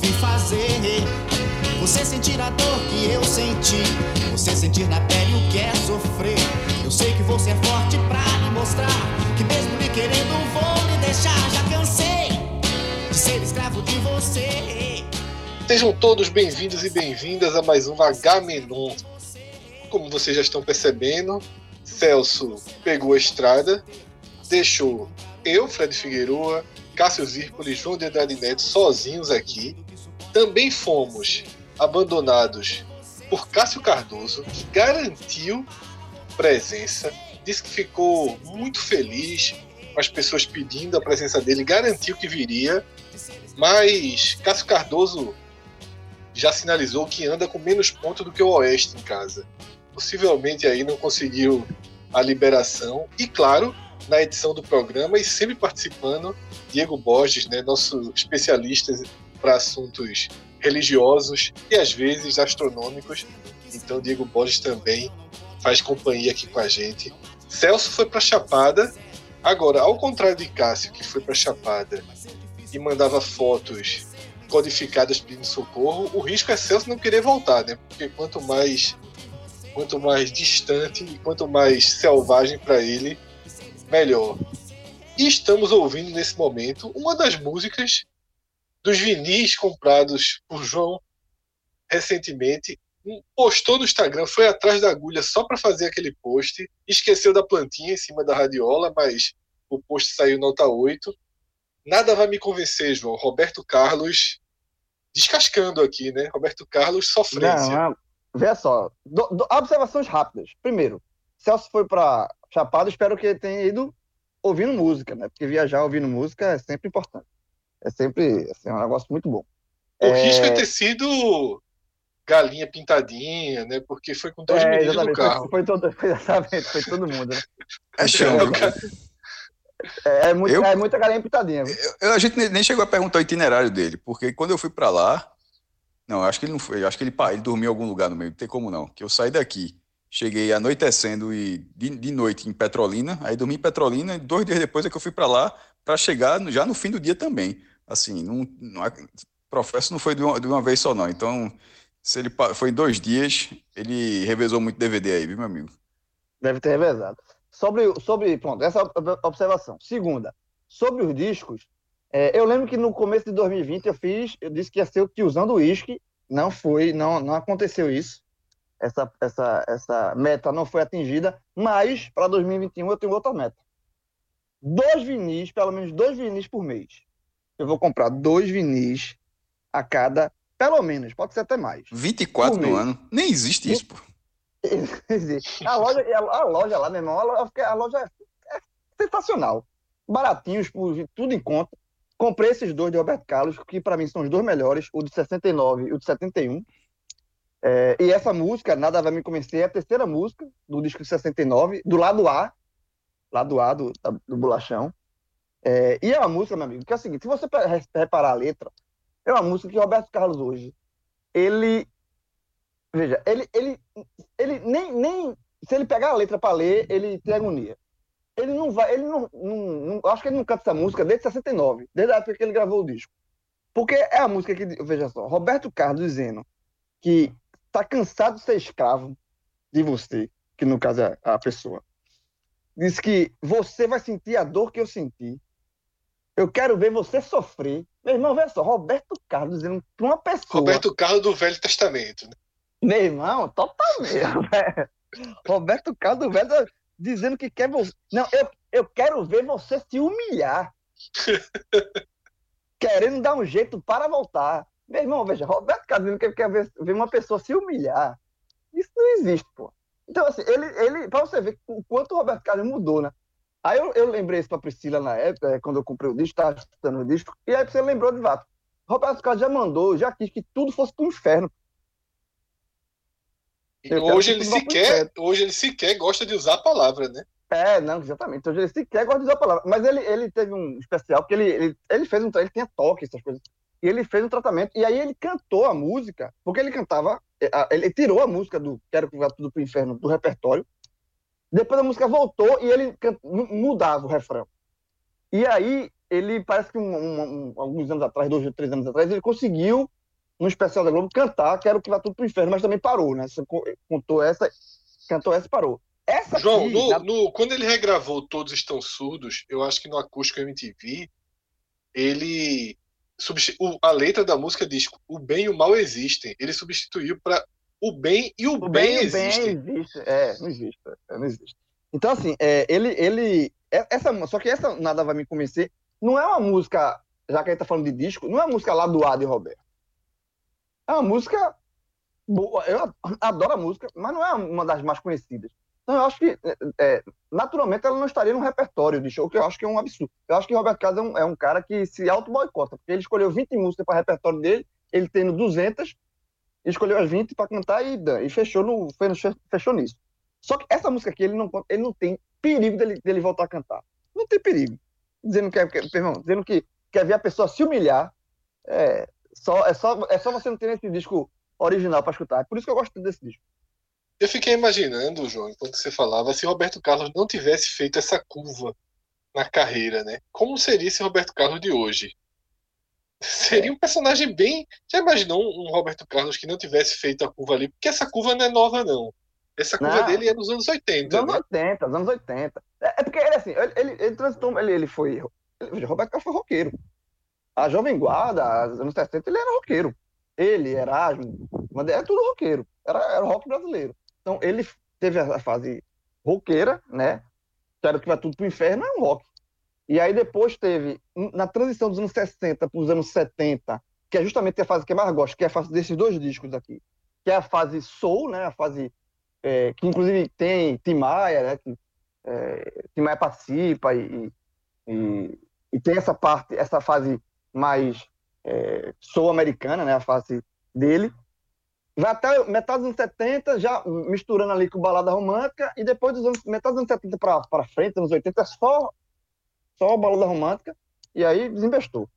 Resolvi fazer você sentir a dor que eu senti. Você sentir na pele o que é sofrer. Eu sei que você é forte pra me mostrar que mesmo lhe querendo vou me deixar. Já cansei de ser escravo de você. Sejam todos bem-vindos e bem-vindas a mais um H-Menon. Como vocês já estão percebendo, Celso pegou a estrada, deixou eu, Fred Figueroa, Cássio Zirpoli João de Andrade Neto sozinhos aqui. Também fomos abandonados por Cássio Cardoso, que garantiu presença, disse que ficou muito feliz com as pessoas pedindo a presença dele, garantiu que viria, mas Cássio Cardoso já sinalizou que anda com menos pontos do que o Oeste em casa. Possivelmente aí não conseguiu a liberação. E claro, na edição do programa e sempre participando, Diego Borges, né, nosso especialista para assuntos religiosos e às vezes astronômicos. Então, Diego Borges também faz companhia aqui com a gente. Celso foi para Chapada. Agora, ao contrário de Cássio, que foi para Chapada e mandava fotos codificadas pedindo socorro, o risco é Celso não querer voltar, né? Porque quanto mais quanto mais distante e quanto mais selvagem para ele, melhor. E estamos ouvindo nesse momento uma das músicas dos vinis comprados por João recentemente. Postou no Instagram, foi atrás da agulha só para fazer aquele post, esqueceu da plantinha em cima da radiola, mas o post saiu nota 8. Nada vai me convencer, João. Roberto Carlos descascando aqui, né? Roberto Carlos sofrência. Não, não. Vê só, do, do, observações rápidas. Primeiro, Celso foi para Chapada, espero que ele tenha ido ouvindo música, né? Porque viajar ouvindo música é sempre importante. É sempre assim, um negócio muito bom. O é... risco é ter sido galinha pintadinha, né? Porque foi com dois é, meninos no carro. Foi, foi, todo, foi, exatamente, foi todo mundo. Né? É chão. É, é, muito, eu, é muita galinha pintadinha. Eu, a gente nem chegou a perguntar o itinerário dele, porque quando eu fui para lá, não, acho que ele não foi, acho que ele, pá, ele dormiu em algum lugar no meio, não tem como não. Que eu saí daqui, cheguei anoitecendo e de, de noite em Petrolina, aí dormi em Petrolina, e dois dias depois é que eu fui para lá, para chegar já no fim do dia também. Assim, não, não professo não foi de uma, de uma, vez só não. Então, se ele foi em dois dias, ele revezou muito DVD aí, viu, meu amigo? Deve ter revezado. Sobre, sobre pronto, essa observação. Segunda, sobre os discos, é, eu lembro que no começo de 2020 eu fiz, eu disse que ia ser o que usando o uísque, não foi, não, não aconteceu isso. Essa, essa, essa meta não foi atingida, mas para 2021 eu tenho outra meta. Dois vinis, pelo menos dois vinis por mês. Eu vou comprar dois vinis a cada, pelo menos, pode ser até mais. 24 no ano. Nem existe isso, pô. a, loja, a loja lá, meu irmão, a loja, a loja é, é sensacional. Baratinhos, tudo em conta. Comprei esses dois de Roberto Carlos, que para mim são os dois melhores, o de 69 e o de 71. É, e essa música, Nada Vai Me Convencer, é a terceira música do disco de 69, do lado A, lado A do, do Bolachão. É, e é uma música, meu amigo, que é o seguinte, se você reparar a letra, é uma música que Roberto Carlos hoje, ele, veja, ele, ele, ele nem, nem, se ele pegar a letra para ler, ele tem agonia ele não vai, ele não, não, não, acho que ele não canta essa música desde 69, desde a época que ele gravou o disco. Porque é a música que, veja só, Roberto Carlos dizendo que tá cansado de ser escravo de você, que no caso é a pessoa. Diz que você vai sentir a dor que eu senti. Eu quero ver você sofrer. Meu irmão, veja só, Roberto Carlos dizendo pra uma pessoa. Roberto Carlos do Velho Testamento. Né? Meu irmão, totalmente. Roberto Carlos do Velho dizendo que quer você. Não, eu, eu quero ver você se humilhar. Querendo dar um jeito para voltar. Meu irmão, veja, Roberto Carlos quer, quer ver, ver uma pessoa se humilhar. Isso não existe, pô. Então, assim, ele, ele para você ver o quanto o Roberto Carlos mudou, né? Aí eu, eu lembrei isso pra Priscila na época, é, quando eu comprei o disco, estava escutando o disco, e aí você lembrou de fato. Roberto Carlos já mandou, já quis que tudo fosse pro inferno. hoje ele sequer, hoje ele sequer gosta de usar a palavra, né? É, não, exatamente. Hoje ele sequer gosta de usar a palavra. Mas ele, ele teve um especial, porque ele, ele, ele fez um ele tinha toque, essas coisas. E ele fez um tratamento, e aí ele cantou a música, porque ele cantava, é, ele tirou a música do Quero que vá tudo pro inferno do repertório, depois a música voltou e ele mudava o refrão. E aí, ele parece que um, um, um, alguns anos atrás, dois ou três anos atrás, ele conseguiu, no especial da Globo, cantar Quero que vá tudo pro inferno, mas também parou, né? Você contou essa, cantou essa e parou. Essa João, aqui, no, na... no, quando ele regravou Todos Estão Surdos, eu acho que no Acústico MTV, ele. Substitu... A letra da música diz: O bem e o mal existem. Ele substituiu para o bem e o, o bem, bem existem. O bem existe. É, não existe. É, não existe. Então, assim, é, ele, ele. É, essa, só que essa nada vai me convencer. Não é uma música, já que a gente tá falando de disco, não é uma música lá do Ad e Roberto. É uma música boa. Eu adoro a música, mas não é uma das mais conhecidas. Então, eu acho que, é, é naturalmente, ela não estaria no repertório de show, que eu acho que é um absurdo. Eu acho que Roberto Carlos é um, é um cara que se auto-boicota, porque ele escolheu 20 músicas para o repertório dele, ele tendo 200, escolheu as 20 para cantar e, e fechou, no, fechou nisso. Só que essa música aqui, ele não, ele não tem perigo dele, dele voltar a cantar. Não tem perigo. Dizendo que, é, que, perdão, dizendo que quer ver a pessoa se humilhar. É só, é só, é só você não ter esse disco original para escutar. É por isso que eu gosto desse disco. Eu fiquei imaginando, João, enquanto você falava, se Roberto Carlos não tivesse feito essa curva na carreira, né? Como seria esse Roberto Carlos de hoje? Seria um personagem bem. Já imaginou um Roberto Carlos que não tivesse feito a curva ali? Porque essa curva não é nova, não. Essa curva não, dele é dos anos 80. Anos né? 80, anos 80. É, é porque ele, assim, ele, ele, ele transitou, ele, ele foi. Ele, Roberto Carlos foi roqueiro. A Jovem Guarda, anos 70, ele era roqueiro. Ele, Erasmo, é tudo roqueiro. Era, era rock brasileiro. Então, ele teve a fase roqueira, né? Quero que vai tudo pro inferno, é um rock. E aí depois teve, na transição dos anos 60 para os anos 70, que é justamente a fase que eu mais gosto, que é a fase desses dois discos aqui, que é a fase soul, né, a fase é, que inclusive tem Tim Maia, né, que é, Tim Maia participa e, e, e, tem essa parte, essa fase mais é, soul americana, né, a fase dele. Vai até metade dos anos 70, já misturando ali com balada romântica, e depois dos anos, metade dos anos 70 para frente, anos 80, é só só a balada romântica, e aí desinvestou.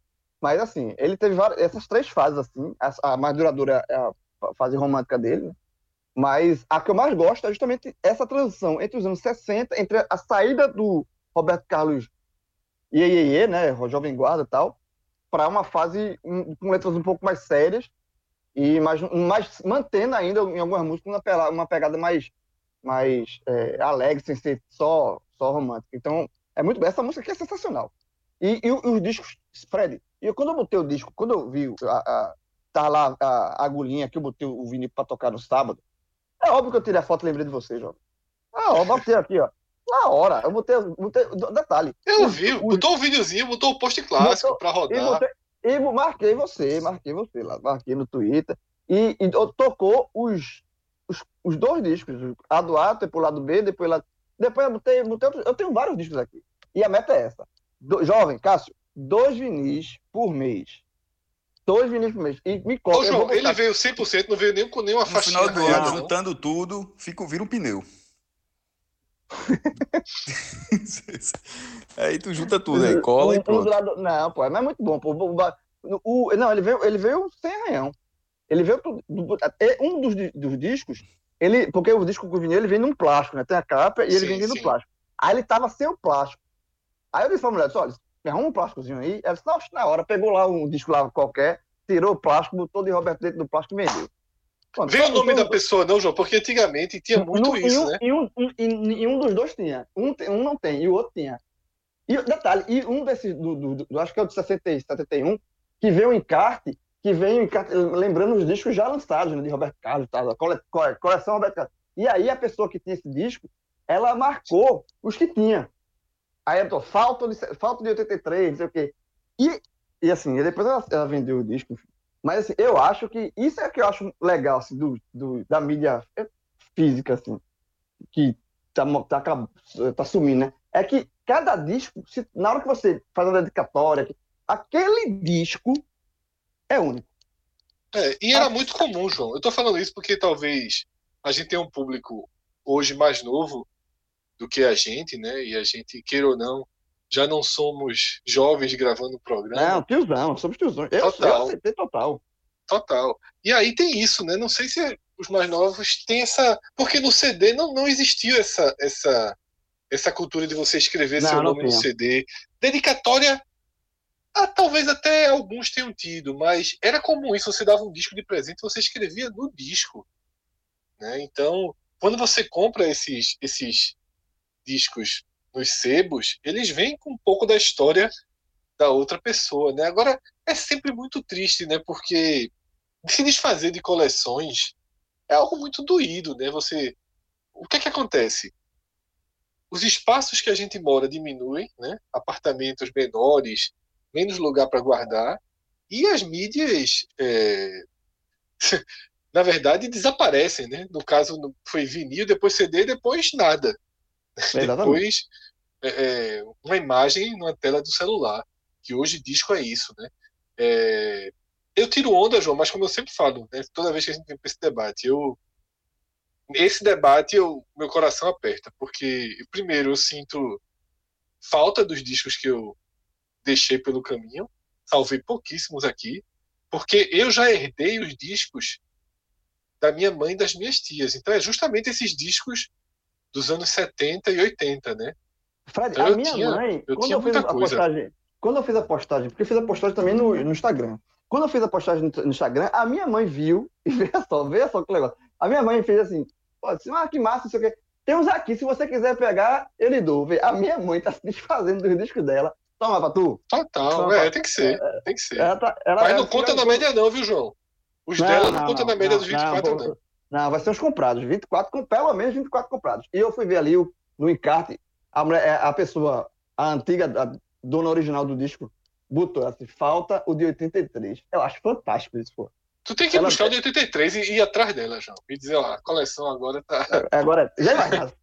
Mas, assim, ele teve várias, essas três fases, assim, a, a mais duradoura é a fase romântica dele, né? mas a que eu mais gosto é justamente essa transição entre os anos 60, entre a saída do Roberto Carlos Iê, Iê né, Jovem Guarda e tal, para uma fase com letras um pouco mais sérias, e mais, mais mantendo ainda em algumas músicas uma, uma pegada mais, mais é, alegre, sem ser só, só romântica. Então, é muito bem. Essa música aqui é sensacional. E, e, os discos, Fred, e quando eu botei o disco, quando eu vi a, a, tá lá a, agulhinha que eu botei o vinil para tocar no sábado, é óbvio que eu tirei a foto e lembrei de você, João. Ah, eu botei aqui, ó. Na hora, eu botei, botei detalhe. Eu vi, botou o videozinho, botou o post clássico para rodar. E, botei, e, marquei você, marquei você lá, marquei no Twitter. E, e tocou os, os, os, dois discos, a do A, depois o lado B, depois lá. Depois eu botei, botei outro, eu tenho vários discos aqui. E a meta é essa. Do, jovem, Cássio, dois vinis por mês. Dois vinis por mês. E me conta. Ô, João, botar... ele veio 100%, não veio nem com nenhuma faixa. No final do ano, juntando tudo, fica, vira um pneu. aí tu junta tudo, aí cola um, e pronto. Lado... Não, pô, mas é muito bom. Pô. O, não, ele veio, ele veio sem arranhão. Ele veio tudo. Um dos, dos discos ele, porque o disco com o vinil ele vem num plástico, né? Tem a capa e ele sim, vem no plástico. Aí ele tava sem o plástico. Aí eu disse pra mulher, disse, olha, me arruma um plásticozinho aí. Ela disse, não, na hora, pegou lá um disco lá qualquer, tirou o plástico, botou de Roberto dentro do plástico e vendeu. Pronto, Vê o nome da pessoa, não, João? Porque antigamente tinha muito no, isso, um, né? E um, um, um, dos dois tinha. Um, um não tem, e o outro tinha. E detalhe, e um desses, do, do, do, acho que é o de 60, 71, que veio um encarte que veio lembrando os discos já lançados, né, de Roberto Carlos, tá, a cole, coleção Roberto Carlos. E aí a pessoa que tinha esse disco, ela marcou os que tinha. Aí eu tô, falta de, falta de 83, não sei o quê. E, e assim, depois ela, ela, vendeu o disco, enfim. Mas assim, eu acho que isso é que eu acho legal assim, do, do, da mídia física, assim, que tá, tá, tá sumindo, né? É que cada disco, se, na hora que você faz a dedicatória, aquele disco é único. É, e era muito comum, João. Eu tô falando isso porque talvez a gente tenha um público hoje mais novo do que a gente, né? E a gente, queira ou não, já não somos jovens gravando o programa. Não, tiozão, somos tiozão. Eu, total. eu total. Total. E aí tem isso, né? Não sei se os mais novos têm essa. Porque no CD não, não existiu essa, essa, essa cultura de você escrever não, seu nome no CD. Dedicatória, ah, talvez até alguns tenham tido, mas era comum isso. Você dava um disco de presente você escrevia no disco. Né? Então, quando você compra esses, esses discos nos sebos, eles vêm com um pouco da história da outra pessoa, né? Agora é sempre muito triste, né? Porque se desfazer de coleções é algo muito doído, né? Você, o que é que acontece? Os espaços que a gente mora diminuem, né? Apartamentos menores, menos lugar para guardar e as mídias, é... na verdade, desaparecem, né? No caso foi vinil, depois CD, depois nada. Depois, é, é, uma imagem numa tela do celular, que hoje disco é isso, né? É, eu tiro onda, João, mas como eu sempre falo, né, toda vez que a gente vem para esse debate, eu esse debate eu, meu coração aperta, porque primeiro eu sinto falta dos discos que eu deixei pelo caminho, salvei pouquíssimos aqui, porque eu já herdei os discos da minha mãe e das minhas tias. Então é justamente esses discos dos anos 70 e 80, né? Fred, então, a minha tinha, mãe, eu quando eu fiz a postagem, quando eu fiz a postagem, porque eu fiz a postagem também no, no Instagram. Quando eu fiz a postagem no, no Instagram, a minha mãe viu, e veja só, veja só que legal. A minha mãe fez assim, pô, disse, ah, que massa, não sei o quê. Temos aqui, se você quiser pegar, eu lhe dou. A minha mãe tá se desfazendo dos discos dela. Toma pra tu. Total, Toma, é, tem que ser, é, tem que ser. Ela tá, ela, Mas não conta na média não, viu, João? Os não, dela não, não conta na média dos 24 não. Não, vai ser os comprados, 24, pelo menos 24 comprados. E eu fui ver ali o, no encarte, a, mulher, é, a pessoa, a antiga a dona original do disco, botou assim, falta o de 83. Eu acho fantástico isso, pô. Tu tem que Ela... buscar o de 83 e ir atrás dela, João. E dizer, ó, a coleção agora tá. É, agora, já vai.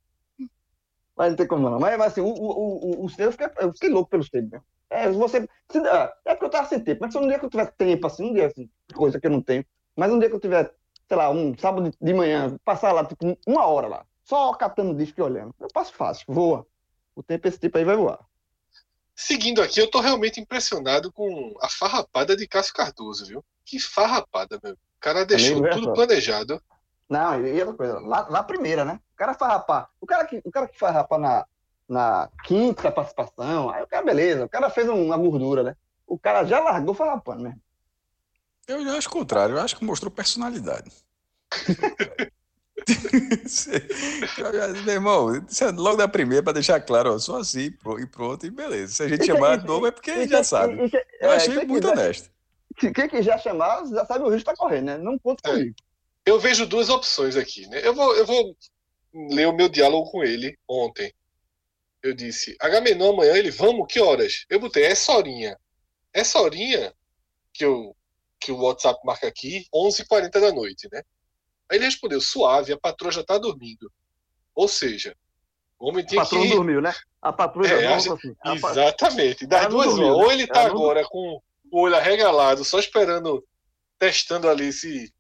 Mas não tem como não. Mas, mas assim, o, o, o, o eu fiquei, eu fiquei louco pelo selo, né? É, você, se, é porque eu tava sem tempo, mas se um dia que eu tiver tempo, assim, um dia assim, coisa que eu não tenho, mas um dia que eu tiver sei lá, um sábado de manhã, passar lá, tipo, uma hora lá, só catando disco e olhando. Eu passo fácil, voa. O tempo esse tipo aí vai voar. Seguindo aqui, eu tô realmente impressionado com a farrapada de Cássio Cardoso, viu? Que farrapada, meu. O cara deixou tudo planejado. Não, e outra coisa, lá, lá primeira, né? O cara farrapar. O cara que, o cara que farrapa na, na quinta participação, aí o cara, beleza, o cara fez uma gordura, né? O cara já largou farrapando, né? Eu já acho o contrário, eu acho que mostrou personalidade. Meu irmão, é logo da primeira, para deixar claro, ó, sou assim, e pronto, e beleza. Se a gente chamar de novo é porque a gente já sabe. Eu achei é, muito honesto. Quem que já chamar, já sabe o risco está correndo, né? Não conta é. Eu vejo duas opções aqui, né? Eu vou, eu vou ler o meu diálogo com ele ontem. Eu disse, Agamenon amanhã, ele, vamos, que horas? Eu botei, essa horinha. Essa horinha que eu que o WhatsApp marca aqui, 11h40 da noite, né? Aí ele respondeu, suave, a patroa já tá dormindo. Ou seja, o homem tinha a patroa que... dormiu, né? A patroa já é, assim. Exatamente. Das duas dormiu, Ou ele tá agora com o olho arregalado, só esperando, testando ali se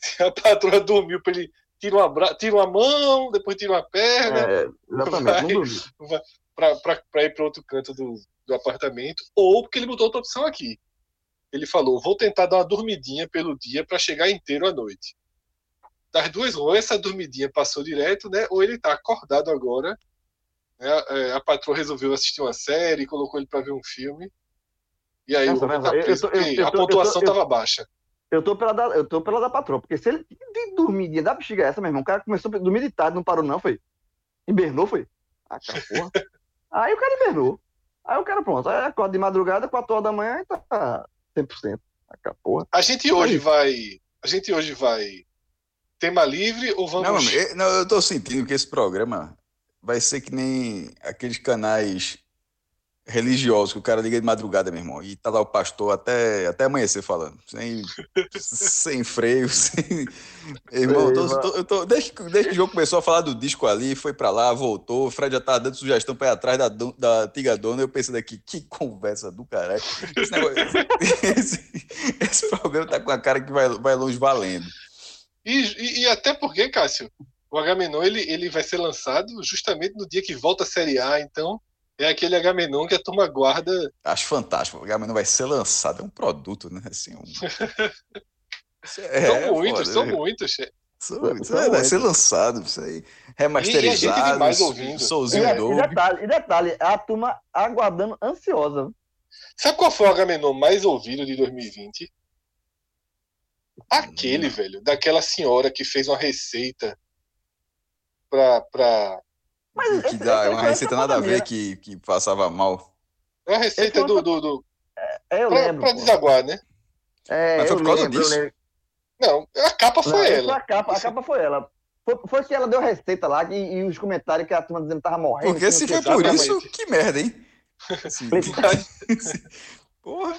a patroa dormiu para ele tira uma, bra... tira uma mão, depois tira uma perna. É, exatamente, para ir para outro canto do, do apartamento, ou porque ele mudou outra opção aqui ele falou: vou tentar dar uma dormidinha pelo dia para chegar inteiro à noite. Das duas, ou essa dormidinha passou direto, né? Ou ele está acordado agora. Né, é, a patroa resolveu assistir uma série, colocou ele para ver um filme. E aí Nossa, o tá preso, eu, eu, eu, a pontuação estava baixa. Eu tô, pela da, eu tô pela da patroa, porque se ele de dormidinha, dá bexiga essa, meu irmão. O cara começou a dormir de tarde, não parou, não, foi? Invernou, foi? Ah, cara, porra. aí o cara invernou. Aí o cara, pronto, aí acorda de madrugada, 4 horas da manhã e tá 100%. Porra. A gente hoje vai. A gente hoje vai. Tema livre ou vamos. Não, eu, não, eu tô sentindo que esse programa vai ser que nem aqueles canais religiosos, que o cara liga de madrugada, meu irmão, e tá lá o pastor até, até amanhecer falando, sem, sem freio, sem... Irmão, tô, tô, eu tô, desde, desde que o jogo começou a falar do disco ali, foi pra lá, voltou, o Fred já tava dando sugestão pra ir atrás da, da antiga dona, eu pensei daqui, que conversa do caralho. Esse, negócio, esse, esse, programa tá com a cara que vai, vai longe valendo. E, e, e até porque, Cássio, o Agamenon ele, ele vai ser lançado justamente no dia que volta a Série A, então é aquele Agamenon que a turma guarda. Acho fantástico. O Agamenon vai ser lançado, é um produto, né? Assim, um... é, são muitos, foda, são né? muitos. São, é, vai ser lançado, isso aí. Remasterizado. E. Souzinho e, e, detalhe, e detalhe, a turma aguardando ansiosa. Sabe qual foi o Agamenon mais ouvido de 2020? Aquele, hum. velho, daquela senhora que fez uma receita pra, pra mas que dá, uma receita nada a ver que, que passava mal. É a receita do. do, do... É, eu pra, lembro. Pra desaguar, né? É, Mas foi por causa lembro, disso? Não, a capa foi Não, ela. A capa, a capa foi ela. Foi, foi que ela deu a receita lá e, e os comentários que a turma dizendo que tava morrendo. Porque se foi por isso, que merda, hein? Assim, Porra.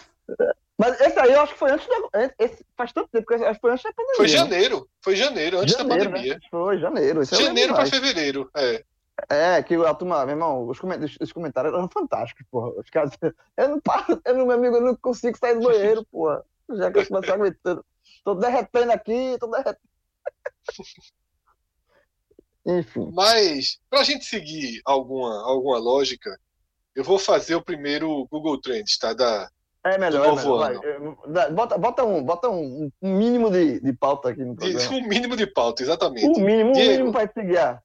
Mas esse aí eu acho que foi antes da. Esse, faz tanto tempo que acho que foi antes da pandemia. Foi janeiro. Foi janeiro, antes janeiro, da né? pandemia. Né? Foi janeiro. janeiro para fevereiro, é. É, que a turma, meu irmão, os, os comentários eram fantásticos, porra. Os caras, eu não paro, eu não, meu amigo, eu não consigo sair do banheiro, porra. Já que eu comecei aguentando. Tô derretendo aqui, tô derretendo. Enfim. Mas, pra gente seguir alguma, alguma lógica, eu vou fazer o primeiro Google Trends, tá? Da, é melhor, é melhor. Bota, bota, um, bota um, um mínimo de, de pauta aqui no programa. Um mínimo de pauta, exatamente. O mínimo, Diego, um mínimo para se guiar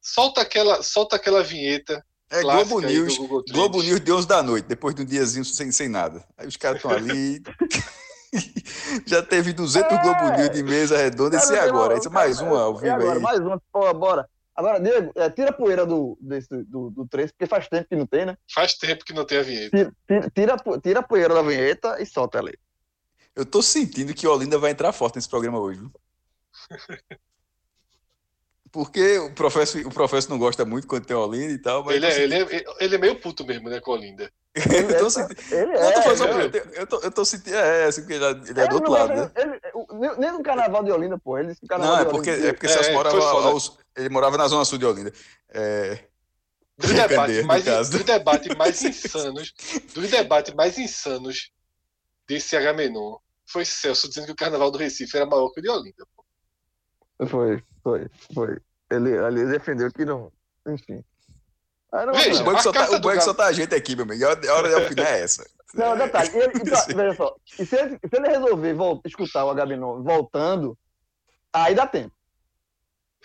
solta aquela, solta aquela vinheta. É Globo News, Globo News de 11 da noite, depois de um diazinho sem, sem nada. Aí os caras estão ali. Já teve 200 é, Globo News de mesa redonda, esse é agora. Esse é mais uma ao vivo agora, aí. Mais uma, pô, bora. Agora, Diego, é, tira a poeira do, desse, do, do 3, porque faz tempo que não tem, né? Faz tempo que não tem a vinheta. Tira, tira, tira, tira a poeira da vinheta e solta ali. Eu tô sentindo que o Olinda vai entrar forte nesse programa hoje. Porque o professor, o professor não gosta muito quando tem Olinda e tal. Mas ele, é, ele, é, ele é meio puto mesmo, né, com Olinda. eu tô sentindo. Ele é, eu, tô é, eu, tô, eu tô sentindo. É, assim, porque ele, é, ele é do outro lado, né? Ele, nem no carnaval de Olinda, pô. Ele não, é porque, é porque Celso morava. Aos, ele morava na zona sul de Olinda. É. Dos debates, mais, dos debates mais insanos, dos debates mais insanos desse Agamenon foi Celso dizendo que o carnaval do Recife era maior que o de Olinda. Pô. Foi, foi, foi. Ele ali defendeu que não. Enfim. Não, Veja, o banco, só tá, o banco só tá a gente aqui, meu amigo. A hora de opinar é essa. Não, detalhe. Ele, então, veja só. E se ele, se ele resolver volta, escutar o Agabinon voltando, aí dá tempo.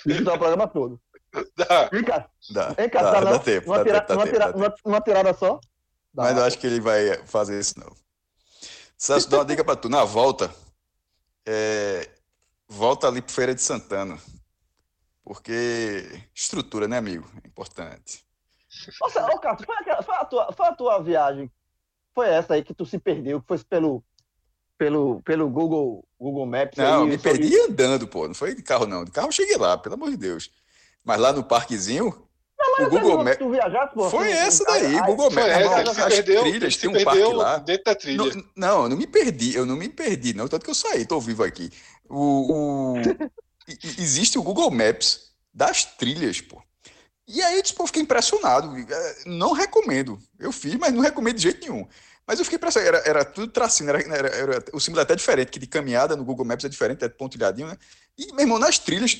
Escutar o programa todo. Dá. Vem cá. Dá, Vem cá, dá, tá, dá tempo. Uma, tira, uma, tira, uma, uma, tirada só. Dá. Mas eu acho que ele vai fazer isso, não. Celso, dá uma dica pra tu. Na volta, é, volta ali pro Feira de Santana. Porque estrutura, né, amigo? É importante. Nossa, ô, Cássio, foi, foi, a tua, foi a tua viagem? Foi essa aí que tu se perdeu, que foi pelo, pelo, pelo Google, Google Maps? Não, aí, me perdi que... andando, pô. Não foi de carro, não. De carro eu cheguei lá, pelo amor de Deus. Mas lá no parquezinho, não, o Google Maps. Foi essa daí, o Google Maps. Essa, as perdeu, trilhas, tem um parque lá. Dentro da trilha. Não, não, eu não me perdi, eu não me perdi, não. Tanto que eu saí, tô vivo aqui. O, o, existe o Google Maps das trilhas, pô. E aí, tipo, eu fiquei impressionado. É, não recomendo. Eu fiz, mas não recomendo de jeito nenhum. Mas eu fiquei impressionado. Era, era tudo tracinho, era, era, era, o símbolo até diferente, que de caminhada no Google Maps é diferente, é pontilhadinho, né? E, meu irmão, nas trilhas,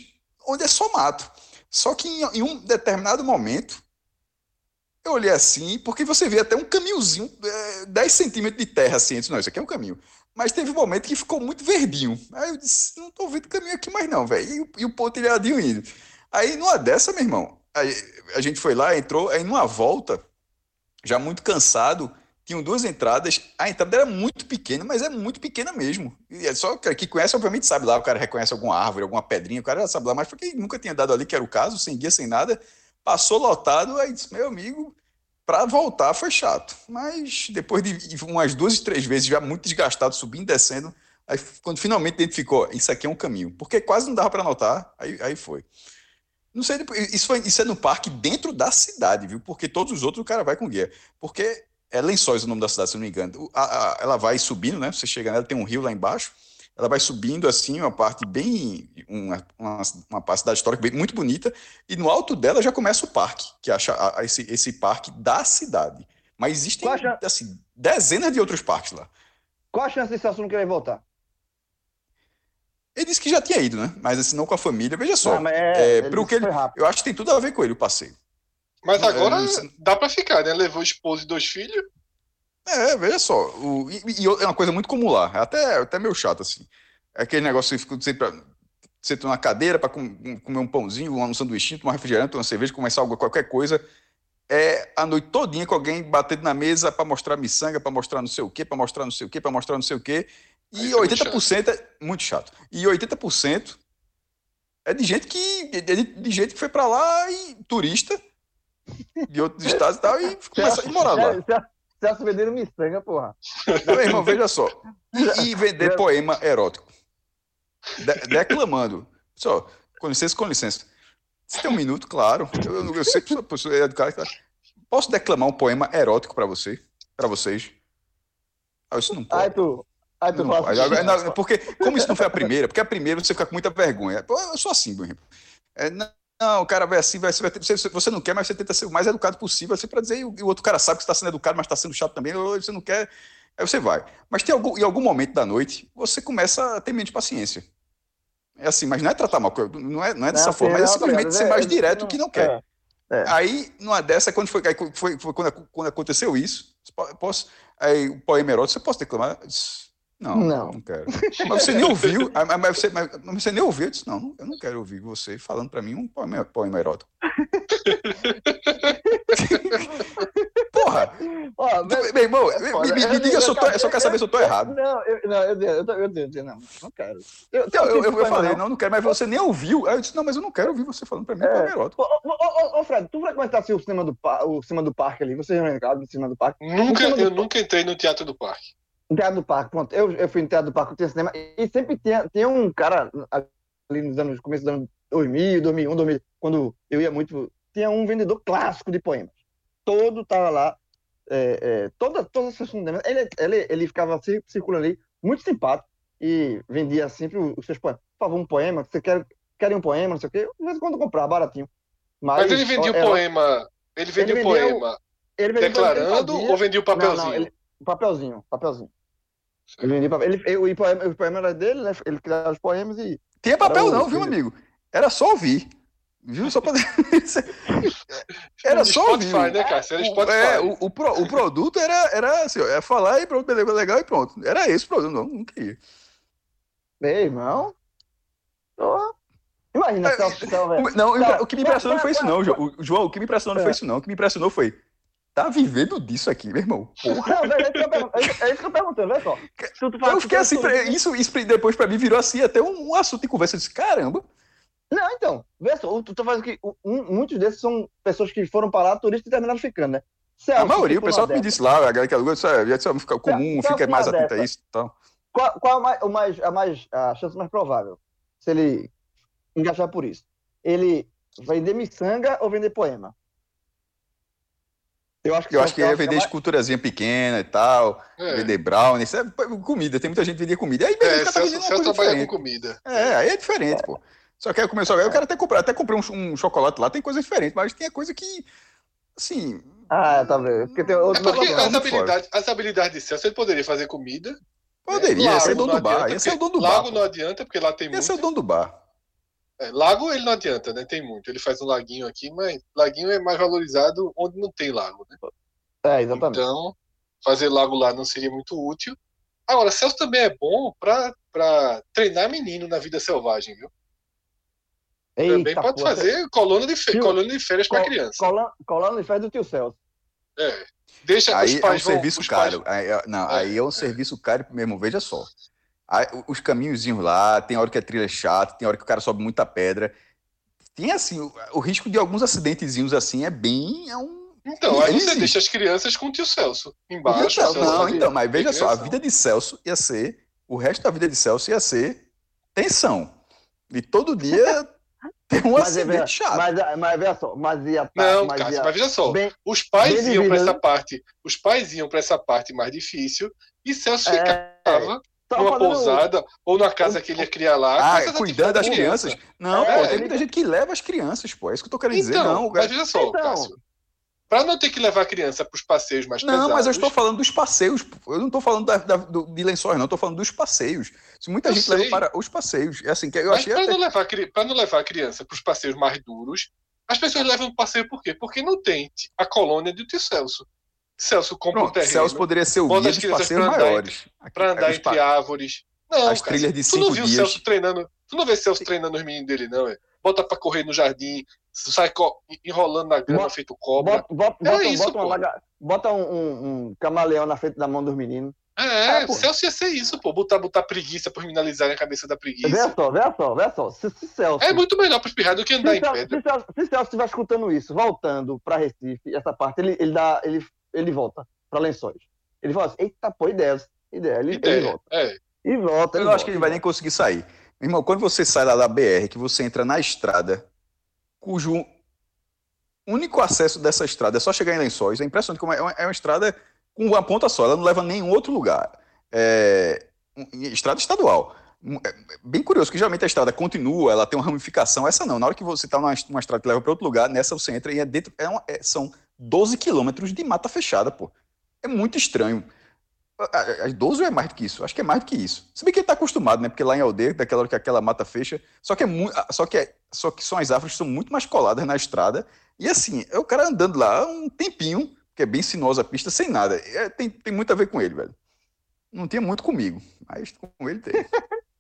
onde é só mato. Só que em, em um determinado momento, eu olhei assim, porque você vê até um caminhozinho, é, 10 centímetros de terra assim, disse, não, isso aqui é um caminho. Mas teve um momento que ficou muito verdinho. Aí eu disse, não tô vendo caminho aqui mais não, velho. E, e, o pontilhadinho indo. Aí numa dessa, meu irmão, aí, a gente foi lá, entrou, aí numa volta, já muito cansado, tinham duas entradas. A entrada era muito pequena, mas é muito pequena mesmo. E é só que conhece, obviamente, sabe lá, o cara reconhece alguma árvore, alguma pedrinha, o cara já sabe lá, mas porque nunca tinha dado ali, que era o caso, sem guia, sem nada. Passou lotado, aí disse, meu amigo, para voltar foi chato. Mas depois de umas duas, três vezes, já muito desgastado, subindo e descendo, aí quando finalmente identificou, isso aqui é um caminho. Porque quase não dava para anotar, aí, aí foi. Não sei, isso, foi, isso é no parque dentro da cidade, viu? Porque todos os outros o cara vai com guia. Porque É Lençóis o nome da cidade, se não me engano. A, a, ela vai subindo, né? Você chega nela, tem um rio lá embaixo. Ela vai subindo assim, uma parte bem. Uma, uma, uma cidade histórica bem, muito bonita. E no alto dela já começa o parque, que é a, esse, esse parque da cidade. Mas existem assim, dezenas de outros parques lá. Qual a chance de Celso não querer voltar? Ele disse que já tinha ido, né? Mas assim, não com a família. Veja só. Não, é, é, que ele, eu acho que tem tudo a ver com ele o passeio. Mas agora é, dá para ficar, né? Levou esposa e dois filhos. É, veja só. O, e, e, é uma coisa muito comum lá. É até, até meio chato, assim. É aquele negócio que fica sempre. Você tá na cadeira para com, comer um pãozinho, um sanduíche, tomar refrigerante, uma cerveja, começar algo, qualquer coisa. É a noite todinha com alguém batendo na mesa para mostrar miçanga, para mostrar não sei o quê, para mostrar não sei o quê, para mostrar não sei o quê. E é 80% é muito chato. E 80% é de gente que. É de, de gente que foi para lá e turista de outros estados e tal, e começa a morar lá. Celso vendendo miçanga, porra. Meu irmão, veja só. E, vender poema erótico. De, declamando. Só, com licença, com licença. Você tem um minuto, claro. Eu, eu sei que sou, sou educado. Posso declamar um poema erótico para você? Para vocês? Ah, isso não pode. Ai, tu, Ai, tu não, Agora, não, porque, como isso não foi a primeira, porque a primeira você fica com muita vergonha. Eu sou assim, meu irmão. É, não, não, o cara vai assim, vai, você, você não quer, mas você tenta ser o mais educado possível, assim, para dizer, e o, outro cara sabe que está sendo educado, mas está sendo chato também, você não quer, aí você vai. Mas tem algum, em algum momento da noite, você começa a ter menos paciência. É assim, mas não é tratar mal, não é, não é dessa não, forma, é simplesmente ser mais é, direto não, que não quer. É, é. Aí, numa dessa, quando foi, foi, foi quando, quando, aconteceu isso, posso, aí o poema erótico, você pode declamar? Não, não, não quero. Mas você nem ouviu, mas você, mas você nem ouviu, eu disse, não, eu não quero ouvir você falando para mim um poema, poema erótico. Porra! Ó, mas, meu irmão, é me, me, me, diga, eu, só, tô, eu só quero saber se eu tô errado. Não, eu, não, eu, eu, eu, eu, não, não quero. Eu, eu, eu, eu falei, não, não quero, mas você nem ouviu. Aí eu disse, não, mas eu não quero ouvir você falando pra mim, é. poema erótico. Ô, ô, ô, Fred, tu frequentasse o cinema do, o cinema do parque ali? Você já lembra do cinema do parque? Nunca, eu nunca entrei no teatro do parque. No Teatro do Parque, pronto. Eu, eu fui no Teatro do Parque, tinha cinema, e sempre tinha, tinha um cara ali nos anos, começo dos anos 2000, 2001, 2000, quando eu ia muito, tinha um vendedor clássico de poemas. Todo tava lá, é, é, toda, todas as sessões ele, ele, ele ficava circulando ali, muito simpático, e vendia sempre os, seus poemas. Por favor, um poema, você quer, quer um poema, não sei o quê, de vez em quando comprar, baratinho. Mas, Mas ele vendia o poema, ele vendia o poema ele vendia, declarando ele ou vendia o papelzinho? Não, não, ele, papelzinho, papelzinho. Ele. Ele, ele, o, poema, o poema era dele, né? Ele criava os poemas e. Tinha papel, não, viu, amigo? Era só ouvir. Viu? Só pra... era só ouvir. Spotify, né, cara? Era Spotify. É, o, o, pro, o produto era, era assim, é falar e pronto, beleza, legal e pronto. Era esse o produto, não, não queria. Meu irmão. Oh. Imagina, é, Celso, Não, não, o que me impressionou não foi isso, não, João. João, o que me impressionou não foi é. isso, não. O que me impressionou foi tá vivendo disso aqui, meu irmão. Porra. Não, é, isso é isso que eu perguntando, olha só. eu fiquei assim, isso, isso depois pra mim virou assim, até um, um assunto de conversa. Eu disse, caramba. Não, então, vê só, tu tá falando que um, muitos desses são pessoas que foram para lá, turistas e terminaram ficando, né? Celso, a maioria, o pessoal me disse lá, a galera que alugou, isso é, fica comum, Celso, fica mais atento a isso e tal. Qual, qual a, mais, o mais, a, mais, a chance mais provável, se ele engajar por isso? Ele vender miçanga ou vender poema? Eu acho que, eu acho que ia vender esculturazinha pequena e tal, é. vender brownie, isso é comida, tem muita gente que vendia comida. Aí é, tá vendendo uma coisa com comida. É, aí é diferente, é. pô. Só que aí começou, eu quero até comprar, até comprei um, um, chocolate lá, tem coisa diferente, mas tem coisa que, assim... Ah, tá vendo. Porque tem outro é porque as habilidades, as habilidades de Celso, ele poderia fazer comida. Poderia, né? ia ser dono do bar, ia ser o dono do bar. Lago não adianta, porque lá tem muito. Ia ser o dono do bar. É, lago ele não adianta, né? Tem muito. Ele faz um laguinho aqui, mas laguinho é mais valorizado onde não tem lago, né? É, exatamente. Então, fazer lago lá não seria muito útil. Agora, Celso também é bom para treinar menino na vida selvagem, viu? Eita, também pode porra. fazer coluna de, fe... coluna de férias para criança. Coluna, coluna de férias do tio Celso. É. Deixa aí os pais é um vão, serviço caro. Pais... Aí, é, não, é, aí é um é. serviço caro mesmo, veja só. Os caminhozinhos lá, tem hora que a trilha é chata, tem hora que o cara sobe muita pedra. Tem assim, o, o risco de alguns acidentezinhos assim é bem. É um, então, aí você deixa as crianças com o tio Celso embaixo. Então, não, então, mas veja só, a vida de Celso ia ser, o resto da vida de Celso ia ser tensão. E todo dia Tem um Mas, é, acidente ver- chato. mas, mas veja só, mas ia Não, mas Cássio, ia- mas veja só. bem- Os pais iam para essa né? parte. Os pais iam para essa parte mais difícil e Celso é, ficava só numa fazendo- pousada ou na casa que ele ia criar lá. Ah, cuidando das crianças. criança. Não, É, pô, tem ele- muita gente que leva as crianças, pô. É isso que eu tô querendo dizer. Então, Não, o mas cara- veja só, Então. Cássio. Para não ter que levar a criança para os passeios mais Não, pesados. mas eu estou falando dos passeios. pô. Eu não estou falando da- da- do- de lençóis, não. Eu estou falando dos passeios. Se muita Eu gente sei. leva para os passeios. É assim que eu Mas achei para até... não, levar, pra não levar a criança para os passeios mais duros, as pessoas levam o passeio por quê? Porque não tem a colônia do tio Celso. Celso compra um Pronto, terreno Celso poderia ser o guia dos passeios pra andar maiores. para andar entre árvores. Não, as Cássio, trilhas de Tu não cinco viu o dias. Celso treinando? Tu não vê Celso treinando os meninos dele, não, é? Bota para correr no jardim, sai enrolando na grama Bota- feito cobra. Bota, bota, É bota, isso, bota, laga- bota um, um- um camaleão na frente da mão dos meninos. É, Ah, pô. Celso ia ser isso, pô. Botar, botar preguiça para minimalizar a cabeça da preguiça. Vê só, vê só, vê só. Se, se Celso, É muito melhor para espirrar do que andar se em Celso, pedra. se Celso, se Celso estiver escutando isso, voltando para Recife, essa parte, ele, ele, dá, ele, ele volta para Lençóis. Ele fala assim, eita, pô, ideias. Ideia. Ele, ele Ideia. volta. É. E volta. Eu não volta, acho que ele vai nem conseguir sair. Irmão, quando você sai lá da BR, que você entra na estrada, cujo único acesso dessa estrada é só chegar em Lençóis, é impressionante como é uma, é uma estrada com uma ponta só, ela não leva a nenhum outro lugar. É um- estrada estadual. Um- é bem curioso, que geralmente a estrada continua, ela tem uma ramificação, essa não. Na hora que você está numa, numa estrada que leva para outro lugar, nessa você entra e é dentro. É uma- é- são 12 quilômetros de mata fechada, pô. É muito estranho. As 12 ou é mais do que isso? Acho que é mais do que isso. Se bem que ele tá acostumado, né? Porque lá em Aldeia, daquela hora que aquela mata fecha, só que é muito, só que é, só que são as árvores que são muito mais coladas na estrada. E assim, é o cara andando lá um tempinho, que é bem sinuosa a pista, sem nada. É, tem, tem muito a ver com ele, velho. Não tinha muito comigo, mas com ele tem.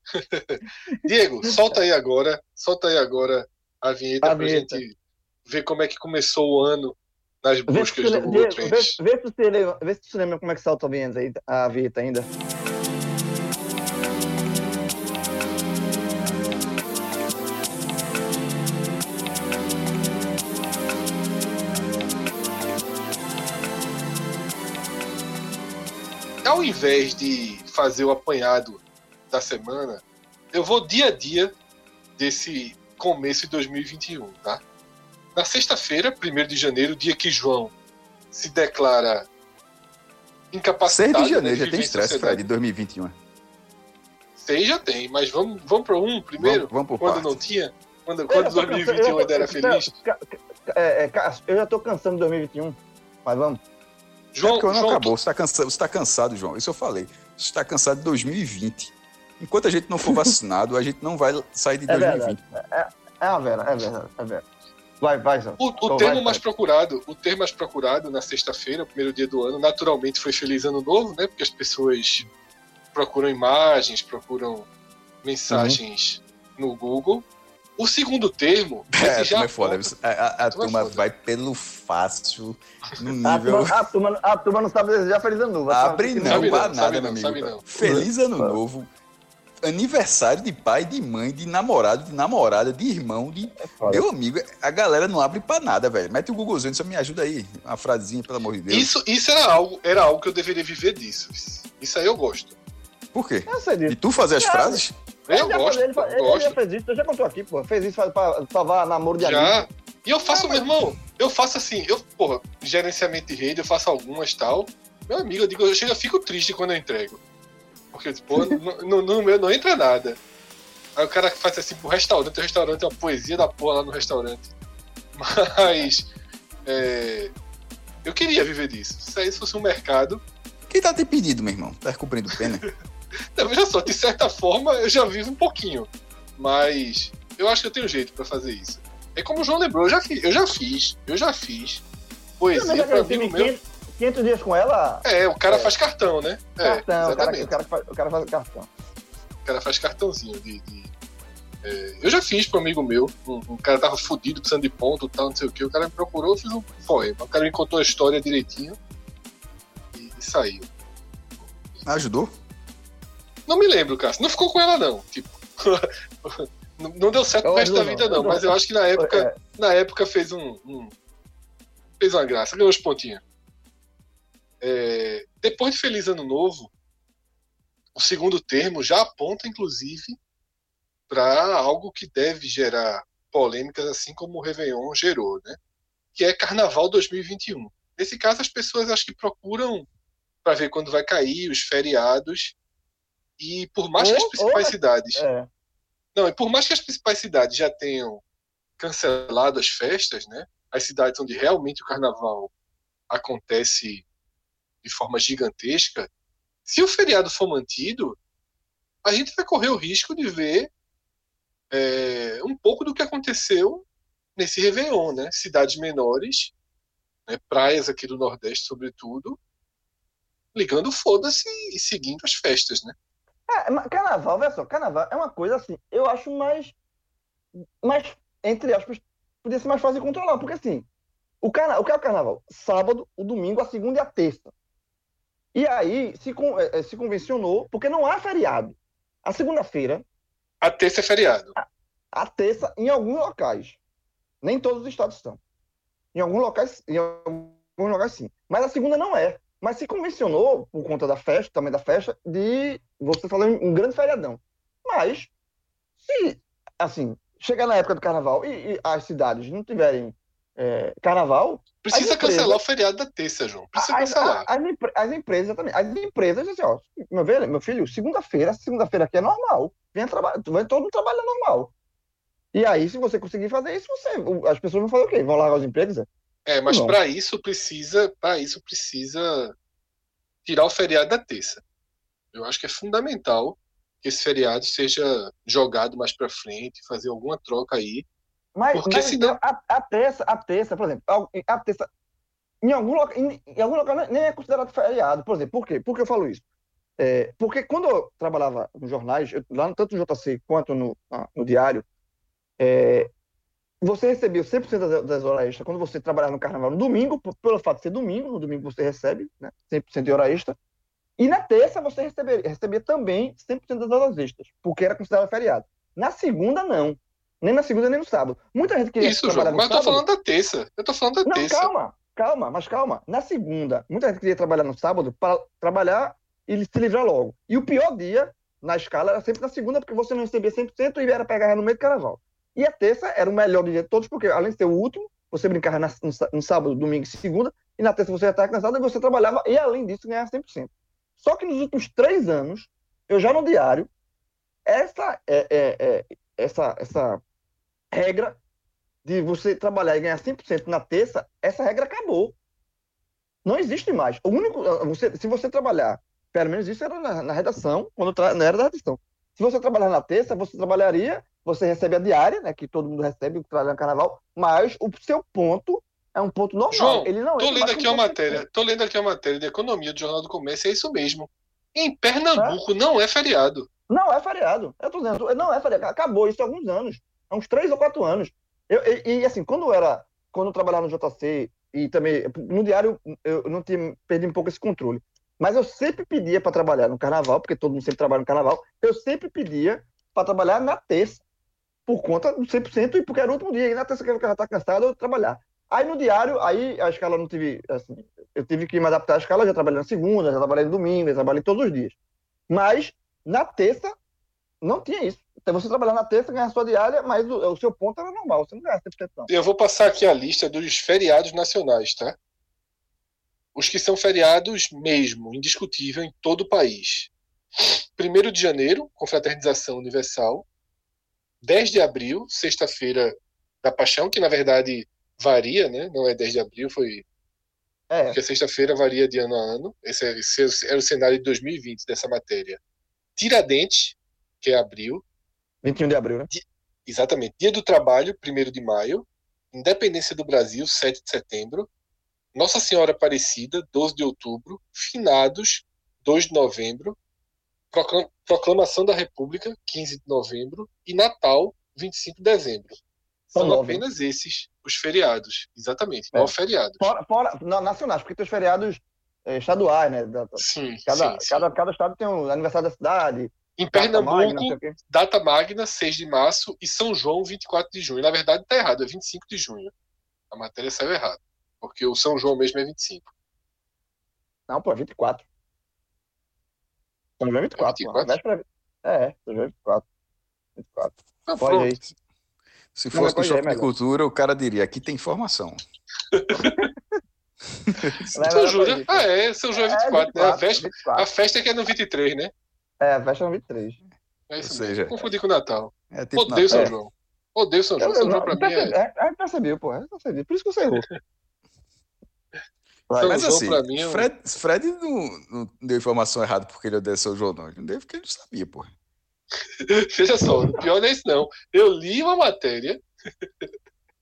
Diego, solta aí agora, solta aí agora a vinheta A pra vinheta. gente ver como é que começou o ano nas Vê buscas do você- Google vê, Trends. vê, vê se você lembra, vê se você lembra como é que salta a vinheta, aí, a vinheta ainda. Ao invés de fazer o apanhado da semana, eu vou dia a dia desse começo de 2021, tá? Na sexta-feira, 1 de janeiro, dia que João se declara 6 incapacitado de janeiro de já tem em estresse. Fred, de 2021. 6 já tem, mas vamos, vamos para um primeiro, Vamos, vamos por quando parte. não tinha, quando, quando já tô cansado- 2021 eu- ainda era feliz. É, é, eu já tô cansando de 2021. Mas vamos. É João, porque o ano João, acabou, você está cansado, você tá cansado, João. Isso eu falei. Você está cansado de 2020. Enquanto a gente não for vacinado, a gente não vai sair de É 2020. verdade. É, é a Vera, é verdade, é verdade. Vai, vai, Zé. O, o Então, termo vai, mais vai. procurado, o termo mais procurado na sexta-feira, o primeiro dia do ano, naturalmente foi Feliz Ano Novo, né? Porque as pessoas procuram imagens, procuram mensagens no Google. O segundo termo, É, esse já é foda. A, a- a turma é foda. vai pelo fácil, no A nível. turma, a, turma, a turma não sabe desejar feliz ano novo. A Abre fica- não, Sabe pra não, nada, sabe meu não, amigo. sabe não. Feliz ano novo. Aniversário de pai, de mãe, de namorado, de namorada, de irmão, de. É. Meu amigo, a galera não abre pra nada, velho. Mete o Googlezinho, só me ajuda aí. Uma frasezinha, pelo amor de Deus. Isso, isso era algo, era algo que eu deveria viver disso. Isso aí eu gosto. Por quê? Eu sei De disso. tu fazer as Não, frases? Eu Ele já gosto, fez- ele, eu ele já fez isso, eu já contou aqui, pô. Fez isso pra, salvar namoro de amigo. Já. E eu faço, Ah, meu irmão, eu faço assim, eu, porra, gerenciamento de rede, eu faço algumas tal. Meu amigo, eu digo, eu chego, eu fico triste quando eu entrego. Porque, pô, no, no, no meu não entra nada. Aí o cara faz assim pro restaurante, o restaurante é uma poesia da porra lá no restaurante. Mas. é, eu queria viver disso. Se aí fosse um mercado. Quem tá te pedindo, meu irmão? Tá cumprindo pena? Não, veja só, de certa forma eu já vivo um pouquinho. Mas eu acho que eu tenho jeito pra fazer isso. É como o João lembrou, eu já fiz, eu já fiz, eu já fiz poesia aquele pra amigo meu. 500, 500 dias com ela, É, o cara É. faz cartão, né? É, cartão. o, cara, exatamente. o, cara, faz- o cara faz cartão. O cara faz cartãozinho de. de- é, eu já fiz pro amigo meu, um, um cara tava fudido, precisando de ponto tal, não sei o que. O cara me procurou, eu fiz um poema. O cara me contou a história direitinho e, e saiu. Ajudou? Não me lembro, Cássio. Não ficou com ela, não. Tipo. não, não deu certo pro resto da vida, não. não. Mas eu acho que na época, É, na época fez um. um- fez uma graça, ganhou os pontinhos. É, depois de Feliz Ano Novo, o segundo termo já aponta, inclusive, para algo que deve gerar polêmicas, assim como o Réveillon gerou, né? Que é Carnaval 2021. Nesse caso, as pessoas acho que procuram para ver quando vai cair os feriados. E por mais que as principais cidades. É. Não, e por mais que as principais cidades já tenham cancelado as festas, né? As cidades onde realmente o carnaval acontece de forma gigantesca, se o feriado for mantido, a gente vai correr o risco de ver é, um pouco do que aconteceu nesse Réveillon, né? Cidades menores, né? praias aqui do Nordeste, sobretudo, ligando foda-se e seguindo as festas, né? É, carnaval, olha só, carnaval é uma coisa assim, eu acho mais, mais entre aspas, podia ser mais fácil de controlar, porque assim, o, carna... o que é o carnaval? Sábado, o domingo, a segunda e a terça. E aí se. É, é, se convencionou, porque não há feriado. A segunda-feira. A terça é feriado. A, a terça, em alguns locais. Nem todos os estados estão. Em alguns locais, em alguns locais sim. Mas a segunda não é. Mas se convencionou, por conta da festa, também da festa, de você fazer um grande feriadão. Mas, se, assim, chegar na época do carnaval e, e as cidades não tiverem é, carnaval. Precisa empresas, cancelar o feriado da terça, João. Precisa as, cancelar. As, as, empresas também. As empresas, assim, ó, meu, filho, meu filho, segunda-feira, segunda-feira aqui é normal. Vem trabalhar, vai todo mundo trabalha normal. E aí, se você conseguir fazer isso, você, as pessoas vão fazer o quê? Vão largar as empresas? É, mas para isso precisa, para isso precisa tirar o feriado da terça. Eu acho que é fundamental que esse feriado seja jogado mais para frente, fazer alguma troca aí mas, Porque mas senão... a, a, terça, a terça, por exemplo, a terça, em algum, local, em, em algum local nem é considerado feriado. Por exemplo, por quê? Por que eu falo isso? É, porque quando eu trabalhava nos jornais, eu, lá tanto no JC quanto no, no Diário, é, você recebia 100% das, das horas extras quando você trabalhava no carnaval no domingo, pelo fato de ser domingo, no domingo você recebe né, 100% de hora extra, e na terça você recebia, recebia também 100% das horas extras, porque era considerado feriado. Na segunda, não. Nem na segunda, nem no sábado. Muita gente queria Isso, trabalhar João, mas eu tô falando da terça. Eu tô falando da não, terça. calma, calma, mas calma. Na segunda, muita gente queria trabalhar no sábado para trabalhar e se livrar logo. E o pior dia na escala era sempre na segunda, porque você não recebia 100% e era pegar no meio do carnaval. E a terça era o melhor dia de todos, porque além de ser o último, você brincava na, no, no, sábado, domingo e segunda, e na terça você ia estar cansado e você trabalhava, e além disso ganhava 100%. Só que nos últimos três anos, eu já no diário, essa, é, é, é, essa, essa regra de você trabalhar e ganhar 100% na terça, essa regra acabou. Não existe mais. O único, você, se você trabalhar, pelo menos isso era na, na redação, quando tra, não era da redação. Se você trabalhar na terça, você trabalharia, você recebe a diária, né, que todo mundo recebe, que trabalha no carnaval, mas o seu ponto é um ponto normal. João, ele não tô lendo aqui uma matéria, tô lendo aqui uma matéria de economia do Jornal do Comércio, é isso mesmo. Em Pernambuco é? não é feriado. Não é feriado. Eu tô dizendo, não é feriado. Acabou isso há alguns anos há uns três ou quatro anos. Eu, e, e, assim, quando eu era, quando eu trabalhava no JC e também no diário, eu não tinha perdi um pouco esse controle. Mas eu sempre pedia para trabalhar no carnaval, porque todo mundo sempre trabalha no carnaval. Eu sempre pedia para trabalhar na terça, por conta do 100% e porque era o último dia. E na terça que eu já cansado, eu trabalhar. Aí no diário, aí a escala não tive, assim, eu tive que me adaptar à escala, já trabalhei na segunda, já trabalhei no domingo, já trabalhei todos os dias. Mas na terça não tinha isso. Então, você trabalhar na terça, ganhar sua diária, mas o, o seu ponto era normal, você não ganha 100% não. Eu vou passar aqui a lista dos feriados nacionais, tá? Os que são feriados mesmo, indiscutível em todo o país. 1 de janeiro, confraternização universal. 10 de abril, sexta-feira da Paixão, que na verdade varia, né? Não é 10 de abril, foi. É. Porque a sexta-feira varia de ano a ano. Esse, é, esse era o cenário de 2020 dessa matéria. Tiradentes, que é abril. 21 de abril, né? exatamente. Dia do Trabalho, 1 de maio. Independência do Brasil, 7 de setembro. Nossa Senhora Aparecida, 12 de outubro. Finados, 2 de novembro. Proclamação da República, 15 de novembro. E Natal, 25 de dezembro. São nove. apenas esses os feriados. Exatamente, é. nove feriados. Fora, fora, nacionais, porque tem os feriados estaduais, né? Da, sim, cada, sim, cada, sim. cada estado tem o um aniversário da cidade, em Pernambuco, data magna, data magna, 6 de março, e São João, 24 de junho. Na verdade, está errado, é 25 de junho. A matéria saiu errada, porque o São João mesmo é 25. Não, pô, é 24. São João é 24. É, 24? Pô. É, São João é 24. 24. Ah, Pode aí. Se Não, fosse no mas choque é de cultura, o cara diria: aqui tem informação. São vai, né? Ah, é, São João é 24, né? A festa, 24. a festa é que é no 23, né? É, a festa é no 23. É isso Ou mesmo. seja, Confundi com o Natal. É tipo Odeio São É. João. Odeio São João. Eu, São João pra mim percebi, é. é, é, percebeu, pô. é, percebi. Por isso que você errou. Vai. São Mas João, assim, pra mim, é um- Fred, Fred não, não deu informação errada porque ele odeia São João, não. Ele não deu porque ele não sabia, pô. Veja só, o pior não é isso, não. Eu li uma matéria.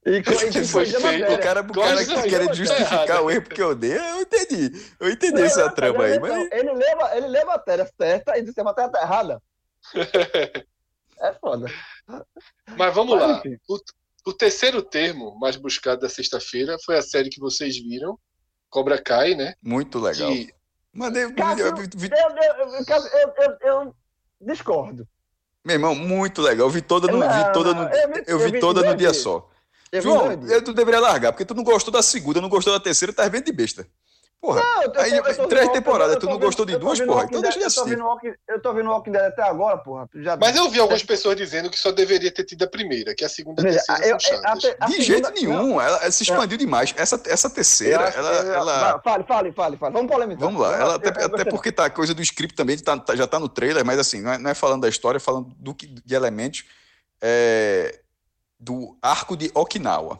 E, que foi feito, matéria. O cara, o cara que tá justificar errado. o erro porque odeia, eu entendi. Eu entendi Não, essa trama aí, mas. Ele lê, a- ele lê a matéria certa e diz que a matéria tá errada. É foda. Mas vamos Mas, lá. enfim. O terceiro termo mais buscado da sexta-feira foi a série que vocês viram, Cobra Kai, né? Muito legal. Que Mandei. Cássio, eu Eu, eu, eu, Cássio, eu, eu, eu discordo. meu irmão, muito legal. Eu vi toda no, Não, vi toda no, eu vi- eu eu vi vi toda no dia só. Eu vi João, eu, tu deveria largar, porque tu não gostou da segunda, não gostou da terceira, tá vendo de besta. Porra, Não, eu tô- aí eu tô- três temporadas, tu não vendo- gostou de duas, porra, então deixa de eu tô assistir. Eu tô vendo Walking Dead até agora, porra. Já... Mas eu vi algumas pessoas dizendo que só deveria ter tido a primeira, que a segunda e a terceira eu- são a a De segunda- jeito nenhum, ela, ela se expandiu demais. Essa, essa terceira, acho- ela, eu- ela, vai, Fale, fale, fale, fale. Vamos polemizar. Vamos lá, ela eu- até, até porque tá a coisa do script também, tá- tá- já tá no trailer, mas assim, não é, não é falando da história, é falando do que, de elementos é, do arco de Okinawa.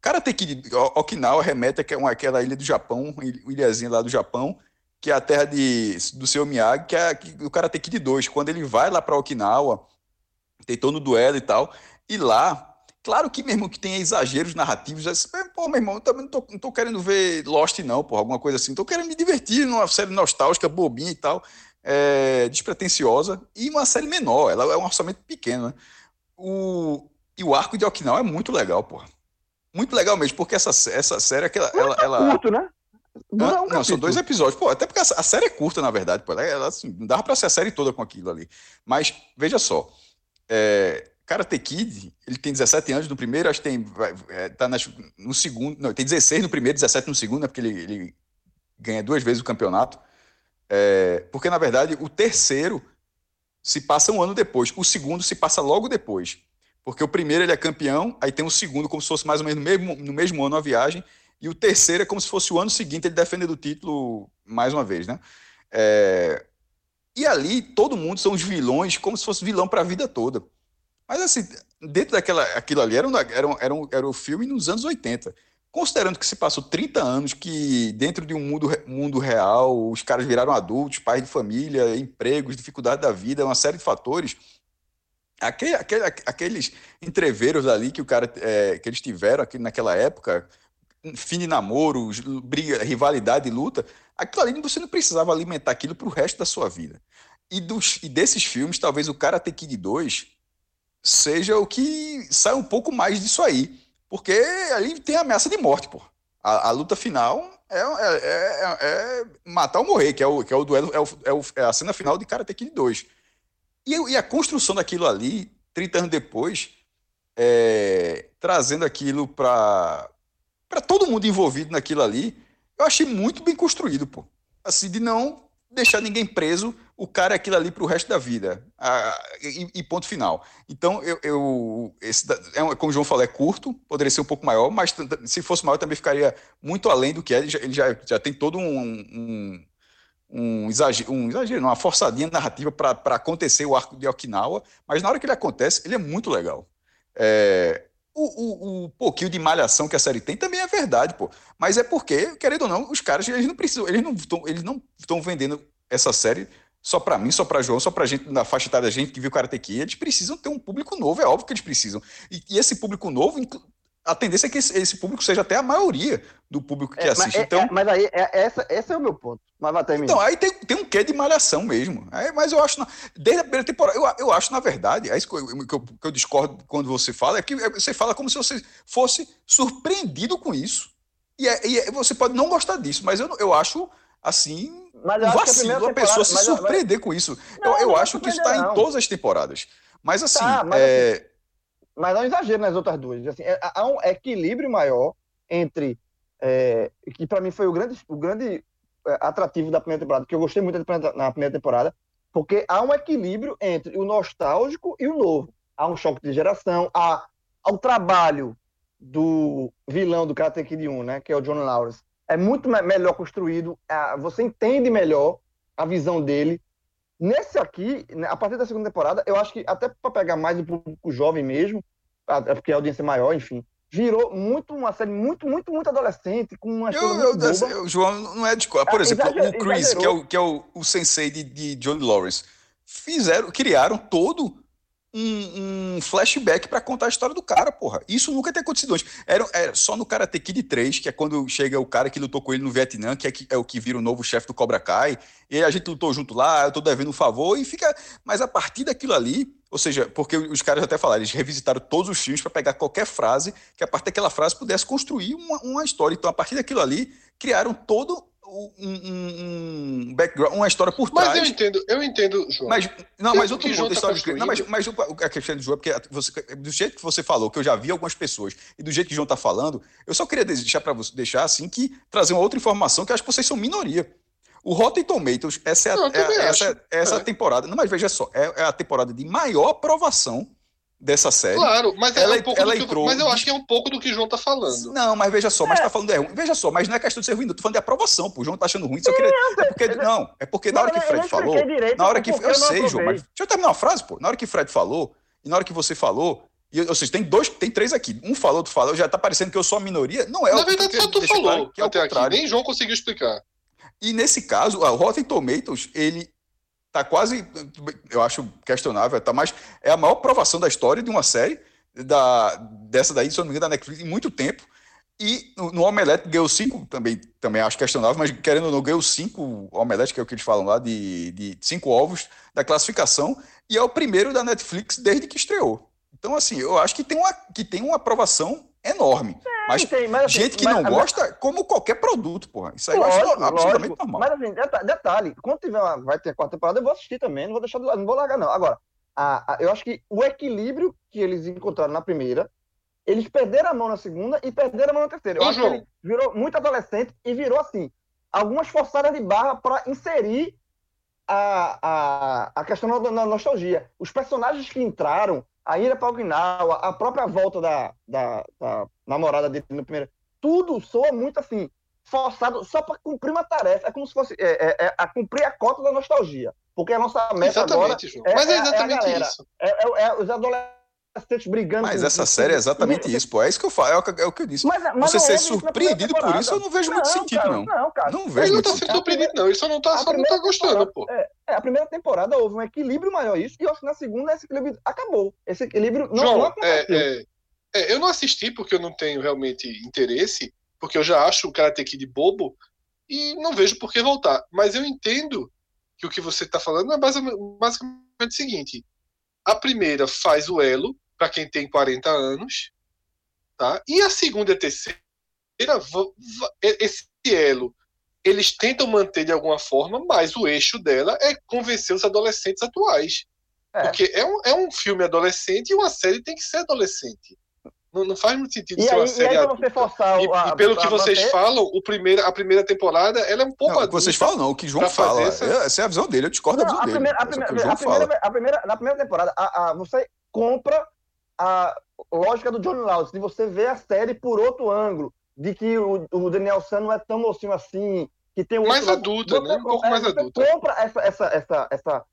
Karate Kid O- Okinawa remete àquela ilha do Japão, il- ilhazinha lá do Japão, que é a terra de, do seu Miyagi, que é o Karate Kid 2. Quando ele vai lá para Okinawa, tem todo o duelo e tal, e lá, claro que mesmo que tenha exageros narrativos, assim, pô, meu irmão, eu também não tô, não tô querendo ver Lost não, porra, alguma coisa assim, tô querendo me divertir numa série nostálgica, bobinha e tal, é, despretensiosa, e uma série menor, ela é um orçamento pequeno, né? O, e o arco de Okinawa é muito legal, porra. Muito legal mesmo, porque essa, essa série, aquela, ela, ela, Curto, né? Dura um não, são capítulo. dois episódios. Pô, até porque a, a série é curta, na verdade. Pô, ela, ela, assim, não dava pra ser a série toda com aquilo ali. Mas, veja só. É, Karate Kid, ele tem 17 anos no primeiro, acho que tem. é, tá nas- no segundo. Não, tem 16 no primeiro, 17 no segundo, né, porque ele, ele ganha duas vezes o campeonato. É, porque, na verdade, o terceiro se passa um ano depois. O segundo se passa logo depois. Porque o primeiro ele é campeão, aí tem o segundo como se fosse mais ou menos no mesmo, no mesmo ano a viagem, e o terceiro é como se fosse o ano seguinte ele defendendo o título mais uma vez, né? É, E ali todo mundo são os vilões, como se fosse vilão para a vida toda. Mas assim, dentro daquela, aquilo ali era, era, um, era, um, era o filme nos anos 80. Considerando que se passou 30 anos, que dentro de um mundo, mundo real, os caras viraram adultos, pais de família, empregos, dificuldade da vida, uma série de fatores. Aquele, aquele, aqueles entreveros ali que o cara é, que eles tiveram aqui naquela época, fim de namoro, briga, rivalidade luta, aquilo ali você não precisava alimentar aquilo para o resto da sua vida. E, dos, e desses filmes, talvez o Karate Kid 2 seja o que sai um pouco mais disso aí. Porque ali tem ameaça de morte, pô. A, a luta final é, é, é- é matar ou morrer, que é o, que é o duelo, é, o- é é a cena final de Karate Kid 2. E, e a construção daquilo ali, 30 anos depois, é, trazendo aquilo para para todo mundo envolvido naquilo ali, eu achei muito bem construído, pô. Assim, de não deixar ninguém preso, o cara é aquilo ali pro resto da vida. E, e ponto final. Então, eu, eu esse, é um- como o João falou, é curto, poderia ser um pouco maior, mas se fosse maior também ficaria muito além do que é. Ele já, ele já, já tem todo um, um, um exagero, um exagero, uma forçadinha narrativa para acontecer o arco de Okinawa, mas na hora que ele acontece, ele é muito legal. É, o, o, o pouquinho de malhação que a série tem também é verdade, pô. Mas é porque, querendo ou não, os caras, eles não precisam, eles não estão, eles não estão vendendo essa série só pra mim, só pra João, só pra gente na faixa etária da gente que viu Karate Kid. Eles precisam ter um público novo, é óbvio que eles precisam. E, e esse público novo, a tendência é que esse, público seja até a maioria do público que É, mas, assiste. é- Então, é- mas aí, é- essa, esse é o meu ponto. Mas vai terminar. então, aí tem, tem um quê de malhação mesmo. É, mas eu acho, na- desde a primeira temporada, eu, eu acho, na verdade, é isso que eu, que eu- que eu discordo quando você fala, é que você fala como se você fosse surpreendido com isso. E, é- e é- você pode não gostar disso, mas eu, eu acho, assim, Mas um eu acho a vacilo a pessoa se mas- mas- surpreender com isso. Não, eu eu acho que isso está em todas as temporadas. Mas assim, Tá, mas é, Mas não exagero nas outras duas. Assim, é- há um equilíbrio maior entre. é, que para mim foi o grande, o grande é, atrativo da primeira temporada, que eu gostei muito na primeira temporada, porque há um equilíbrio entre o nostálgico e o novo. Há um choque de geração, há ao trabalho do vilão do Karate Kid 1, né, que é o John Lawrence, é muito me melhor construído, é, você entende melhor a visão dele. Nesse aqui, né, a partir da segunda temporada, eu acho que até para pegar mais o público jovem mesmo, é porque a audiência é maior, enfim, virou muito uma série muito, muito, muito adolescente, com uma eu, eu, eu, eu, João, não é de Por ah, exemplo, o Chris, que é o, que é o, o sensei de, de John Lawrence, fizeram, criaram todo um, um flashback para contar a história do cara, porra. Isso nunca tem acontecido antes. Era, era só no Karate Kid 3, que é quando chega o cara que lutou com ele no Vietnã, que é, que, é o que vira o novo chefe do Cobra Kai, e a gente lutou junto lá, eu tô devendo um favor, e fica. Mas a partir daquilo ali, ou seja, porque os caras até falaram, eles revisitaram todos os filmes para pegar qualquer frase, que a partir daquela frase pudesse construir uma, uma história. Então, a partir daquilo ali, criaram todo um, um, background, uma história por trás. Mas eu entendo, eu entendo, João. Mas, não, mas outro ponto da história tá não, mas, mas a questão do João, porque você, do jeito que você falou, que eu já vi algumas pessoas, e do jeito que o João está falando, eu só queria deixar para você deixar assim que trazer uma outra informação que eu acho que vocês são minoria. O Rotten Tomatoes, essa é a, não, é, essa, essa é. temporada. Não, mas veja só, é, é a temporada de maior aprovação dessa série. Claro, mas, é ela, é um pouco ela entrou... mas eu acho que é um pouco do que o João tá falando. Não, mas veja só, mas tá falando é ruim. Veja só, mas não é questão de ser ruim, eu tô falando de aprovação, pô. O João tá achando ruim. Só queria... é porque, não, é porque na hora que Fred falou. Na hora que. Eu sei, João, mas. Deixa eu terminar uma frase, pô. Na hora que Fred falou, e na hora que você falou. E, ou seja, tem dois, tem três aqui. Um falou, outro falou, já tá parecendo que eu sou a minoria. Não é Na verdade, só tu falou. Claro, que é até aqui. Nem João conseguiu explicar. E nesse caso, o Rotten Tomatoes, ele tá quase, eu acho questionável, tá mais é a maior provação da história de uma série da, dessa daí, se eu não me engano, da Netflix em muito tempo. E no, no Omelete ganhou cinco, também, também acho questionável, mas querendo ou não, ganhou cinco Omelete, que é o que eles falam lá, de, de cinco ovos da classificação, e é o primeiro da Netflix desde que estreou. Então, assim, eu acho que tem uma, que tem uma aprovação enorme. É, mas, tem, mas assim, gente que mas, não mas, gosta, como qualquer produto, porra. Isso aí lógico, eu acho absolutamente lógico. normal. Mas assim, detalhe, quando tiver uma, vai ter a quarta temporada, eu vou assistir também, não vou deixar de lado, não vou largar, não. Agora, a, a, eu acho que o equilíbrio que eles encontraram na primeira, eles perderam a mão na segunda e perderam a mão na terceira. Eu acho João. que ele virou muito adolescente e virou assim, algumas forçadas de barra para inserir a, a, a questão da, nostalgia. Os personagens que entraram, a Ira Palguinal, a própria volta da, da, da namorada dele no primeiro, tudo soa muito assim, forçado só para cumprir uma tarefa. É como se fosse é, é, é, a cumprir a cota da nostalgia. Porque a nossa meta exatamente, agora. É, Mas é, é exatamente isso. É, é, os adolescentes brigando. Mas essa série é exatamente isso, pô. É isso que eu falo, é o que eu disse. Mas, mas Você ser surpreendido por isso, eu não vejo não, muito sentido, cara, não. Não, cara. Não vejo ele não tá sendo surpreendido, não. Ele só não tá, só não tá gostando, pô. É, a primeira temporada houve um equilíbrio maior isso, e eu acho que na segunda esse equilíbrio acabou. Esse equilíbrio não, João, não aconteceu. eu não assisti porque eu não tenho realmente interesse, porque eu já acho o Karate Kid bobo, e não vejo por que voltar. Mas eu entendo que o que você está falando é basicamente o seguinte: a primeira faz o elo para quem tem 40 anos, tá? E a segunda e a terceira, esse elo eles tentam manter de alguma forma, mas o eixo dela é convencer os adolescentes atuais. É. Porque é um, é um filme adolescente e uma série tem que ser adolescente. Não, não faz muito sentido e ser aí, uma série. E, aí, você forçar e, a, e pelo que vocês manter... falam, o primeira, a primeira temporada ela é um pouco. Não, vocês falam, não. O que João fala. Essa... essa... é a visão dele, eu discordo não, da visão a primeira, dele. A primeira, a primeira, a primeira, na primeira temporada, a, a, você compra a lógica do John Lawrence, de você ver a série por outro ângulo, de que o, o Daniel San não é tão mocinho assim, que tem um mais adulta, né? Um pouco é, mais adulta. compra essa, essa, essa, essa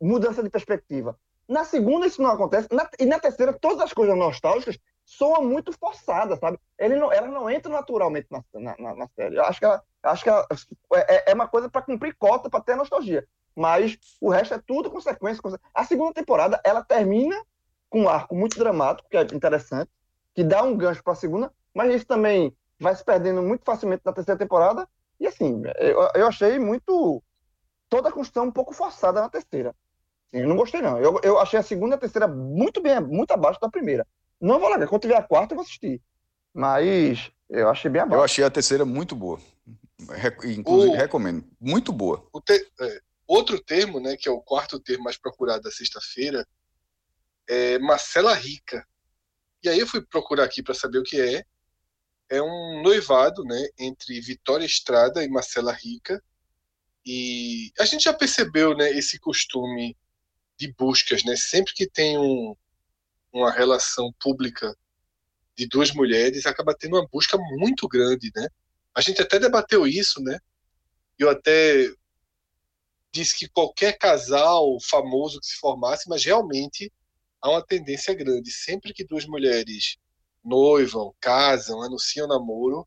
mudança de perspectiva. Na segunda isso não acontece, na, e na terceira todas as coisas nostálgicas soa muito forçada, sabe? Ele não, ela não entra naturalmente na, na, na série. Eu acho que ela, acho que ela, é, é uma coisa para cumprir cota, para ter nostalgia. Mas o resto é tudo consequência, A segunda temporada, ela termina com um arco muito dramático, que é interessante, que dá um gancho para a segunda, mas isso também vai se perdendo muito facilmente na terceira temporada. E assim, eu, eu achei muito. toda a construção um pouco forçada na terceira. Eu não gostei, não. Eu, eu achei a segunda e a terceira muito bem, muito abaixo da primeira. Não vou largar. Quando tiver a quarta, eu vou assistir. Mas eu achei bem abaixo. Eu achei a terceira muito boa. Inclusive, o, recomendo. Muito boa. Te, é, outro termo, né, que é o quarto termo mais procurado da sexta-feira, é Marcela Rica. E aí eu fui procurar aqui para saber o que é. É um noivado, né, entre Vitória Estrada e Marcela Rica. E a gente já percebeu, né, esse costume de buscas, né? Sempre que tem um, uma relação pública de duas mulheres, acaba tendo uma busca muito grande, né? A gente até debateu isso, né? Eu até disse que qualquer casal famoso que se formasse, mas realmente há uma tendência grande. Sempre que duas mulheres noivam, casam, anunciam namoro,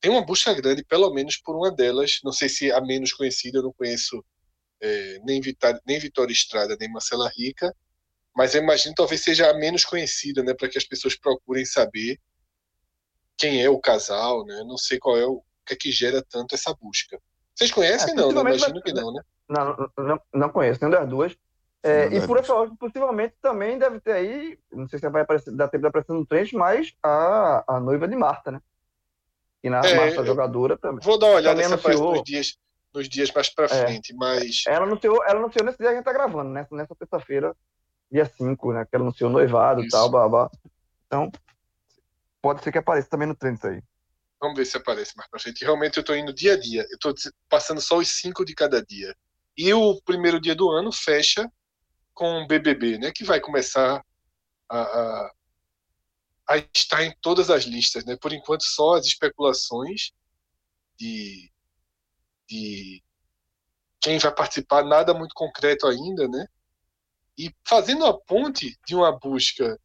tem uma busca grande, pelo menos por uma delas. Não sei se a menos conhecida, eu não conheço é, nem, Vitória, nem Vitória Estrada, nem Marcela Rica, mas eu imagino talvez seja a menos conhecida, né, para que as pessoas procurem saber quem é o casal, né? Não sei qual é o, o que é que gera tanto essa busca. Vocês conhecem? É, não, não imagino que não, né? Não, não, não conheço, nenhuma das duas. É, e por essa ordem, possivelmente também deve ter aí, não sei se vai aparecer, dar tempo de aparecer no trend, mas a, a noiva de Marta, né? E na é, Marta jogadora também. Vou dar uma olhada se aparece nos dias, nos dias mais pra é, frente, mas. Ela anunciou, ela anunciou nesse dia que a gente tá gravando, né? Nessa terça-feira, dia 5, né? Que ela anunciou noivado e tal, babá. Então, pode ser que apareça também no isso aí. Vamos ver se aparece mais pra frente. Realmente eu tô indo dia a dia. Eu tô passando só os cinco de cada dia. E o primeiro dia do ano fecha com o BBB, né? Que vai começar a, a, a estar em todas as listas, né? Por enquanto só as especulações de, de quem vai participar, nada muito concreto ainda, né? E fazendo a ponte de uma busca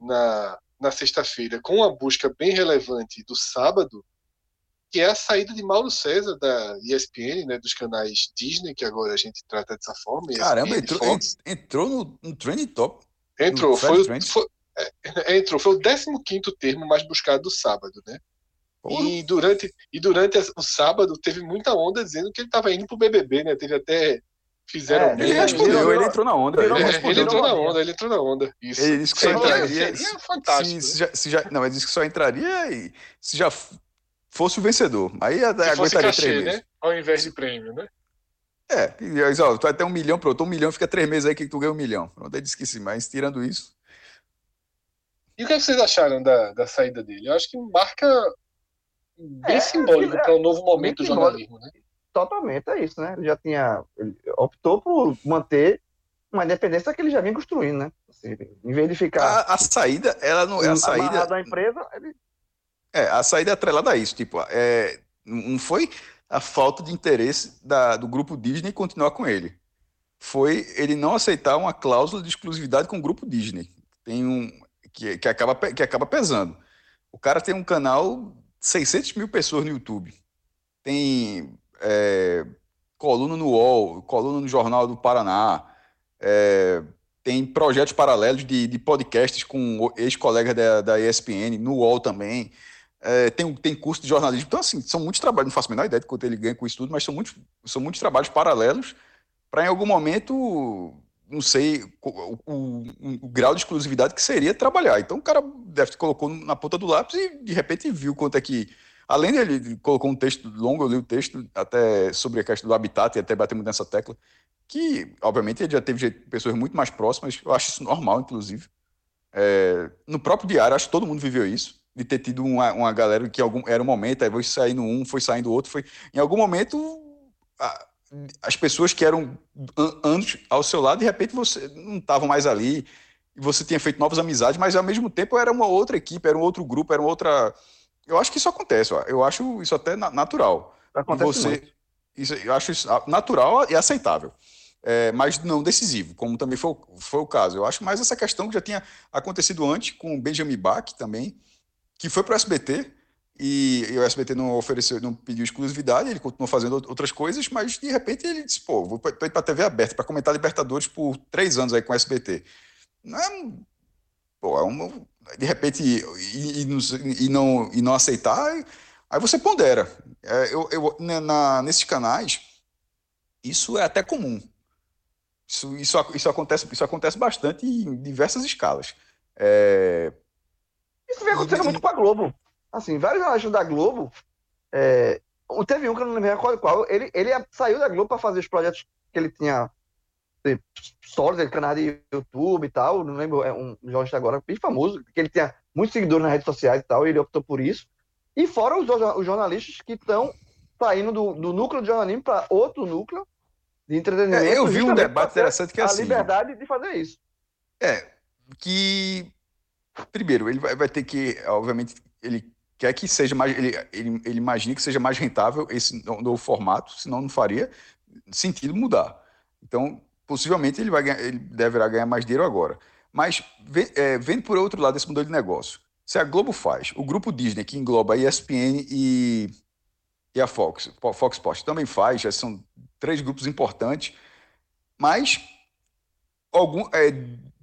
na, na sexta-feira com uma busca bem relevante do sábado, que é a saída de Mauro César da ESPN, né, dos canais Disney, que agora a gente trata dessa forma. Caramba, ESPN, entrou, entrou no, no trending top. Entrou, foi, foi, é, entrou, foi o 15 termo mais buscado do sábado, né? E durante, e durante o sábado teve muita onda dizendo que ele estava indo pro BBB, né? Teve até fizeram. É, ele respondeu, ele entrou na onda. Ele, é, ele entrou na onda, ele entrou na onda. Isso. Ele disse que só entraria. Seria fantástico. Se, se, já, se já, não, ele disse que só entraria e se já fosse o vencedor. Aí aguentaria cachê, três meses. Né? Ao invés de prêmio, né? É, e aí, ó, tu vai ter um milhão, pronto, um milhão fica três meses aí que tu ganha um milhão. Pronto, ele disse que sim, mas tirando isso. E o que vocês acharam da, da saída dele? Eu acho que marca bem é, simbólico é, para um novo momento do jornalismo, né? Totalmente, é isso, né? Ele já tinha. Ele optou por manter uma independência que ele já vinha construindo, né? Assim, em vez de ficar. A, a saída, ela não é a saída. da empresa, ele... É, a saída é atrelada a isso. Tipo, é, não foi a falta de interesse da, do grupo Disney continuar com ele. Foi ele não aceitar uma cláusula de exclusividade com o grupo Disney. Tem um. Que, que, acaba, que acaba pesando. O cara tem um canal 600 mil pessoas no YouTube. Tem é, coluna no UOL, coluna no Jornal do Paraná, é, tem projetos paralelos de, de podcasts com ex-colegas da, da ESPN, no UOL também. É, tem, tem curso de jornalismo. Então, assim, são muitos trabalhos, não faço a menor ideia de quanto ele ganha com isso tudo, mas são muitos, são muitos trabalhos paralelos para, em algum momento, não sei o, o, o, grau de exclusividade que seria trabalhar. Então, o cara deve colocou na ponta do lápis e, de repente, viu quanto é que Além dele, ele colocou um texto longo, eu li o texto até sobre a questão do habitat e até batemos nessa tecla, que, obviamente, ele já teve pessoas muito mais próximas, eu acho isso normal, inclusive. É, no próprio diário, acho que todo mundo viveu isso, de ter tido uma, uma galera que algum, era um momento, aí foi saindo um, foi saindo outro, foi... Em algum momento, a, as pessoas que eram anos ao seu lado, de repente você não estavam mais ali, e você tinha feito novas amizades, mas ao mesmo tempo era uma outra equipe, era um outro grupo, era uma outra eu acho que isso acontece, ó. eu acho isso até natural. Acontece você, isso, eu acho isso natural e aceitável. É, mas não decisivo, como também foi, foi o caso. Eu acho mais essa questão que já tinha acontecido antes com o Benjamin Bach também, que foi para o SBT e, e, o SBT não ofereceu, não pediu exclusividade, ele continuou fazendo outras coisas, mas de repente ele disse, pô, vou para a TV aberta para comentar Libertadores por três anos aí com o SBT. Não é, pô, é uma, de repente e, e, e, não, e não aceitar, aí você pondera. É, eu, eu, na, nesses canais, isso é até comum. Isso, isso, isso, acontece, isso acontece bastante em diversas escalas. É... Isso vem acontecendo muito com a Globo. Assim, vários jornalistas da Globo. É... Teve um que eu não lembro qual, qual ele, ele saiu da Globo para fazer os projetos que ele tinha sólido, canal de YouTube e tal, não lembro, é um jornalista agora bem famoso, que ele tinha muitos seguidores nas redes sociais e tal, e ele optou por isso. E fora os, os jornalistas que estão saindo do, do núcleo de jornalismo para outro núcleo de entretenimento. É, eu vi um debate interessante que é a assim. A liberdade de fazer isso. É, que primeiro ele vai, vai ter que, obviamente, ele quer que seja mais, ele, ele, ele imagina que seja mais rentável esse novo formato, senão não faria sentido mudar. Então, possivelmente ele vai ganhar, ele deverá ganhar mais dinheiro agora. Mas é, vendo por outro lado esse modelo de negócio, se a Globo faz, o grupo Disney que engloba a ESPN e, e a Fox, Fox Sports também faz, já são três grupos importantes, mas algum, é,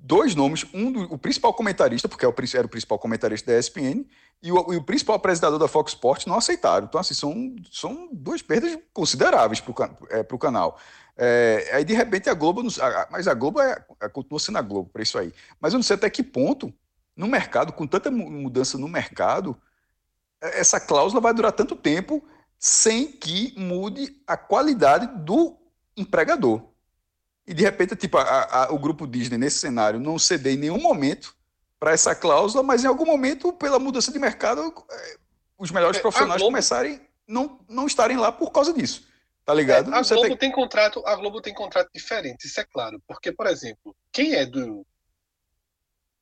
dois nomes, um do, o principal comentarista, porque é era o principal comentarista da ESPN, e o, e o principal apresentador da Fox Sports não aceitaram. Então, assim, são, são duas perdas consideráveis para o é, canal. É, aí, de repente, a Globo. Mas a Globo é, a, continua sendo a Globo para isso aí. Mas eu não sei até que ponto, no mercado, com tanta mudança no mercado, é, essa cláusula vai durar tanto tempo sem que mude a qualidade do empregador. E de repente, tipo, a, a, o grupo Disney, nesse cenário, não ceder em nenhum momento para essa cláusula, mas em algum momento, pela mudança de mercado, é, os melhores é, profissionais Globo... começarem não não estarem lá por causa disso. Tá ligado? É, a Globo tem... tem... contrato, a Globo tem contrato diferente, isso é claro. Porque, por exemplo, quem é do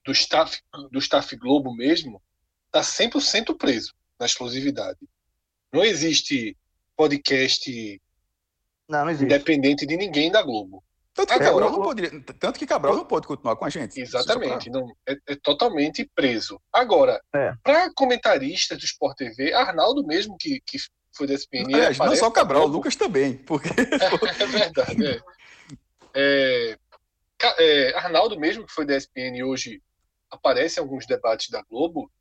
do staff do staff Globo mesmo, tá 100% preso na exclusividade. Não existe podcast não, não existe. independente de ninguém da Globo. Tanto que, Cabral não poderia, tanto que Cabral não pode continuar com a gente. Exatamente, não, é, é, totalmente preso. Agora, é. para comentaristas do Sport TV, Arnaldo mesmo, que, que foi da SPN. Aliás, não só Cabral, Globo... Lucas também. Porque... é verdade. É. É, é, Arnaldo mesmo, que foi da SPN hoje aparece em alguns debates da Globo,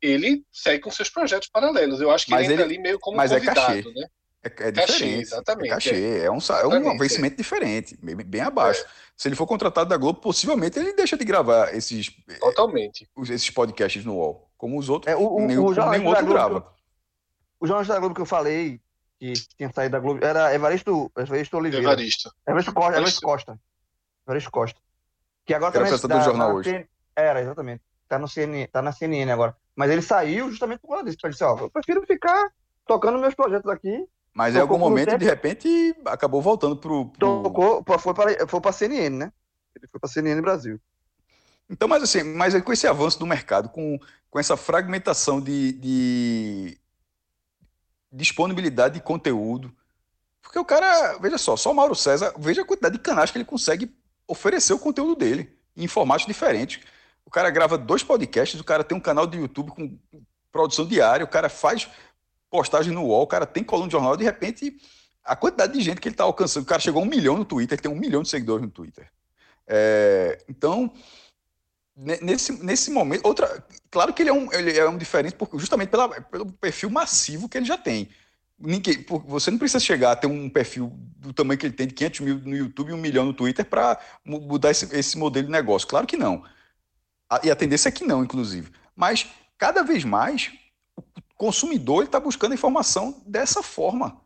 ele segue com seus projetos paralelos. Eu acho que mas ele entra ali meio como mas convidado, é cachê. né? É, é cachê, diferente. Exatamente. É cachê, é, um, é um vencimento diferente, bem, bem abaixo. É. Se ele for contratado da Globo, possivelmente ele deixa de gravar esses, Totalmente. esses podcasts no UOL, como os outros, é, o, o, nenhum, o nenhum outro grava. o jornalista da Globo que eu falei, que tinha saído da Globo, era Evaristo, Evaristo Oliveira. Evaristo. Evaristo Costa. Evaristo Costa. Evaristo Costa. Que agora era também do jornal hoje. Era, exatamente. Tá, no CNN, tá na CNN agora. Mas ele saiu justamente por causa disso. Ele disse, ó, eu prefiro ficar tocando meus projetos aqui mas em algum momento, de repente, acabou voltando pro. pro... Tocou, foi para foi a CNN, né? Ele foi para a CNN Brasil. Então, mas assim, mas com esse avanço do mercado, com, com essa fragmentação de, de disponibilidade de conteúdo, porque o cara, veja só, só o Mauro César, veja a quantidade de canais que ele consegue oferecer o conteúdo dele em formatos diferentes. O cara grava dois podcasts, o cara tem um canal de YouTube com produção diária, o cara faz postagem no UOL, o cara tem coluna de jornal, de repente, a quantidade de gente que ele está alcançando, o cara chegou a um milhão no Twitter, ele tem um milhão de seguidores no Twitter. É, então, nesse, nesse momento, outra, claro que ele é um, ele é um diferente porque, justamente pela, pelo perfil massivo que ele já tem. Ninguém, você não precisa chegar a ter um perfil do tamanho que ele tem, de 500 mil no YouTube e um milhão no Twitter, para mudar esse, esse modelo de negócio. Claro que não. E a tendência é que não, inclusive. Mas, cada vez mais, consumidor está buscando informação dessa forma.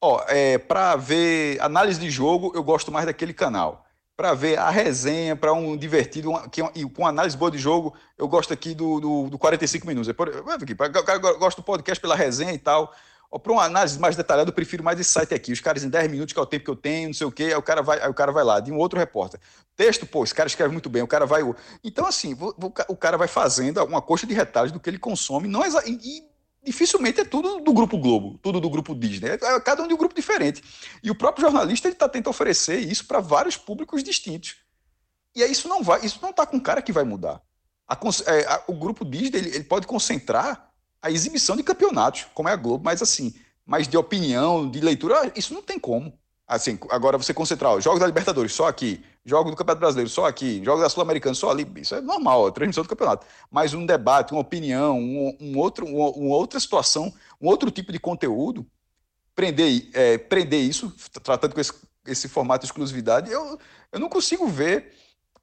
Ó, é, para ver análise de jogo, eu gosto mais daquele canal. Para ver a resenha, para um divertido, uma, que, com análise boa de jogo, eu gosto aqui do, do, do 45 minutos. Eu, eu gosto do podcast pela resenha e tal. Para uma análise mais detalhada, eu prefiro mais esse site aqui. Os caras em 10 minutos, que é o tempo que eu tenho, não sei o quê, aí o cara vai, o cara vai lá, de um outro repórter. Texto, pô, esse cara escreve muito bem, o cara vai. Então, assim, o cara vai fazendo uma coxa de retalhos do que ele consome, não e, dificilmente é tudo do Grupo Globo, tudo do Grupo Disney. É, é cada um de um grupo diferente. E o próprio jornalista está tentando oferecer isso para vários públicos distintos. E aí isso não vai, isso não está com cara que vai mudar. A, é, a, o Grupo Disney ele, ele, pode concentrar a exibição de campeonatos, como é a Globo, mas assim, mas de opinião, de leitura, isso não tem como. Assim, agora você concentrar os jogos da Libertadores só aqui, jogo do Campeonato Brasileiro só aqui, jogos da Sul-Americana só ali, isso é normal, é transmissão do campeonato. Mas um debate, uma opinião, um, um outro, uma, uma, outra situação, um outro tipo de conteúdo, prender, é, prender isso, tratando com esse, esse formato de exclusividade, eu, eu não consigo ver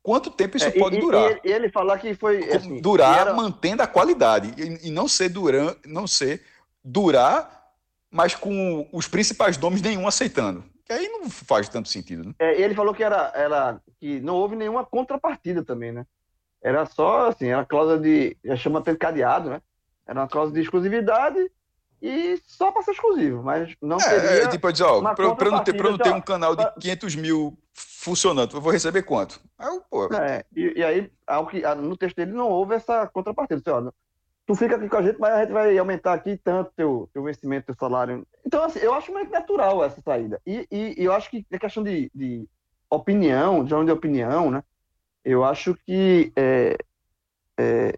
quanto tempo isso é, pode e, durar. E ele falar que foi assim, durar era... mantendo a qualidade e, e, não ser durar, não ser durar, mas com os principais nomes nenhum aceitando. Que aí não faz tanto sentido, né? É, ele falou que era, era que não houve nenhuma contrapartida também, né? Era só assim, a cláusula de. Já chama até cadeado, né? Era uma cláusula de exclusividade e só para ser exclusivo, mas não É, teria. é, tipo, dizer, ó, pra, pra eu não ter, pra eu não ter um canal de ó, 500 mil funcionando, eu vou receber quanto? Aí, eu, pô, É, e, e aí, ao que, no texto dele não houve essa contrapartida. Assim, ó, tu fica aqui com a gente, mas a gente vai aumentar aqui tanto teu, teu vencimento, teu salário. Então, assim, eu acho muito natural essa saída. E, e, e eu acho que é questão de, de opinião, de de opinião, né? Eu acho que é, é,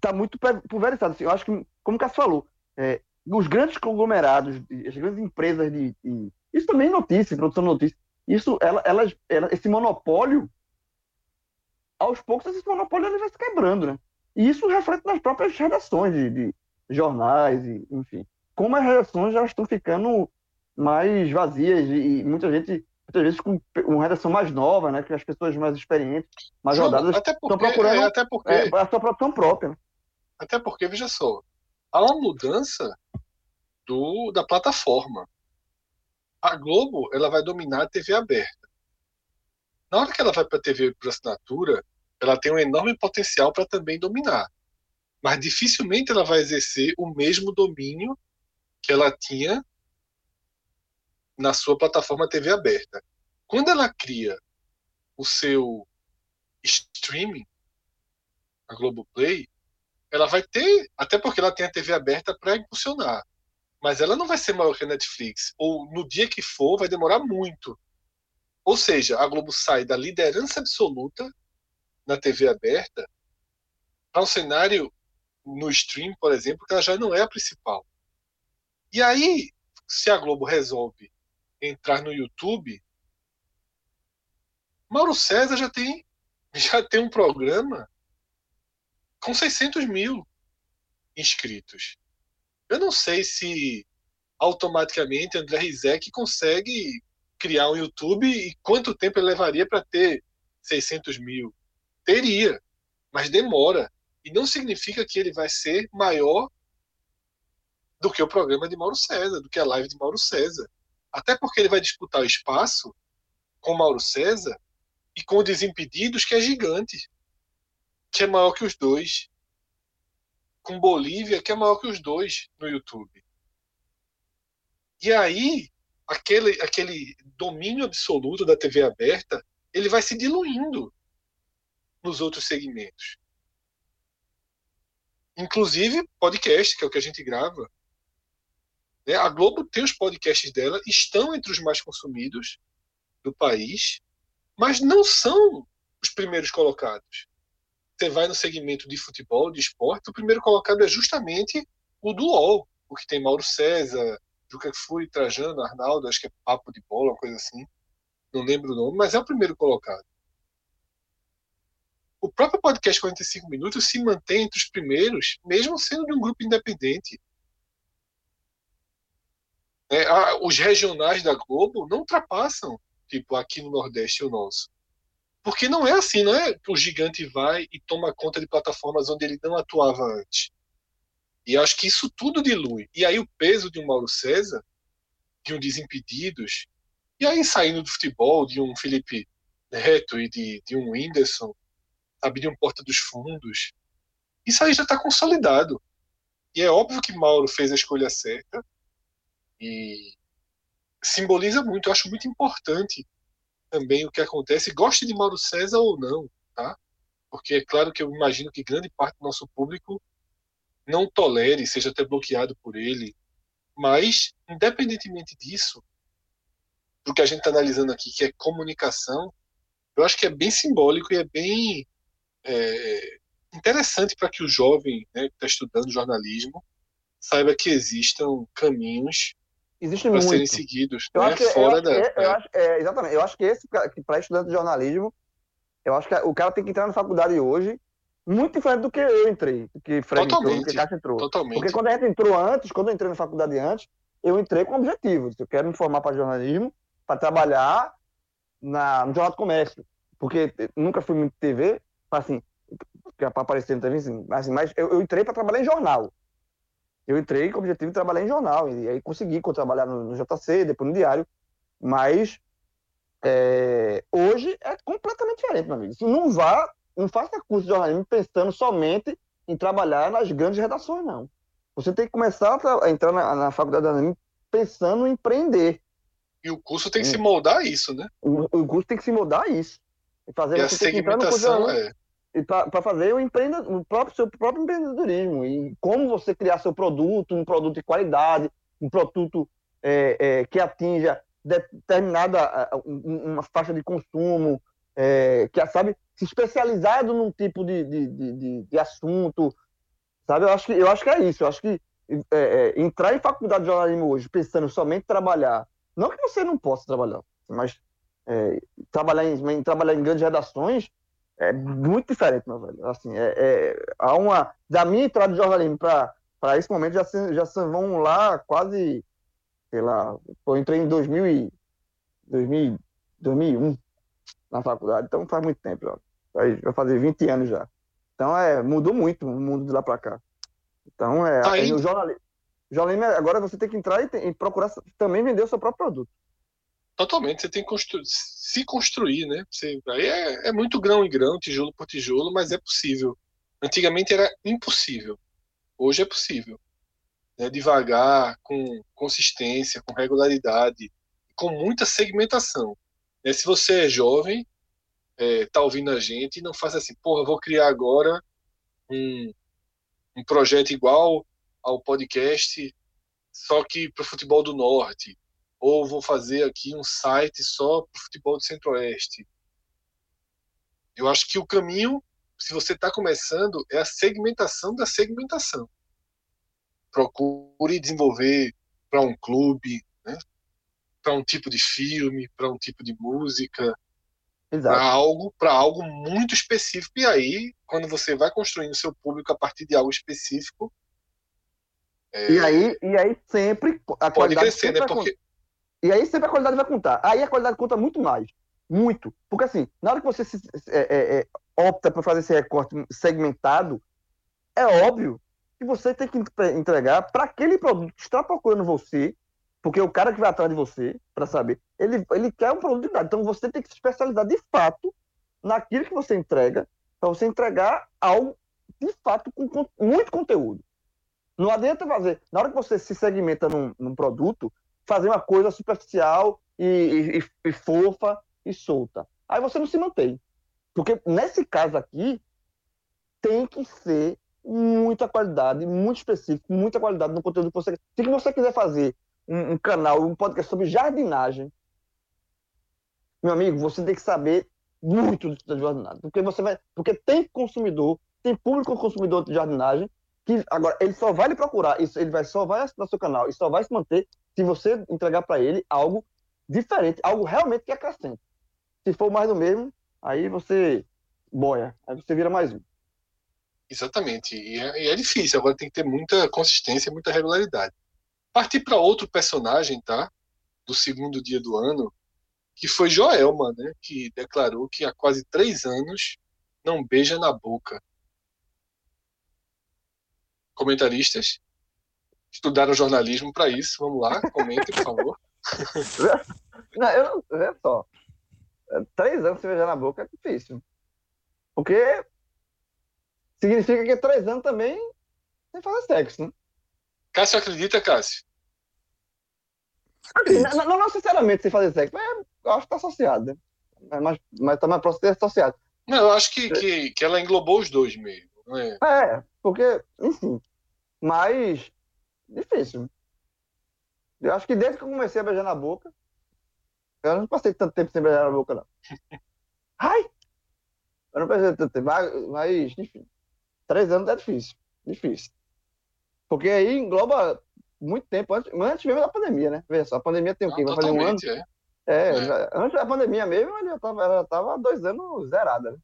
tá muito pul- pulverizado. Assim, eu acho que, como o Cássio falou, é, os grandes conglomerados, as grandes empresas de, de- Isso também é notícia, produção de notícia. Isso, ela, elas, ela- esse monopólio, aos poucos, esse monopólio ele vai se quebrando, né? E isso reflete nas próprias redações de, de jornais, e, enfim. Como as redações já estão ficando mais vazias e, e muita gente, muitas vezes com uma redação mais nova, né? Que as pessoas mais experientes, mais João, rodadas, até estão porque, procurando é, até porque, é, a sua produção própria. Né? até porque, veja só, há uma mudança do, da plataforma. A Globo, ela vai dominar a TV aberta. Na hora que ela vai para a TV por assinatura, ela tem um enorme potencial para também dominar. Mas dificilmente ela vai exercer o mesmo domínio que ela tinha na sua plataforma TV aberta. Quando ela cria o seu streaming, a Globoplay, ela vai ter, até porque ela tem a TV aberta para impulsionar, mas ela não vai ser maior que a Netflix, ou no dia que for, vai demorar muito. Ou seja, a Globo sai da liderança absoluta na TV aberta para um cenário no stream, por exemplo, que ela já não é a principal. E aí, se a Globo resolve entrar no YouTube, Mauro César já tem já tem um programa com 600 mil inscritos. Eu não sei se automaticamente André Rizek consegue criar um YouTube e quanto tempo ele levaria para ter 600 mil. Teria, mas demora. E não significa que ele vai ser maior do que o programa de Mauro César, do que a live de Mauro César. Até porque ele vai disputar o espaço com Mauro César e com o Desimpedidos, que é gigante, que é maior que os dois. Com Bolívia, que é maior que os dois no YouTube. E aí, aquele, aquele domínio absoluto da TV aberta, ele vai se diluindo nos outros segmentos. Inclusive podcast, que é o que a gente grava. Né? A Globo tem os podcasts dela, estão entre os mais consumidos do país, mas não são os primeiros colocados. Você vai no segmento de futebol, de esporte, o primeiro colocado é justamente o do UOL, o que tem Mauro César, Juca Fui, Trajano, Arnaldo, acho que é Papo de Bola, uma coisa assim. Não lembro o nome, mas é o primeiro colocado. O próprio podcast 45 Minutos se mantém entre os primeiros, mesmo sendo de um grupo independente. É, a- os regionais da Globo não ultrapassam, tipo, aqui no Nordeste o nosso. Porque não é assim, não é o gigante vai e toma conta de plataformas onde ele não atuava antes. E acho que isso tudo dilui. E aí o peso de um Mauro César, de um Desimpedidos, e aí saindo do futebol, de um Felipe Neto e de, de um Whindersson, um Porta dos Fundos, isso aí já está consolidado. E é óbvio que Mauro fez a escolha certa e simboliza muito, eu acho muito importante também o que acontece, goste de Mauro César ou não, tá? Porque é claro que eu imagino que grande parte do nosso público não tolere, seja até bloqueado por ele, mas independentemente disso, do que a gente está analisando aqui, que é comunicação, eu acho que é bem simbólico e é bem é, interessante para que o jovem né, que está estudando jornalismo saiba que existam caminhos para serem seguidos Eu né, acho que, eu fora acho da. que- eu acho- é, exatamente. Eu acho que esse que para estudante de jornalismo, eu acho que o cara tem que entrar na faculdade hoje muito diferente do que eu entrei, do que Fred entrou, do Totalmente. que Cássio entrou. Totalmente. Porque quando a gente entrou antes, quando eu entrei na faculdade antes, eu entrei com objetivo. Eu quero me formar para jornalismo, para trabalhar na, no Jornal do Comércio. Porque nunca fui muito TV, assim, para aparecer TV, assim, assim, mas eu, eu entrei para trabalhar em jornal. Eu entrei com o objetivo de trabalhar em jornal, e aí consegui trabalhar no, no JC, depois no Diário, mas é, hoje é completamente diferente, meu amigo. Isso não vá, não faça curso de jornalismo pensando somente em trabalhar nas grandes redações, não. Você tem que começar a entrar na, na faculdade de jornalismo pensando em empreender. E o curso tem que se moldar a isso, né? O, o curso tem que se moldar a isso. E, fazer, e a segmentação é para fazer o, empreende, o próprio, seu próprio empreendedorismo e como você criar seu produto, um produto de qualidade, um produto é, é, que atinja determinada uma faixa de consumo, é, que sabe se especializado num tipo de, de, de, de, assunto, sabe? Eu acho que eu acho que é isso. Eu acho que é, é, entrar em faculdade de jornalismo hoje pensando somente trabalhar, não que você não possa trabalhar, mas é, trabalhar em trabalhar em grandes redações é muito diferente, meu velho. Assim, é, é, há uma. Da minha entrada de jornalismo para esse momento, já, já vão lá quase. Sei lá. Eu entrei em 2000 e, 2000, 2001 na faculdade, então faz muito tempo. Já. Vai, vai fazer 20 anos já. Então, é, mudou muito o mundo de lá para cá. Então, é. Tá o jornalismo, jornalismo, agora você tem que entrar e, tem, e procurar também vender o seu próprio produto. Totalmente, você tem que constru se construir, né? Você, aí é, é, muito grão em grão, tijolo por tijolo, mas é possível. Antigamente era impossível, hoje é possível. Né? Devagar, com consistência, com regularidade, com muita segmentação. Né? Se você é jovem, é, tá ouvindo a gente, não faz assim, porra, vou criar agora um, um projeto igual ao podcast, só que para o futebol do norte ou vou fazer aqui um site só para o futebol do Centro-Oeste. Eu acho que o caminho, se você está começando, é a segmentação da segmentação. Procure desenvolver para um clube, né? para um tipo de filme, para um tipo de música, para algo, para algo muito específico. E aí, quando você vai construindo seu público a partir de algo específico, é... e aí, e aí sempre a pode crescer, né? Porque e aí sempre a qualidade vai contar. Aí a qualidade conta muito mais. Muito. Porque assim, na hora que você se, é, é, é opta por fazer esse recorte segmentado, é óbvio que você tem que entregar para aquele produto que está procurando você, porque o cara que vai atrás de você, para saber, ele, ele quer um produto de verdade. Então você tem que se especializar de fato naquilo que você entrega, para você entregar algo de fato com, com muito conteúdo. Não adianta fazer. Na hora que você se segmenta num, num produto, fazer uma coisa superficial e, e, e fofa e solta. Aí você não se mantém. Porque nesse caso aqui, tem que ser muita qualidade, muito específico, muita qualidade no conteúdo que você Se você quiser fazer um, um, canal, um podcast sobre jardinagem, meu amigo, você tem que saber muito de jardinagem. Porque você vai. Porque tem consumidor, tem público consumidor de jardinagem, que agora ele só vai lhe procurar, isso, ele vai, só vai assinar seu canal e só vai se manter se você entregar para ele algo diferente, algo realmente que acrescente. Se for mais do mesmo, aí você boia, aí você vira mais um. Exatamente, e é, e é difícil, agora tem que ter muita consistência, muita regularidade. Partir para outro personagem, tá? Do segundo dia do ano, que foi Joelma, né? Que declarou que há quase três anos não beija na boca. Comentaristas? Estudaram jornalismo para isso. Vamos lá, comente, por favor. não, eu não. Vê só. Três anos sem beijar na boca é difícil. Porque significa que três anos também sem fazer sexo, né? Cássio acredita, Cássio? Não, não, não, sinceramente sem fazer sexo, mas eu acho que tá associado, né? Mas, mas tá mais próximo de associado. Não, eu acho que, que, que ela englobou os dois mesmo. É? é, porque, enfim. Mas Difícil. Eu acho que desde que eu comecei a beijar na boca, eu não passei tanto tempo sem beijar na boca, não. Ai! Eu não passei tanto tempo, mas, enfim. Três anos é difícil. Difícil. Porque aí engloba muito tempo antes, antes mesmo da pandemia, né? Veja só, a pandemia tem o quê? Vai fazer um ano? É. É, é. antes da pandemia mesmo, ela já estava ela tava dois anos zerada. Né?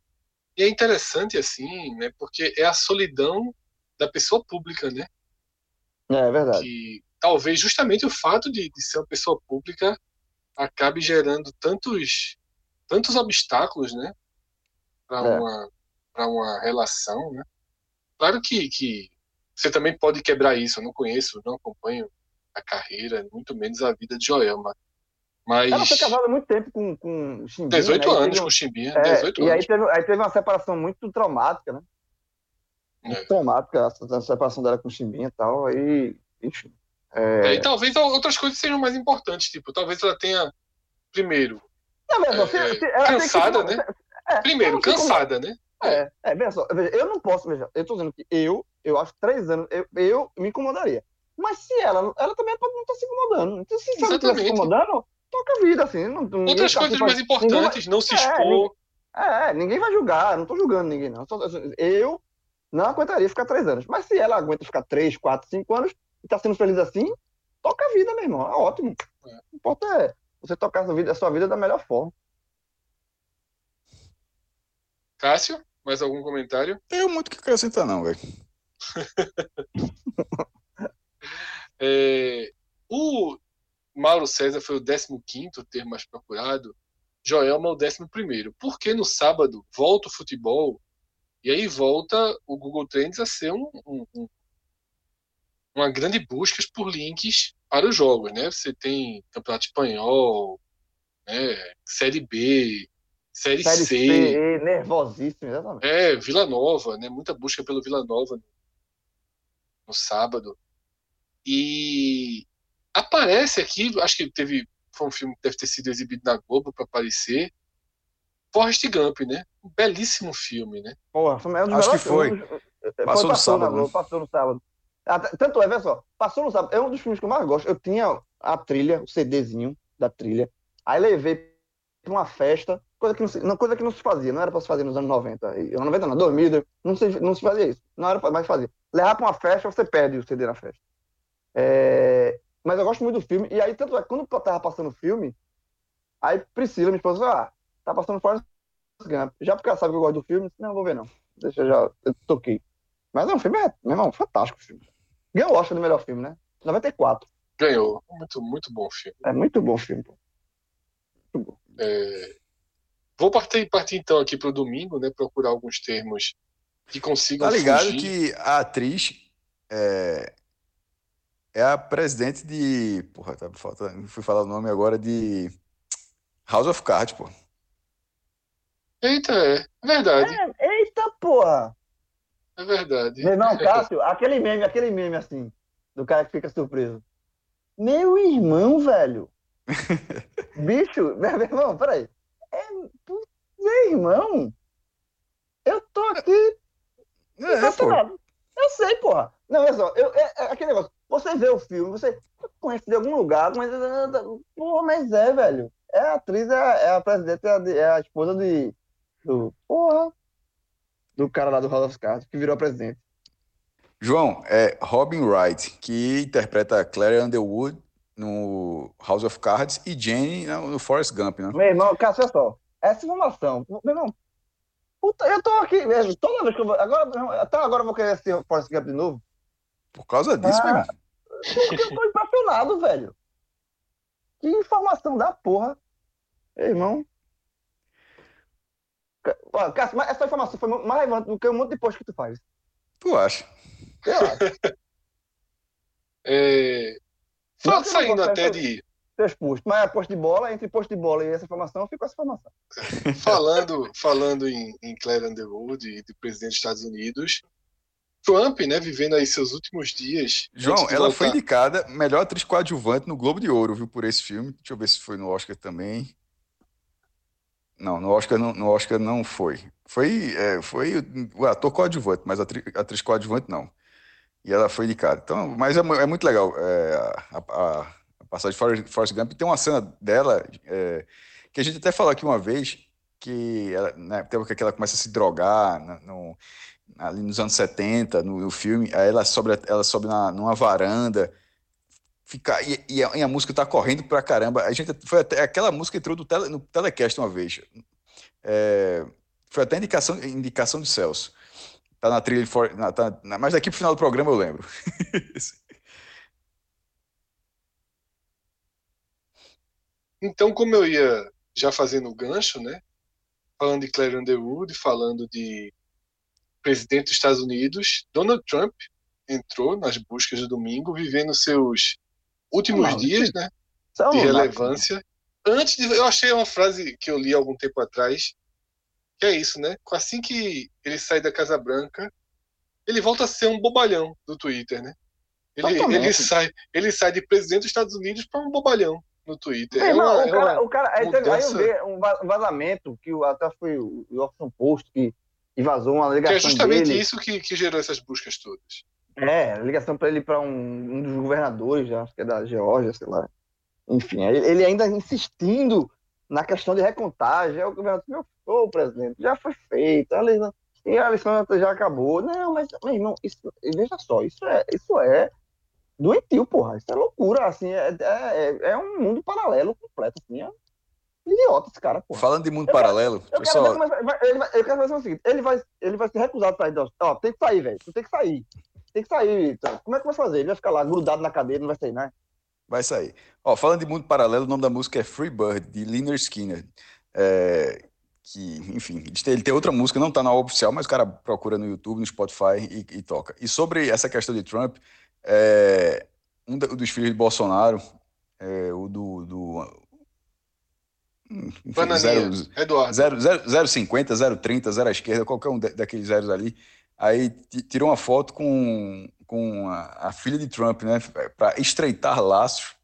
E é interessante, assim, né? Porque é a solidão da pessoa pública, né? É, é verdade. Que talvez justamente o fato de, de ser uma pessoa pública acabe gerando tantos, tantos obstáculos, né? Para é. uma, uma relação, né? Claro que, que você também pode quebrar isso. Eu não conheço, não acompanho a carreira, muito menos a vida de Joelma. Mas... Ela foi casada há muito tempo com, com Chimbinha. 18 né? anos com Chimbinha. É, 18 e anos. Aí, teve, aí teve uma separação muito traumática, né? É. Traumática, a separação dela com o Chimbinha e tal, aí, enfim. É... É, e talvez outras coisas sejam mais importantes, tipo, talvez ela tenha, primeiro, não, mesmo, é, se, cansada, que, né? É, primeiro, cansada, né? É, é, veja só, veja, eu não posso, veja, eu tô dizendo que eu, eu acho que três anos, eu, eu me incomodaria. Mas se ela, ela também pode não estar tá se incomodando. Então, se ela estiver se incomodando, toca a vida, assim. Não, Outras tá coisas mais importantes, não se expor. É, ninguém vai julgar, não tô julgando ninguém, não. Eu não aguentaria ficar três anos. Mas se ela aguenta ficar três, quatro, cinco anos e tá sendo feliz assim, toca a vida, meu irmão. É ótimo. É. O que importa é você tocar a sua vida, a sua vida da melhor forma. Cássio, mais algum comentário? Tenho muito que acrescentar, não, velho. é, o Mauro César foi o 15 termo mais procurado, Joelma o 11. Porque no sábado volta o futebol e aí volta o Google Trends a ser um, um, um, uma grande busca por links para os jogos, né? Você tem Campeonato Espanhol, né? Série B, Série, Série C. C nervosíssimo, exatamente. É, Vila Nova, né? Muita busca pelo Vila Nova no, no sábado. E aparece aqui, acho que teve foi um filme que deve ter sido exibido na Globo para aparecer. Forrest Gump, né? Um belíssimo filme, né? Porra, é um acho que foi. Passou, passou no sábado. Globo, passou no sábado. Tanto é, veja só, passou no sábado. É um dos filmes que eu mais gosto. Eu tinha a trilha, o CDzinho da trilha. Aí levei para uma festa, coisa que, não coisa que não se fazia, não era para se fazer nos anos 90. Anos 90 não, 2000, não se, não se fazia isso. Não era para mais fazer. Levar para uma festa, você perde o CD na festa. É, mas eu gosto muito do filme. E aí, tanto é, quando eu tava passando o filme, aí Priscila, minha esposa, ah, tá passando Forrest Gump. Já porque ela sabe que eu gosto do filme, disse, não, vou ver não. Deixa eu já, eu toquei. Mas não, o filme é, meu irmão, fantástico o filme. Ganhou o Oscar do melhor filme, né? 94. Ganhou. Muito, muito bom filme. É muito bom filme, pô. Muito bom. É... Vou partir, partir então aqui pro domingo, né? Procurar alguns termos que consigam. Tá ligado fugir. que a atriz é, é a presidente de. Porra, tá faltando. Fui falar o nome agora de. House of Cards, pô. Eita, é. Verdade. É, eita, porra. É verdade. Meu irmão, Cássio, aquele meme, aquele meme assim, do cara que fica surpreso. Meu irmão, velho. Bicho, meu irmão, peraí. É, meu irmão. Eu tô aqui. É, é eu sei, porra. Não, é só, eu, é, é, aquele negócio. Você vê o filme, você conhece de algum lugar, mas. Porra, mas é, velho. É a atriz, é a, é a presidente, é a, é a, esposa de. Do, porra. Do cara lá do House of Cards, que virou presidente. João, é Robin Wright, que interpreta Claire Underwood no House of Cards e Jane no Forrest Gump, né? Meu irmão, cara, olha só. Essa informação. Meu irmão, puta, eu tô aqui, mesmo, toda vez que eu vou. Agora, até agora eu vou querer assistir Forrest Gump de novo. Por causa disso, ah, mesmo. Porque eu tô impressionado, velho. Que informação da porra. Ei, irmão. Cássio, mas essa informação foi mais relevante do que um monte de post que tu faz. Tu acha? Eu acho. é... Só saindo até de. Seus posts, mas é post de bola, entre post de bola e essa informação, ficou essa informação. falando falando em, em Claire Underwood e do presidente dos Estados Unidos, Trump, né, vivendo aí seus últimos dias. João, ela voltar... foi indicada melhor atriz coadjuvante no Globo de Ouro, viu, por esse filme. Deixa eu ver se foi no Oscar também. Não, no Oscar não, no Oscar não foi. Foi, é, foi o ator coadjuvante, mas a atriz, atriz coadjuvante não. E ela foi indicada. Então, mas é, é muito legal é, a, a, a, passagem de Forrest, Forrest Gump. Tem uma cena dela é, que a gente até falou aqui uma vez, que ela, né, que ela começa a se drogar no, no ali nos anos 70, no, no, filme, aí ela sobe, ela sobe na, numa varanda, fica, e, e, a, e, a, música tá correndo pra caramba. A gente, foi até, aquela música entrou no, tele, no telecast uma vez. É, foi até indicação, indicação de Celso. Tá na trilha, for, na, tá, na, mas daqui pro final do programa eu lembro. então, como eu ia já fazendo o gancho, né? Falando de Claire Underwood, falando de presidente dos Estados Unidos, Donald Trump entrou nas buscas do domingo, vivendo seus últimos dias, né, de relevância. Antes de, eu achei uma frase que eu li algum tempo atrás, que é isso, né? Assim que ele sai da Casa Branca, ele volta a ser um bobalhão do Twitter, né? Ele, ele, sai, ele sai de presidente dos Estados Unidos para um bobalhão no Twitter. É, uma, o, cara, o cara, aí, teve, aí eu vi um vazamento que até foi o Washington Post que, que vazou uma ligação. Que é justamente dele. isso que, que gerou essas buscas todas. É, ligação para ele para um, um, dos governadores, acho que é da Geórgia, sei lá. Enfim, ele ainda insistindo na questão de recontagem. o governador disse, meu, presidente, já foi feito, a eleição, e a eleição já acabou. Não, mas, meu irmão, isso, veja só, isso é, isso é doentio, porra. Isso é loucura, assim, é, é, é um mundo paralelo completo, assim, é idiota esse cara, porra. Falando de mundo eu paralelo, quero, eu, quero só... vai, vai, ele vai, eu quero fazer o seguinte, ele vai, ele vai ser recusado pra ir, ó, tem que sair, velho, tu tem que sair. Tem que sair, então. Como é que vai fazer? Ele vai ficar lá grudado na cadeira, não vai sair, né? Vai sair. Ó, falando de mundo paralelo, o nome da música é Free Bird, de Liner Skinner. É, que, enfim, ele tem outra música, não tá na oficial, mas o cara procura no YouTube, no Spotify e, e toca. E sobre essa questão de Trump, é, um dos filhos de Bolsonaro, é, o do. do enfim, zero, Eduardo. 050, 030, 0 à esquerda, qualquer um daqueles zeros ali. Aí tirou uma foto com, com a, a filha de Trump, né? Para estreitar laços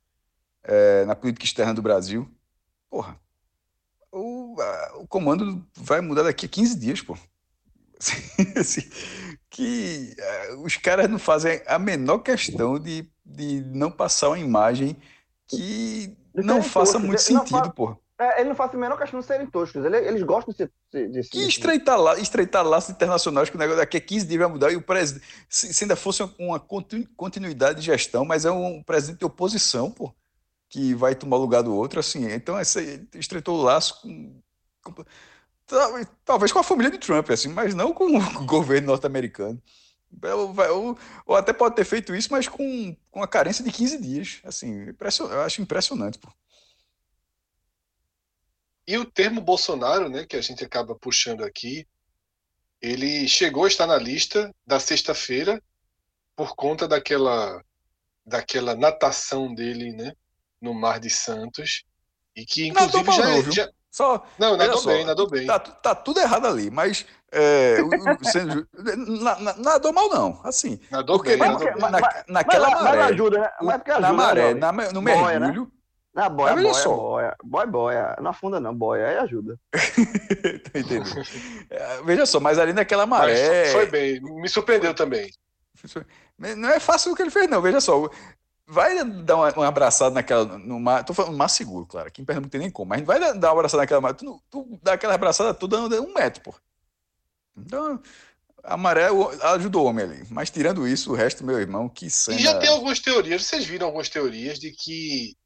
é, na política externa do Brasil. Porra, o, a, o comando vai mudar daqui a 15 dias, pô. Assim, que uh, os caras não fazem a menor questão de, de não passar uma imagem que não faça muito sentido, pô. É, ele não faz a menor questão de serem toscos. Ele, eles gostam de ser. De, que estreitar, la, estreitar laços internacionais que o negócio daqui a 15 dias vai mudar. E o presidente. Se, se, ainda fosse uma continuidade de gestão, mas é um presidente de oposição, pô, que vai tomar o lugar do outro, assim. Então, essa, estreitou o laço com, com talvez com a família de Trump, assim, mas não com o governo norte-americano. Ou, ou, ou, até pode ter feito isso, mas com, com a carência de 15 dias. Assim, eu acho impressionante. Pô. E o termo Bolsonaro, né, que a gente acaba puxando aqui, ele chegou a estar na lista da sexta-feira por conta daquela daquela natação dele, né, no Mar de Santos, e que inclusive não, já, não, já, só, não, nadou só, bem, nadou bem. Tá, tá, tudo errado ali, mas é, sendo, na, na, nadou mal não, assim. Nadou porque bem, na, nadou na, na, naquela mas, maré. Mas ajuda, né? Mas ajuda, na maré, na, no boia, mergulho. Né? Na boia, boia, só. boia, boia, boia. Não afunda não, boia, aí ajuda. É, veja só, mas ali naquela maré... Mas foi bem, me surpreendeu também. Não é fácil o que ele fez não, veja só. Vai dar uma, uma, abraçada naquela. No mar, tô falando mar seguro, claro. Aqui em Pernambuco não tem nem como. Mas vai dar uma abraçada naquela mar. Tu, tu dá aquela abraçada toda um metro, pô. Então, a maré ajudou o homem ali. Mas tirando isso, o resto, meu irmão, que cena... E já tem algumas teorias, vocês viram algumas teorias de que,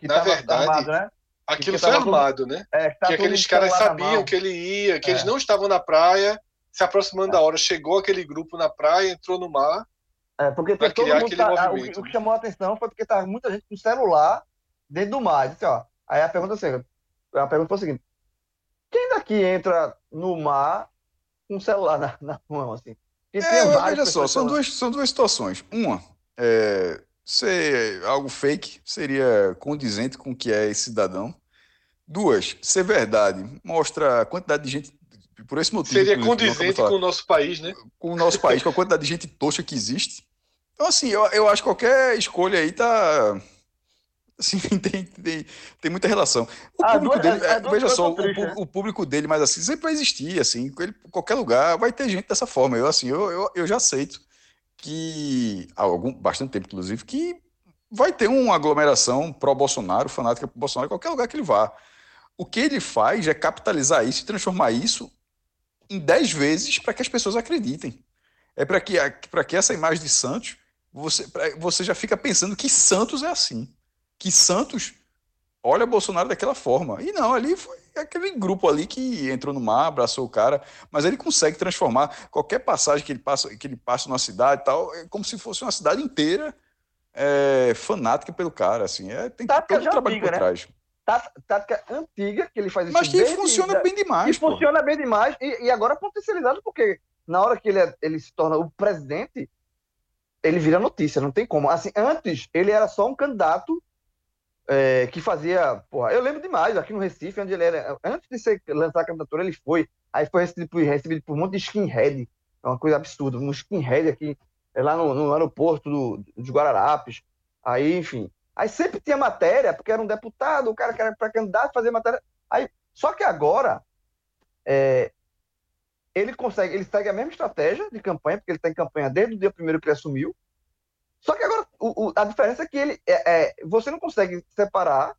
que na verdade, armado, né? aquilo foi armado, né? É, que, que aqueles caras sabiam que ele ia, que é. eles não estavam na praia, se aproximando é. da hora. Chegou aquele grupo na praia, entrou no mar é, porque todo mundo tá, o, que, o, que chamou a atenção foi porque tava muita gente com celular dentro do mar. Disse, ó, aí a pergunta, assim, a pergunta foi a seguinte: quem daqui entra no mar com o celular na, na mão, assim? É, veja só, são duas, são duas situações. Uma, é, ser algo fake seria condizente com o que é esse cidadão. Duas, ser verdade mostra a quantidade de gente por esse motivo. Seria condizente com o nosso país, né? Com o nosso país, com a quantidade de gente tosca que existe. Então, assim, eu, eu acho que qualquer escolha aí tá. Assim, tem, tem, tem muita relação. O ah, público dele, é, veja só, o, né? o, público dele, mas assim, sempre vai existir, assim, ele, qualquer lugar vai ter gente dessa forma. Eu, assim, eu, eu, eu já aceito que, há algum, bastante tempo, inclusive, que vai ter uma aglomeração pró-Bolsonaro, fanática pro Bolsonaro, em qualquer lugar que ele vá. O que ele faz é capitalizar isso e transformar isso em 10 vezes para que as pessoas acreditem. É para que, que essa imagem de Santos você, você já fica pensando que Santos é assim. Que Santos olha Bolsonaro daquela forma. E não, ali foi aquele grupo ali que entrou no mar, abraçou o cara, mas ele consegue transformar qualquer passagem que ele passa, que ele passa numa cidade e tal, é como se fosse uma cidade inteira é, fanática pelo cara, assim. É, tem Tática todo um trabalho por né? trás. Tática antiga que ele faz isso Mas que funciona bem demais. Que funciona bem demais e, e agora potencializado porque na hora que ele, é, ele se torna o presidente, ele vira notícia, não tem como. Assim, antes, ele era só um candidato é, que fazia. Porra, eu lembro demais, aqui no Recife, onde ele era. Antes de ser, lançar a candidatura, ele foi. Aí foi recebido por, recebido por um monte de skinhead É uma coisa absurda. Um skinhead aqui, é lá no, no aeroporto do, dos Guararapes. Aí, enfim. Aí sempre tinha matéria, porque era um deputado, o cara que era para candidato fazer matéria. Aí, só que agora é, ele consegue, ele segue a mesma estratégia de campanha, porque ele está em campanha desde o dia primeiro que ele assumiu. Só que agora o, o, a diferença é que ele é, é, você não consegue separar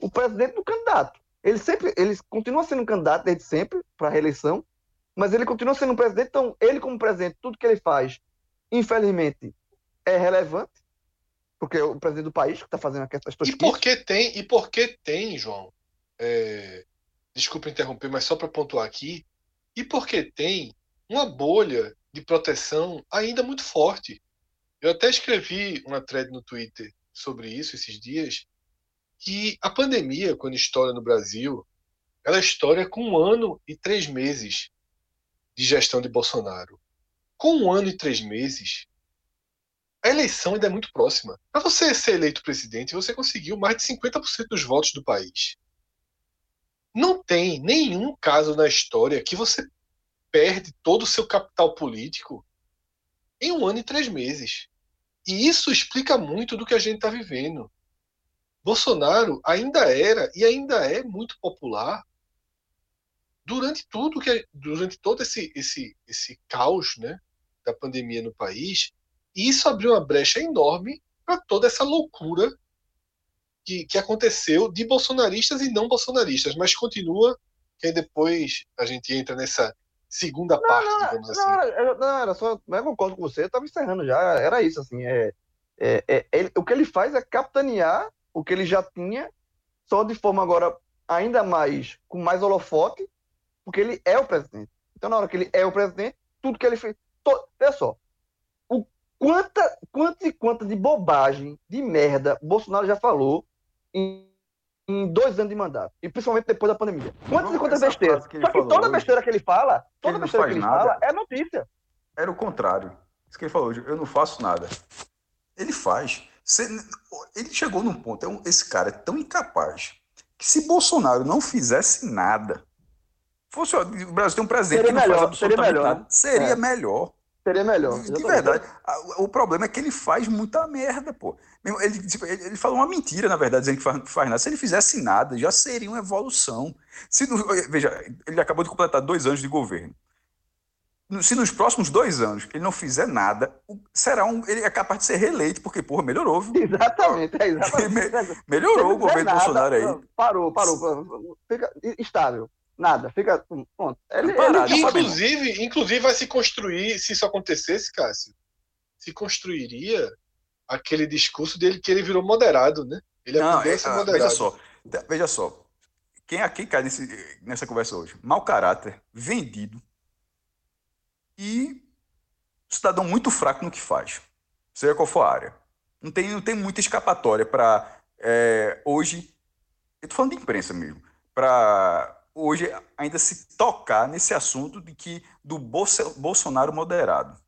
o presidente do candidato. Ele sempre, ele continua sendo um candidato desde sempre para a reeleição, mas ele continua sendo um presidente. Então, ele como presidente, tudo que ele faz, infelizmente, é relevante, porque é o presidente do país que está fazendo aquelas E por que tem? E por que tem, João? É, desculpa interromper, mas só para pontuar aqui, e porque tem uma bolha de proteção ainda muito forte. Eu até escrevi uma thread no Twitter sobre isso esses dias, que a pandemia, quando estoura no Brasil, ela estoura com um ano e três meses de gestão de Bolsonaro. Com um ano e três meses, a eleição ainda é muito próxima. Para você ser eleito presidente, você conseguiu mais de 50% dos votos do país. Não tem nenhum caso na história que você perde todo o seu capital político em um ano e três meses. E isso explica muito do que a gente está vivendo. Bolsonaro ainda era e ainda é muito popular durante tudo que durante todo esse esse esse caos, né, da pandemia no país. E isso abriu uma brecha enorme para toda essa loucura que, que aconteceu de bolsonaristas e não bolsonaristas, mas continua que aí depois a gente entra nessa segunda Não, parte, não, digamos não, assim. era, não, era só. Eu concordo com você, eu estava encerrando já. Era isso, assim. É, é, é, ele- o que ele faz é capitanear o que ele já tinha, só de forma agora ainda mais, com mais holofote, porque ele é o presidente. Então, na hora que ele é o presidente, tudo que ele fez. To... Olha só. O quanta, quanta e quanta de bobagem, de merda, Bolsonaro já falou em, em dois anos de mandato. E principalmente depois da pandemia. Quantas e quantas besteiras. que Só que toda hoje, besteira que ele fala, toda ele besteira que ele nada. fala é notícia. Era o contrário. Isso que ele falou hoje, eu não faço nada. Ele faz. Ele chegou num ponto, é esse cara é tão incapaz, que se Bolsonaro não fizesse nada, fosse, o Brasil tem um presidente Seria que não melhor, faz absolutamente seria melhor. nada, seria É. melhor. Seria melhor. De verdade. O problema é que ele faz muita merda, pô. Ele, tipo, ele, ele falou uma mentira, na verdade, dizendo que faz, faz nada. Se ele fizesse nada, já seria uma evolução. Se no- veja, ele acabou de completar dois anos de governo. No- Se nos próximos dois anos ele não fizer nada, será um, ele é capaz de ser reeleito, porque, porra, melhorou, viu? Exatamente, é exatamente. Melhorou o não governo nada, Bolsonaro aí. não, Parou, parou, parou. Fica estável. Nada, fica. Pronto. Ele, Parado, ele- sabe. Inclusive, inclusive vai se construir, se isso acontecesse, Cássio, se construiria aquele discurso dele que ele virou moderado, né? Ele Não, aprendeu é, a ser ah, moderado. veja só, veja só. Quem aqui cai nesse, nessa conversa hoje? Mau caráter, vendido e cidadão muito fraco no que faz, seja qual for a área. Não tem, não tem muita escapatória para hoje. Eu tô falando de imprensa mesmo, para hoje ainda se tocar nesse assunto de que do Bolso- Bolsonaro moderado.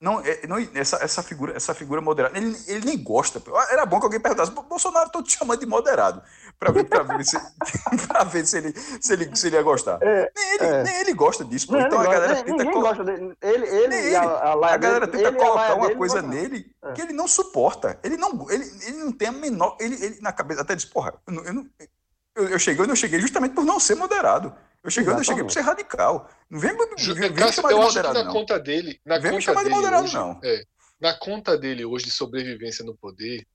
Não, é- não, essa, essa figura, essa figura moderada, ele, ele nem gosta. pô. Era bom que alguém perguntasse, "Bo- Bolsonaro, tô te chamando de moderado, para ver, pra ver, se, pra ver se, ele, se, ele, se ele ia gostar. É, nem, ele, é. nem ele gosta disso. pô. Então a galera tenta ninguém colo- gosta dele. Ele, ele, ele. a, a, a galera dele- tenta colocar uma coisa nele É. que ele não suporta. Ele não, ele, ele não tem a menor. Ele, ele na cabeça até diz, porra, eu, não- eu, não- eu, eu cheguei onde eu cheguei justamente por não ser moderado. Eu cheguei onde eu cheguei por ser radical. Não vem, me- Ju- vem, vem me Cássio, chamar de eu acho que moderado, na não. conta dele, na Vem me conta chamar de dele moderado, hoje, não. é, na conta dele hoje de sobrevivência no poder,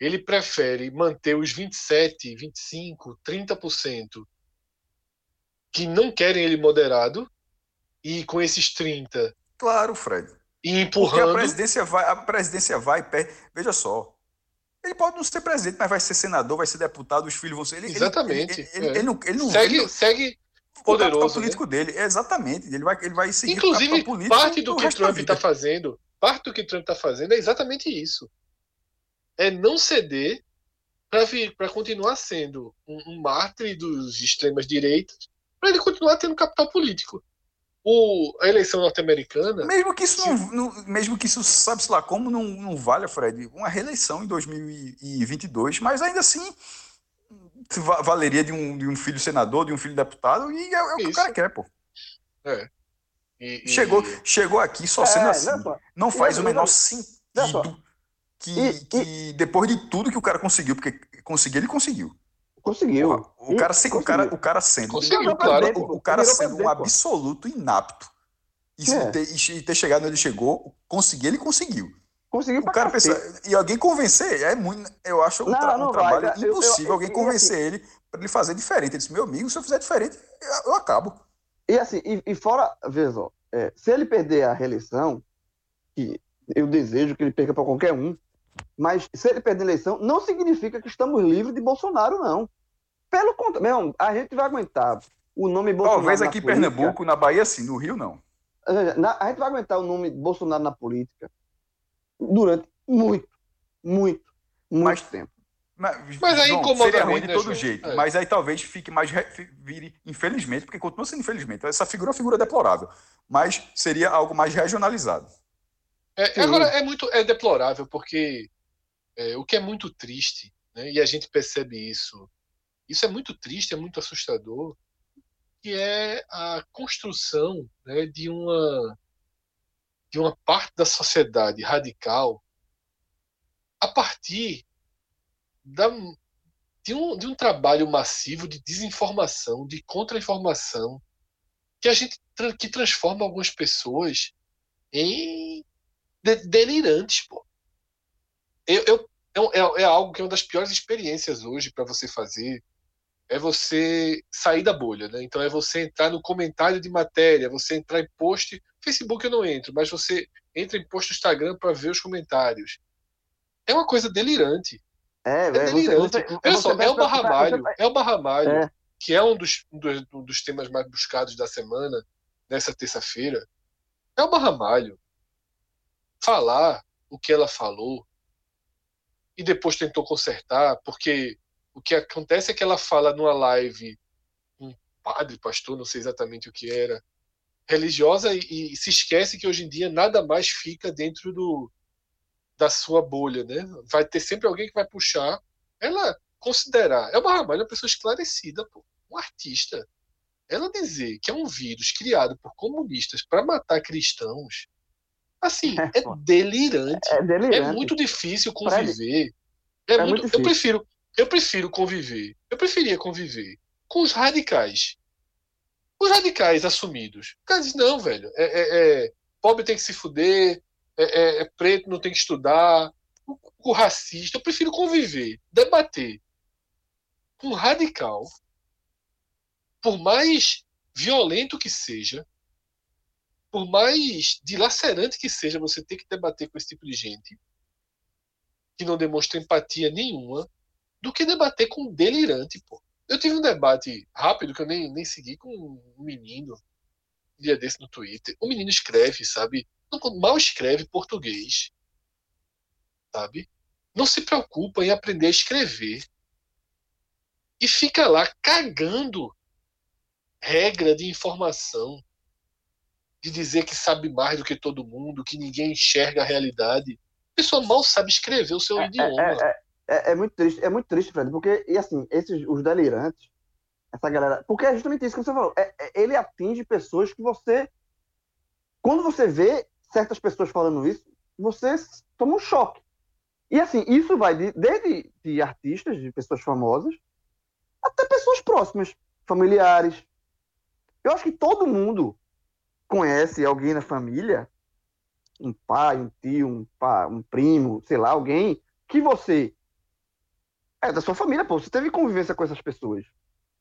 ele prefere manter os 27, 25, 30% que não querem ele moderado e com esses 30 Claro, Fred. e Porque a empurrando presidência vai, a presidência vai, perde. Veja só. Ele pode não ser presidente, mas vai ser senador, vai ser deputado, os filhos vão ser. Ele, Exatamente, Ele, ele, é. ele não, ele não segue, ele não- segue o poderoso, capital político dele. É, exatamente. Ele vai, ele vai seguir o Inclusive, político parte do que Trump está fazendo, parte do que Trump está fazendo é exatamente isso. É não ceder para continuar sendo um, um mártir dos extremas direitas, para ele continuar tendo capital político. O, a eleição norte-americana, Mesmo que isso não, não- mesmo que isso, sabe-se lá como, não, não valha, Fred, uma reeleição em 2022, mas ainda assim va- valeria de um, de um filho senador, de um filho deputado, e é, é o que o cara quer, pô. E, e- Chegou, chegou aqui só sendo É, assim. só. Não faz E- o menor só. sentido que, E- que depois de tudo que o cara conseguiu, porque conseguir ele conseguiu. Conseguiu. Porra, o, cara, se- o, conseguiu. cara, o cara sendo, Conseguiu, claro. o, o cara sendo um pô. absoluto inapto e, É. ter, e ter chegado onde ele chegou, conseguir ele conseguiu. Conseguiu O pra cara e alguém convencer, é muito, eu acho um, Não, tra- um não vai, trabalho cara. Eu- eu- impossível alguém convencer ele para ele fazer diferente. Ele disse, meu amigo, se eu fizer diferente, eu, eu acabo. E assim, e, e fora, veja só, é, se ele perder a reeleição, que eu desejo que ele perca para qualquer um, mas se ele perder a eleição, não significa que estamos livres de Bolsonaro, não. Pelo contrário, a gente vai aguentar o nome Bolsonaro. Talvez aqui em. Pernambuco, na Bahia, sim, no Rio, não. A gente vai aguentar o nome Bolsonaro na política durante muito, muito, muito Mas- tempo. Mas, Mas aí João, incomoda seria ruim de todo jeito. É. Mas aí talvez fique mais. vire, infelizmente, porque continua sendo infelizmente. Essa figura é uma figura deplorável. Mas seria algo mais regionalizado. É, agora é muito é deplorável porque é, o que é muito triste, né, e a gente percebe isso, isso é muito triste, é muito assustador, que é a construção né, de uma de uma parte da sociedade radical a partir da, de, um, de um trabalho massivo de desinformação, de contra-informação, que a gente que transforma algumas pessoas em de- delirantes, pô. Eu, eu- é, é- é algo que é uma das piores experiências hoje para você fazer. É você sair da bolha, né? Então é você entrar no comentário de matéria, você entrar em post. Facebook eu não entro, mas você entra em post do Instagram para ver os comentários. É uma coisa delirante. É, É velho, você, delirante. você, Olha você só, vai- é o Barramalho, é o Barramalho, É. que é um dos, um dos, um dos temas mais buscados da semana, nessa terça-feira. É o Barramalho falar o que ela falou e depois tentou consertar, porque o que acontece é que ela fala numa live, um padre, pastor, não sei exatamente o que era, religiosa e, e se esquece que hoje em dia nada mais fica dentro do da sua bolha, né? Vai ter sempre alguém que vai puxar. Ela considerar, é uma uma pessoa esclarecida, pô, um artista. Ela dizer que é um vírus criado por comunistas para matar cristãos, assim, É, é delirante. É delirante. É muito difícil conviver. É, é muito, muito eu prefiro, eu prefiro conviver. Eu preferia conviver com os radicais. Os radicais assumidos. O cara diz, não, velho, é, é- é- pobre tem que se fuder, é, é- é preto não tem que estudar, o, o racista. Eu prefiro conviver, debater com um radical, por mais violento que seja, por mais dilacerante que seja você ter que debater com esse tipo de gente que não demonstra empatia nenhuma, do que debater com um delirante, pô. Eu tive um debate rápido que eu nem, nem segui com um menino um dia desse no Twitter. O menino escreve, sabe? Não- Mal escreve português, sabe? Não se preocupa em aprender a escrever. E fica lá cagando regra de informação, de dizer que sabe mais do que todo mundo, que ninguém enxerga a realidade. A pessoa mal sabe escrever o seu É, idioma. é, é, é, é muito triste, é muito triste, Fred, porque, e assim, esses, os delirantes, essa galera, porque é justamente isso que você falou, é- é- ele atinge pessoas que você, quando você vê certas pessoas falando isso, você toma um choque. E assim, isso vai de- desde de artistas, de pessoas famosas, até pessoas próximas, familiares. Eu acho que todo mundo conhece alguém na família, um pai, um tio, um, pá, um primo, sei lá, alguém que você é da sua família, pô, você teve convivência com essas pessoas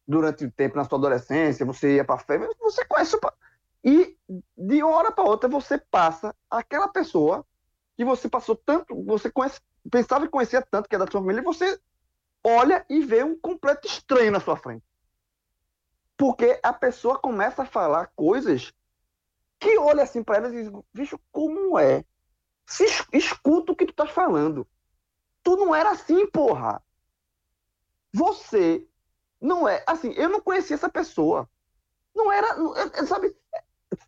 durante o tempo na sua adolescência, você ia para festa, você conhece e de uma hora para outra você passa aquela pessoa que você passou tanto, você conhece, pensava que conhecia tanto que é da sua família, e você olha e vê um completo estranho na sua frente. Porque a pessoa começa a falar coisas que olha assim para ela e diz, bicho, como é? Se es- escuta o que tu tá falando. Tu não era assim, porra. Você não é. Assim, eu não conhecia essa pessoa. Não era. é- é, sabe,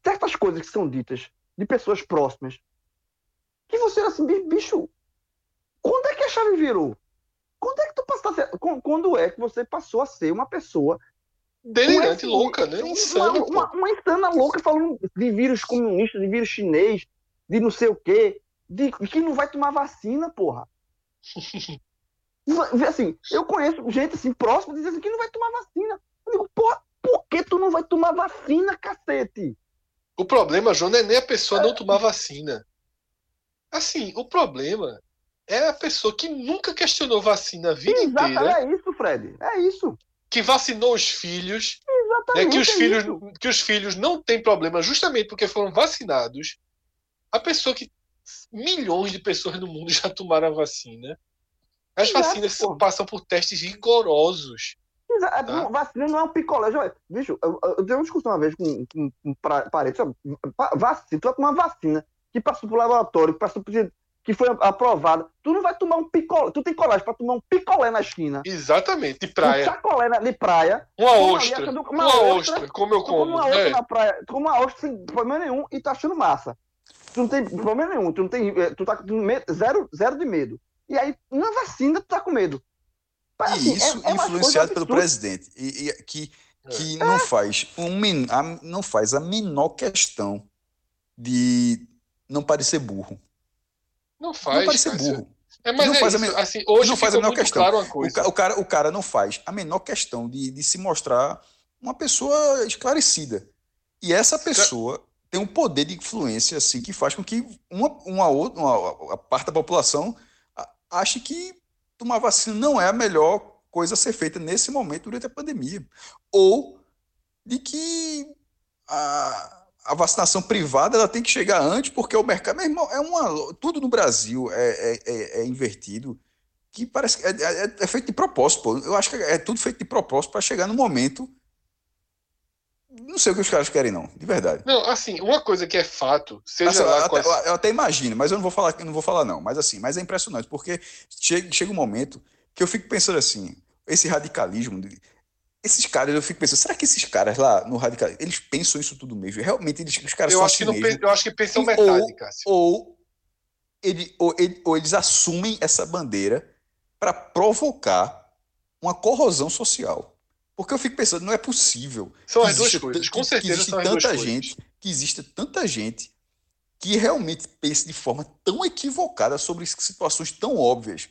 certas coisas que são ditas de pessoas próximas. Que você era assim, bi- bicho. Quando é que a chave virou? Quando é que tu passaste. Quando é que você passou a ser uma pessoa delirante, esse- louca, né? uma, Insano. pô. uma, uma insana louca falando de vírus comunista, de vírus chinês, de não sei o quê, de que não vai tomar vacina, porra. Assim, eu conheço gente assim, próxima, dizendo que não vai tomar vacina. Eu digo, por que tu não vai tomar vacina, cacete? O problema, João, não é nem a pessoa não tomar vacina. Assim, o problema é a pessoa que nunca questionou vacina a vida Exato, inteira, é isso, Fred. É isso. que vacinou os filhos, né, Exatamente. que, os é filhos isso. que os filhos não têm problema justamente porque foram vacinados. A pessoa que milhões de pessoas no mundo já tomaram a vacina. As Exato, vacinas pô. passam por testes rigorosos. Exa- Tá. não, Vacina não é um picolé. Já- Bicho, eu, eu, uma discussão uma vez com, com, com pra- parente. Vacina, tu vai tomar uma vacina que passou por laboratório, que passou por. que foi aprovada. Tu não vai tomar um picolé. Tu tem coragem pra tomar um picolé na esquina. Exatamente, de Um praia. sacolé na- de praia. Uma ostra. achando- Uma, ostra, como eu Tu como. uma ostra É. na praia. Tu come uma ostra sem problema nenhum e tá achando massa. Tu não tem problema nenhum. Tu não tem. eh, Tu tá com medo, zero, zero de medo. E aí, na vacina, tu tá com medo. Assim, E isso é- é influenciado pelo presidente, e, e- que, que É. não, faz um, a, não faz a menor questão de não parecer burro. Não faz. não parecer Cássio. burro. É, mas Não é faz a isso. menor- assim, hoje não faz a menor questão. claro uma O, o cara, o cara não faz a menor questão de, de se mostrar uma pessoa esclarecida. E essa pessoa tem um poder de influência assim que faz com que uma, uma outra uma, a parte da população a- ache que tomar vacina não é a melhor coisa a ser feita nesse momento durante a pandemia. Ou de que a, a vacinação privada ela tem que chegar antes, porque o mercado. Meu irmão, é uma, tudo no Brasil é, é, é- é invertido que parece é, é- é feito de propósito, pô. Eu acho que é tudo feito de propósito para chegar no momento. Não sei o que os caras querem, não, de verdade. Não, assim, uma coisa que é fato, seja Assim, eu, lá até, quais... eu- eu até imagino, mas eu não vou falar, eu não vou falar não. Mas assim, mas é impressionante, porque chega, chega um momento que eu fico pensando assim, esse radicalismo, de- esses caras, eu fico pensando, será que esses caras lá no radicalismo, eles pensam isso tudo mesmo? Realmente eles, os caras eu são acho que assim não mesmo? eu acho que pensam metade, Cássio. ou, ele, ou, ele- ou eles assumem essa bandeira para provocar uma corrosão social. Porque eu fico pensando, não é possível São as duas coisas. Com que- que certeza existe tanta coisas. gente, que exista tanta gente que realmente pense de forma tão equivocada sobre situações tão óbvias.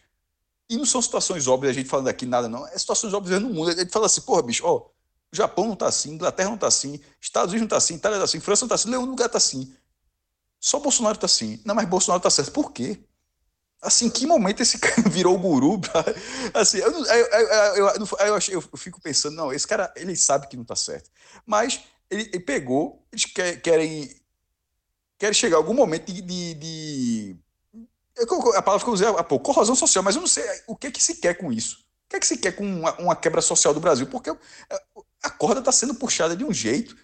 E não são situações óbvias, a gente falando aqui nada, não. É situações óbvias no mundo. A gente fala assim, porra, bicho, ó, o Japão não tá assim, Inglaterra não tá assim, Estados Unidos não tá assim, Itália tá assim, França não tá assim, nenhum lugar tá assim. Só Bolsonaro tá assim. Não, mas Bolsonaro tá certo. Por quê? Assim, que momento esse cara virou guru? assim, eu, eu, eu, eu, fico pensando, não, esse cara, ele sabe que não tá certo. Mas ele, pegou, eles quer- querem, querem chegar a algum momento de. de, a palavra que eu usei há pouco, corrosão social, mas eu não sei o que, que se quer com isso. O que, é que se quer com uma, uma quebra social do Brasil? Porque a corda está sendo puxada de um jeito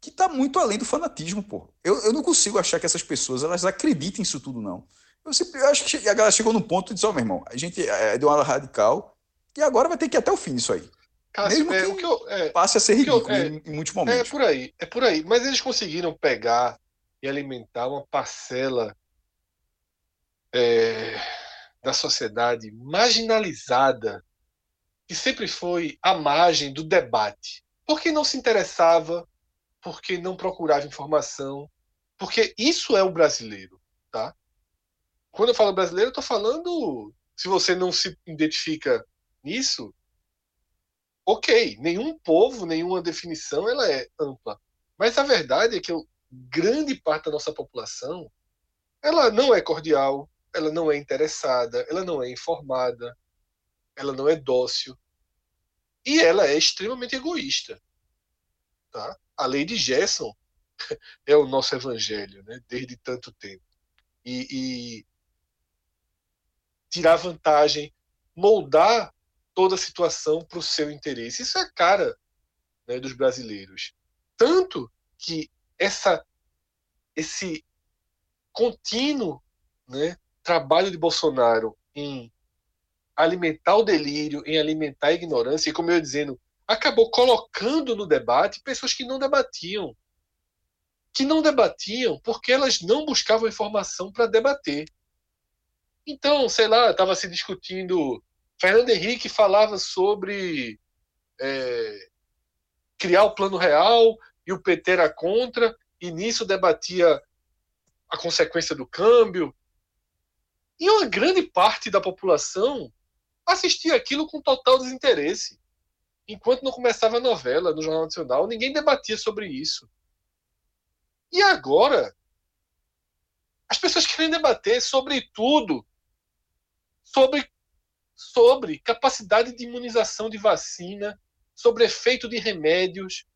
que está muito além do fanatismo, pô. Eu, eu não consigo achar que essas pessoas elas acreditem nisso tudo, não. Eu, sempre, eu acho que a galera chegou num ponto e disse, ó, meu irmão, a gente é, deu uma ala radical e agora vai ter que ir até o fim disso aí. Cássio, mesmo é, o que eu, é, Passe a ser Que eu- ridículo é, em, em muitos É momentos. por aí, é por aí. Mas eles conseguiram pegar e alimentar uma parcela é, da sociedade marginalizada, que sempre foi à margem do debate. Porque não se interessava, porque não procurava informação, porque isso é o brasileiro, tá? Quando eu falo brasileiro, eu estou falando, se você não se identifica nisso, ok, nenhum povo, nenhuma definição, ela é ampla. Mas a verdade é que grande parte da nossa população, ela não é cordial, ela não é interessada, ela não é informada, ela não é dócil e ela é extremamente egoísta, tá? A lei de Gerson é o nosso evangelho, né? Desde tanto tempo e, e tirar vantagem, moldar toda a situação para o seu interesse. Isso é a cara né, dos brasileiros. Tanto que essa, esse contínuo né, trabalho de Bolsonaro em alimentar o delírio, em alimentar a ignorância, e como eu ia dizendo, acabou colocando no debate pessoas que não debatiam. Que não debatiam porque elas não buscavam informação para debater. Então, sei lá, estava se discutindo Fernando Henrique falava sobre é, criar o plano real e o PT era contra, e nisso debatia a consequência do câmbio. E uma grande parte da população assistia aquilo com total desinteresse. Enquanto não começava a novela no Jornal Nacional, ninguém debatia sobre isso. E agora, as pessoas querem debater sobre tudo, sobre, sobre capacidade de imunização de vacina, sobre efeito de remédios.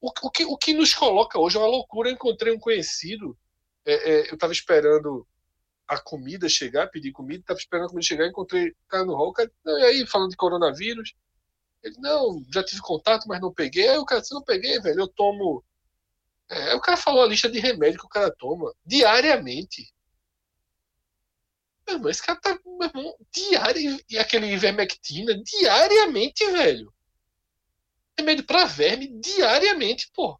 O, o, que, o que nos coloca hoje é uma loucura. Eu encontrei um conhecido, é, é, eu estava esperando a comida chegar, pedi comida, estava esperando a comida chegar, encontrei o cara no hall, cara, e aí, falando de coronavírus, ele, não, já tive contato, mas não peguei. Aí o cara, se não peguei, velho, eu tomo. É, o cara falou a lista de remédio que o cara toma diariamente. Meu irmão, esse cara tá, meu irmão, diário, e aquele ivermectina, diariamente, velho. Remédio pra verme, diariamente, pô.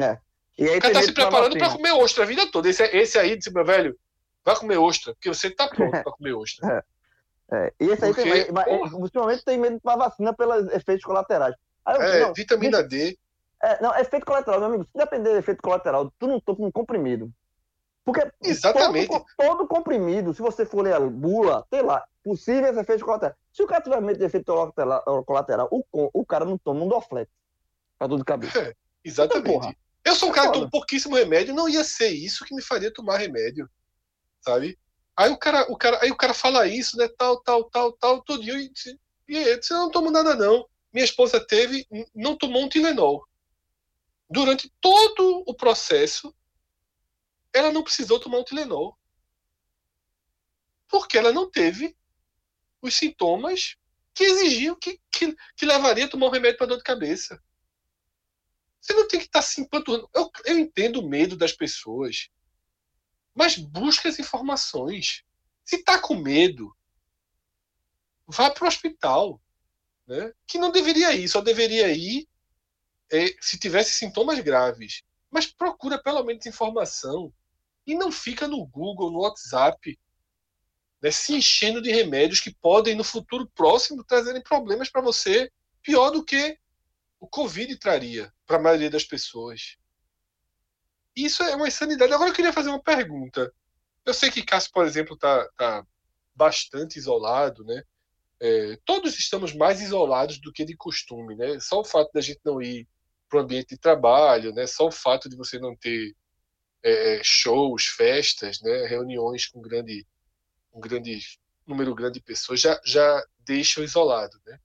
É. E aí O cara tá se pra preparando pra vacina. comer ostra a vida toda. Esse, esse aí disse, meu velho, vai comer ostra, porque você tá pronto pra comer ostra. É, e esse aí Porque, tem, mas, ultimamente tem medo para vacina pelos efeitos colaterais. Aí eu, É, não, vitamina D. é, não, efeito colateral, meu amigo. Se depender do efeito colateral, tu não toma um comprimido. Porque Exatamente. Todo, todo comprimido, se você for ler a bula, tem lá, possíveis efeitos colaterais. Se o cara tiver medo de efeito colateral, o, o cara não toma um Doflex pra dor de cabeça. Exatamente. Então, eu sou um cara que Foda. toma pouquíssimo remédio, não ia ser isso que me faria tomar remédio, sabe? Aí o cara, o cara, aí o cara fala isso, né? Tal, tal, tal, tal. E, disse, e disse, eu não tomo nada, não. Minha esposa teve, não tomou um Tilenol. Durante todo o processo, ela não precisou tomar um Tilenol. Porque ela não teve os sintomas que exigiam que, que, que levaria a tomar um remédio para dor de cabeça. Você não tem que estar se empanturrando. Eu, eu entendo o medo das pessoas, mas busque as informações. Se está com medo, vá para o hospital. Né? Que não deveria ir, só deveria ir é, se tivesse sintomas graves. Mas procura pelo menos informação. E não fica no Google, no WhatsApp, né, se enchendo de remédios que podem, no futuro próximo, trazerem problemas para você pior do que o Covid traria para a maioria das pessoas. Isso é uma insanidade. Agora eu queria fazer uma pergunta. Eu sei que Cássio, por exemplo, está tá bastante isolado, né? É, todos estamos mais isolados do que de costume, né? Só o fato da gente não ir para o ambiente de trabalho, né? Só o fato de você não ter é, shows, festas, né? Reuniões com grande, um grande número grande de pessoas já, já deixam isolado, né?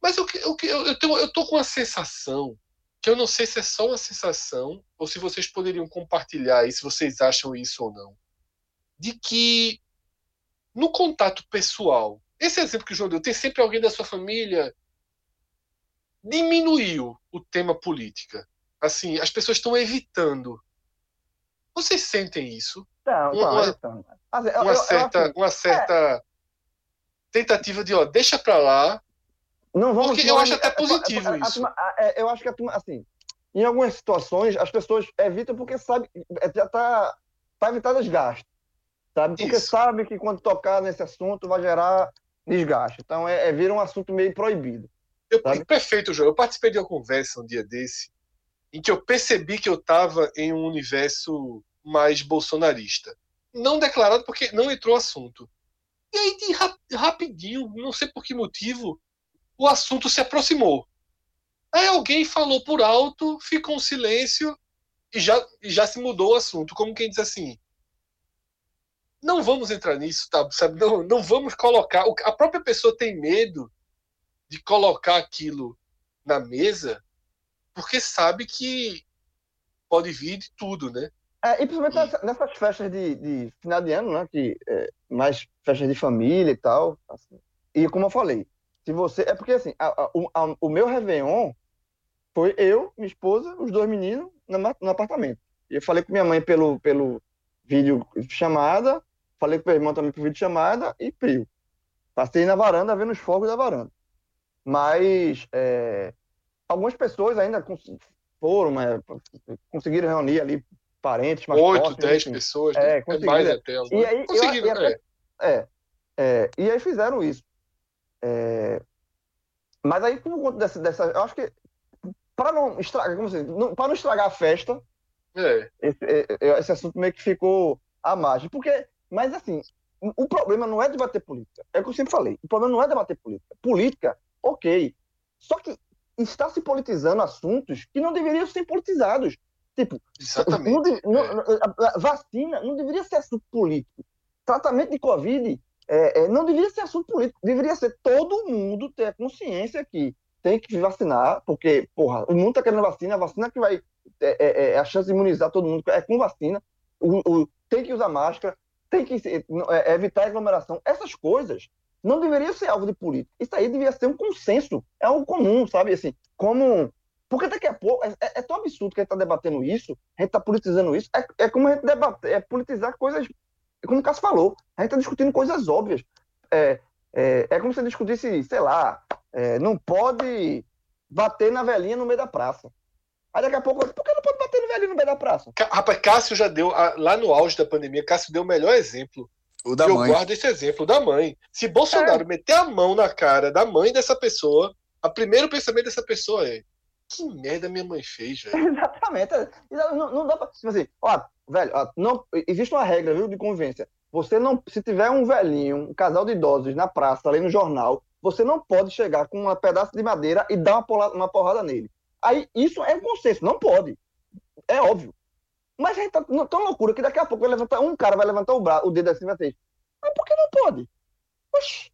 Mas eu, eu, eu, tenho, eu tô com a sensação que eu não sei se é só uma sensação ou se vocês poderiam compartilhar aí, se vocês acham isso ou não, de que no contato pessoal, esse exemplo que o João deu, tem sempre alguém da sua família, diminuiu o tema política. Assim, as pessoas estão evitando. Vocês sentem isso? Então, Uma- então, assim, eu- Uma eu- eu, certa, assim, uma certa tentativa de, ó, deixa pra lá, Não vamos. Porque eu não, acho até é- é- positivo é- isso. é, eu acho que a turma, assim, em algumas situações as pessoas evitam porque sabe é, já tá para evitar desgaste, sabe? Porque Isso. sabe que quando tocar nesse assunto vai gerar desgaste. Então é, é vira um assunto meio proibido. Eu, Sabe? perfeito, João. Eu participei de uma conversa um dia desse em que eu percebi que eu estava em um universo mais bolsonarista. Não declarado porque não entrou assunto. E aí, de ra- rapidinho, não sei por que motivo, o assunto se aproximou. Aí alguém falou por alto, ficou um silêncio e já, e já se mudou o assunto. Como quem diz assim: não vamos entrar nisso, tá? Sabe? Não, não vamos colocar. A própria pessoa tem medo de colocar aquilo na mesa porque sabe que pode vir de tudo, né? É, e principalmente nessa- nessas festas de, de final de ano, né? Que é, mais festas de família e tal. assim. E como eu falei, se você. É porque assim, a- a- o, a- o meu Réveillon foi eu, minha esposa, os dois meninos no, no apartamento. E eu falei com minha mãe pelo, pelo vídeo chamada, falei com meu irmão também por vídeo chamada e frio. Passei na varanda vendo os fogos da varanda. Mas é, algumas pessoas ainda foram, é, conseguiram reunir ali parentes mais Oito, próximos, dez enfim. pessoas, É, né? é conseguiram. mais até. E aí, Conseguiram, e é. É, é, e aí fizeram isso. É, Mas aí, por conta dessa, dessa eu acho que para não estragar, como assim, não, para não estragar a festa, É. esse, é- é- esse assunto meio que ficou à margem. Porque, mas assim, o problema não é debater política. É o que eu sempre falei. O problema não é debater política. Política, ok. Só que está se politizando assuntos que não deveriam ser politizados. Tipo, não Exatamente. de- não- É. não- a- vacina não deveria ser assunto político. Tratamento de Covid é, é, não deveria ser assunto político. Deveria ser todo mundo ter a consciência que tem que vacinar, porque, porra, o mundo tá querendo vacina, a vacina que vai. É, é- é a chance de imunizar todo mundo é com vacina. O, o- tem que usar máscara, tem que é, evitar aglomeração. Essas coisas não deveriam ser alvo de política. Isso aí devia ser um consenso. É algo comum, sabe? Assim, como. Porque daqui a pouco. É, é- é tão absurdo que a gente está debatendo isso, a gente está politizando isso. É, é como a gente debater, é politizar coisas. Como o Cássio falou, a gente está discutindo coisas óbvias. É, é, é como se discutisse, sei lá, é, não pode bater na velhinha no meio da praça. Aí daqui a pouco, por que não pode bater no velhinho no meio da praça? Rapaz, Cássio já deu, a- lá no auge da pandemia, Cássio deu o melhor exemplo. O da eu mãe. guardo esse exemplo da mãe. Se Bolsonaro meter a mão na cara da mãe dessa pessoa, o primeiro pensamento dessa pessoa é: que merda minha mãe fez, velho? Exatamente. Não, não dá pra. Tipo assim, ó, velho, ó, não, existe uma regra, viu, de convivência. Você não. Se tiver um velhinho, um casal de idosos na praça, ali no jornal, você não pode chegar com um pedaço de madeira e dar uma porrada, uma porrada nele. Aí, isso é consenso, não pode. É óbvio. Mas a gente tá tão loucura que daqui a pouco vai levantar, um cara vai levantar o, braço, o dedo assim e vai mas por que não pode? Oxi,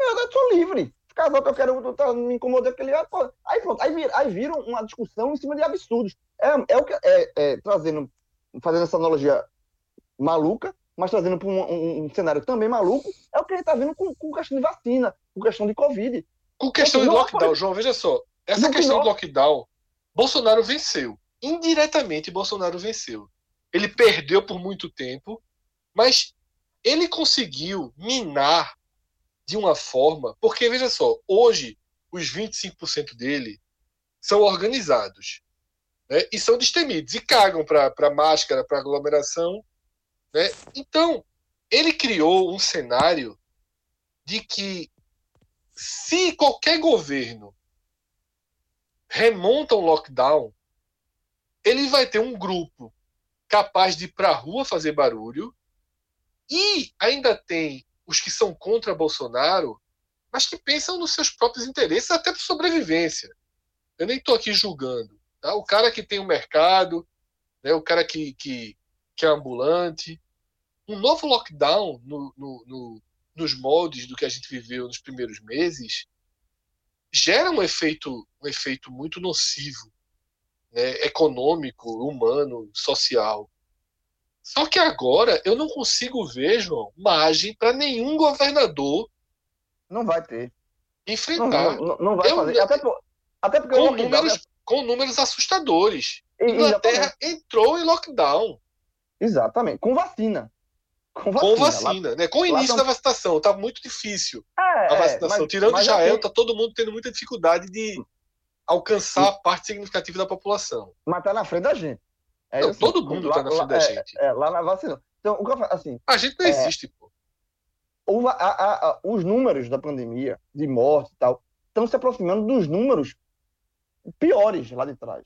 eu, eu sou livre. Casal que eu quero tá, me incomodando aquele. Aí pronto, aí, vir, aí viram uma discussão em cima de absurdos. É, é o que é, é, trazendo, fazendo essa analogia maluca, mas trazendo para um, um- um cenário também maluco, é o que a gente está vendo com, com questão de vacina, com questão de Covid. Com questão de Não, lockdown, não, João, veja só. Essa Não, questão do lockdown, Bolsonaro venceu. Indiretamente, Bolsonaro venceu. Ele perdeu por muito tempo, mas ele conseguiu minar de uma forma. Porque, veja só, hoje, os 25% dele são organizados né, e são destemidos e cagam para máscara, para aglomeração. Né? Então, ele criou um cenário de que se qualquer governo remonta um lockdown, ele vai ter um grupo capaz de ir para a rua fazer barulho e ainda tem os que são contra Bolsonaro, mas que pensam nos seus próprios interesses até por sobrevivência. Eu nem estou aqui julgando. Tá? O cara que tem um mercado, né? o cara que, que, que é ambulante. Um novo lockdown no, no, no, nos moldes do que a gente viveu nos primeiros meses gera um efeito, um efeito muito nocivo, né? econômico, humano, social. Só que agora eu não consigo ver, João, margem para nenhum governador Não vai ter. Não, enfrentar não, não vai Eu- fazer. Até, por- até porque com números, com números assustadores. é- Inglaterra entrou em lockdown Exatamente. Com vacina. Com vacina. com Lá- vacina, né? Com o lá início da vacinação. Tá muito difícil É, a é, vacinação. mas- Tirando mas Israel, tem- tá todo mundo tendo muita dificuldade de alcançar a parte significativa da população. Mas tá na frente da gente. É Não, assim, todo mundo tá na frente da é, gente. É, lá na vacina. Então, o que eu falo, assim, A gente não É. existe, pô. o- a- a- a- os números da pandemia, de morte e tal, estão se aproximando dos números piores lá de trás.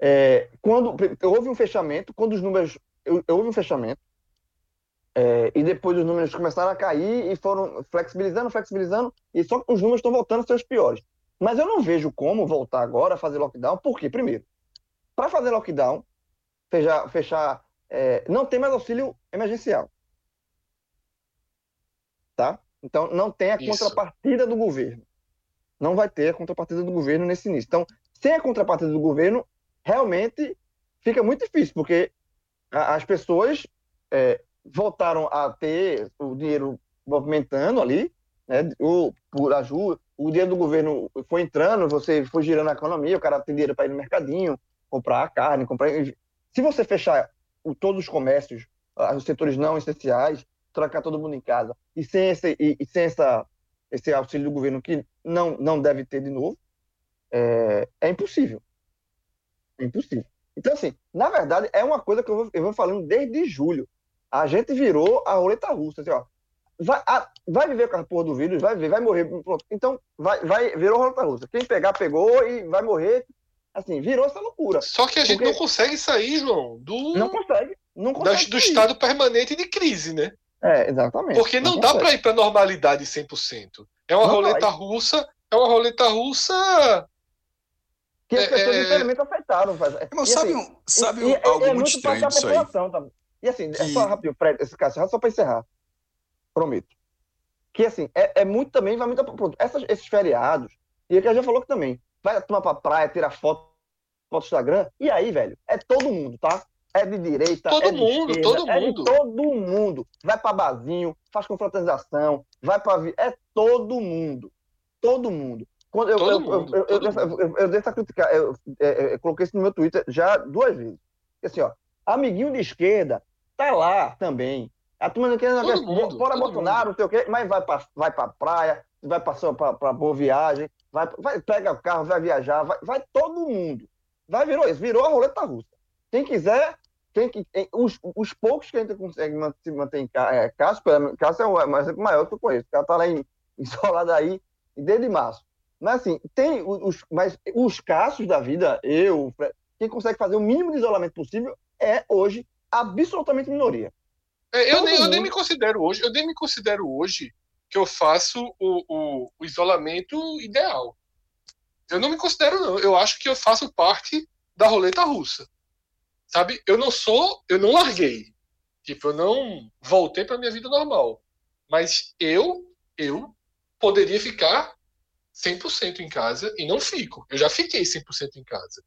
É, quando houve um fechamento, quando os números. eu- Houve um fechamento, é, e depois os números começaram a cair e foram flexibilizando, flexibilizando, e só que os números estão voltando a ser os piores. Mas eu não vejo como voltar agora a fazer lockdown, porque, primeiro, para fazer lockdown, fechar, fechar é, não tem mais auxílio emergencial. Tá? Então, não tem a Isso. contrapartida do governo. Não vai ter a contrapartida do governo nesse início. Então, sem a contrapartida do governo, realmente fica muito difícil, porque as pessoas é, voltaram a ter o dinheiro movimentando ali, né? O, por ajuda, o dinheiro do governo foi entrando, você foi girando a economia, o cara tem dinheiro para ir no mercadinho, comprar carne, comprar. Se você fechar o- todos os comércios, ah, os setores não essenciais, trocar todo mundo em casa, e sem esse, e, e sem essa, esse auxílio do governo que não, não deve ter de novo, é, é impossível. É impossível. Então, assim, na verdade, é uma coisa que eu vou, eu vou falando desde julho. A gente virou a roleta russa. Assim, ó. vai, a, vai viver com a porra do vírus, vai viver, vai morrer. Pronto. Então, vai, vai, virou roleta russa. Quem pegar, pegou e vai morrer. Assim, virou essa loucura. Só que a gente não consegue sair, João, do, Não consegue. Não consegue. do sair. estado permanente de crise, né? É, exatamente. Porque não dá consegue. para ir para normalidade 100%. É uma Não roleta russa, é uma roleta russa. Que as é, pessoas é- infelizmente aceitaram. faz- Irmão, e, sabe, assim, um, sabe e- e é- algo é muito muito estranho disso aí? população, tá? E assim, é Que- só rapidinho, Fred, esse caso, só para encerrar. Prometo. Que assim, é, é muito também, vai muito. Pronto, essas, esses feriados, e é que a já falou que também, vai tomar pra praia, tirar foto no Instagram, e aí, velho, é todo mundo, tá? É de direita, Todo é de mundo, esquerda, todo é de mundo. todo mundo. Vai pra barzinho, faz confraternização, vai pra. É todo mundo. Todo mundo. Quando eu, Todo eu, mundo, eu, eu, todo eu, eu, eu, eu dei essa crítica, eu, é, é, eu coloquei isso no meu Twitter já duas vezes. Assim, ó, amiguinho de esquerda tá lá também. A turma não quer mundo, fora Bolsonaro, não sei o quê, mas vai pra, vai pra praia, vai pra, sua- pra, pra boa viagem, vai, vai, pega o carro, vai viajar, vai, vai todo mundo. Vai, virou isso, virou a roleta russa. Quem quiser, quem, que- em- os, os poucos que a gente consegue se manter em casa, é, Cássio, é o exemplo maior que eu conheço. O cara tá lá em, isolado aí desde março. Mas assim, tem os, mas os casos da vida, eu, quem consegue fazer o mínimo de isolamento possível é hoje absolutamente minoria. É, eu, nem, eu nem me considero hoje, eu nem me considero hoje que eu faço o, o, o isolamento ideal. Eu não me considero, não. Eu acho que eu faço parte da roleta russa. Sabe? Eu não sou, eu não larguei. Tipo, eu não voltei para minha vida normal. Mas eu, eu poderia ficar 100% em casa e não fico. Eu já fiquei 100% em casa.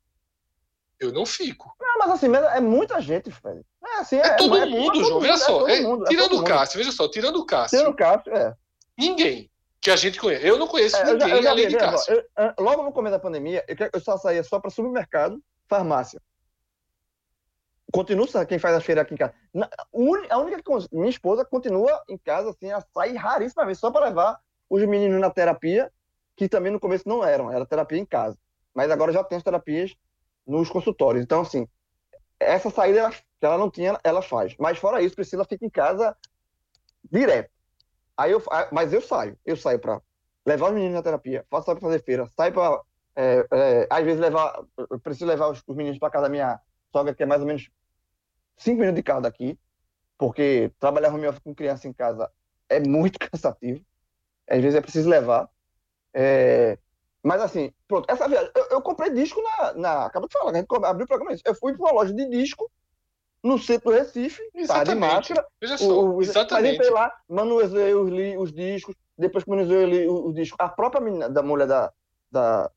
Eu não fico. Ah, mas assim, é muita gente, Fred. É, assim, É, todo é- mundo, todo João. Veja é só. todo é- mundo, é tirando todo o mundo. Cássio, veja só, tirando o Cássio, Tirando o Cássio, é. Ninguém que a gente conhece. Eu não conheço É, eu já, ninguém eu já além vi, de veja Cássio. eu- logo no começo da pandemia, eu, só saía só para supermercado, farmácia. Continuo sendo quem faz a feira aqui em casa. Na- a única minha esposa continua em casa, assim, ela sai raríssima vez, só para levar os meninos na terapia, que também no começo não eram, era terapia em casa. Mas agora já tem as terapias nos consultórios. Então, assim, essa saída ela- que ela não tinha, ela faz. Mas fora isso, Priscila fica em casa direto. Aí eu, mas eu saio, eu saio para levar os meninos na terapia, faço para fazer feira, saio para é, é, às vezes levar, preciso levar os, os meninos para casa da minha sogra, que é mais ou menos cinco minutos de carro daqui, porque trabalhar home office com criança em casa é muito cansativo. Às vezes é preciso levar. É, mas assim, pronto, essa viagem, eu, eu comprei disco na, na. De falar, a gente abriu o programa. Eu fui para uma loja de disco no centro do Recife, tá de Exatamente. máscara, Veja só, o, o, exatamente. Mas lá, manuseei os, li- os discos, depois que manuseei os, os discos, a própria menina, da mulher da, da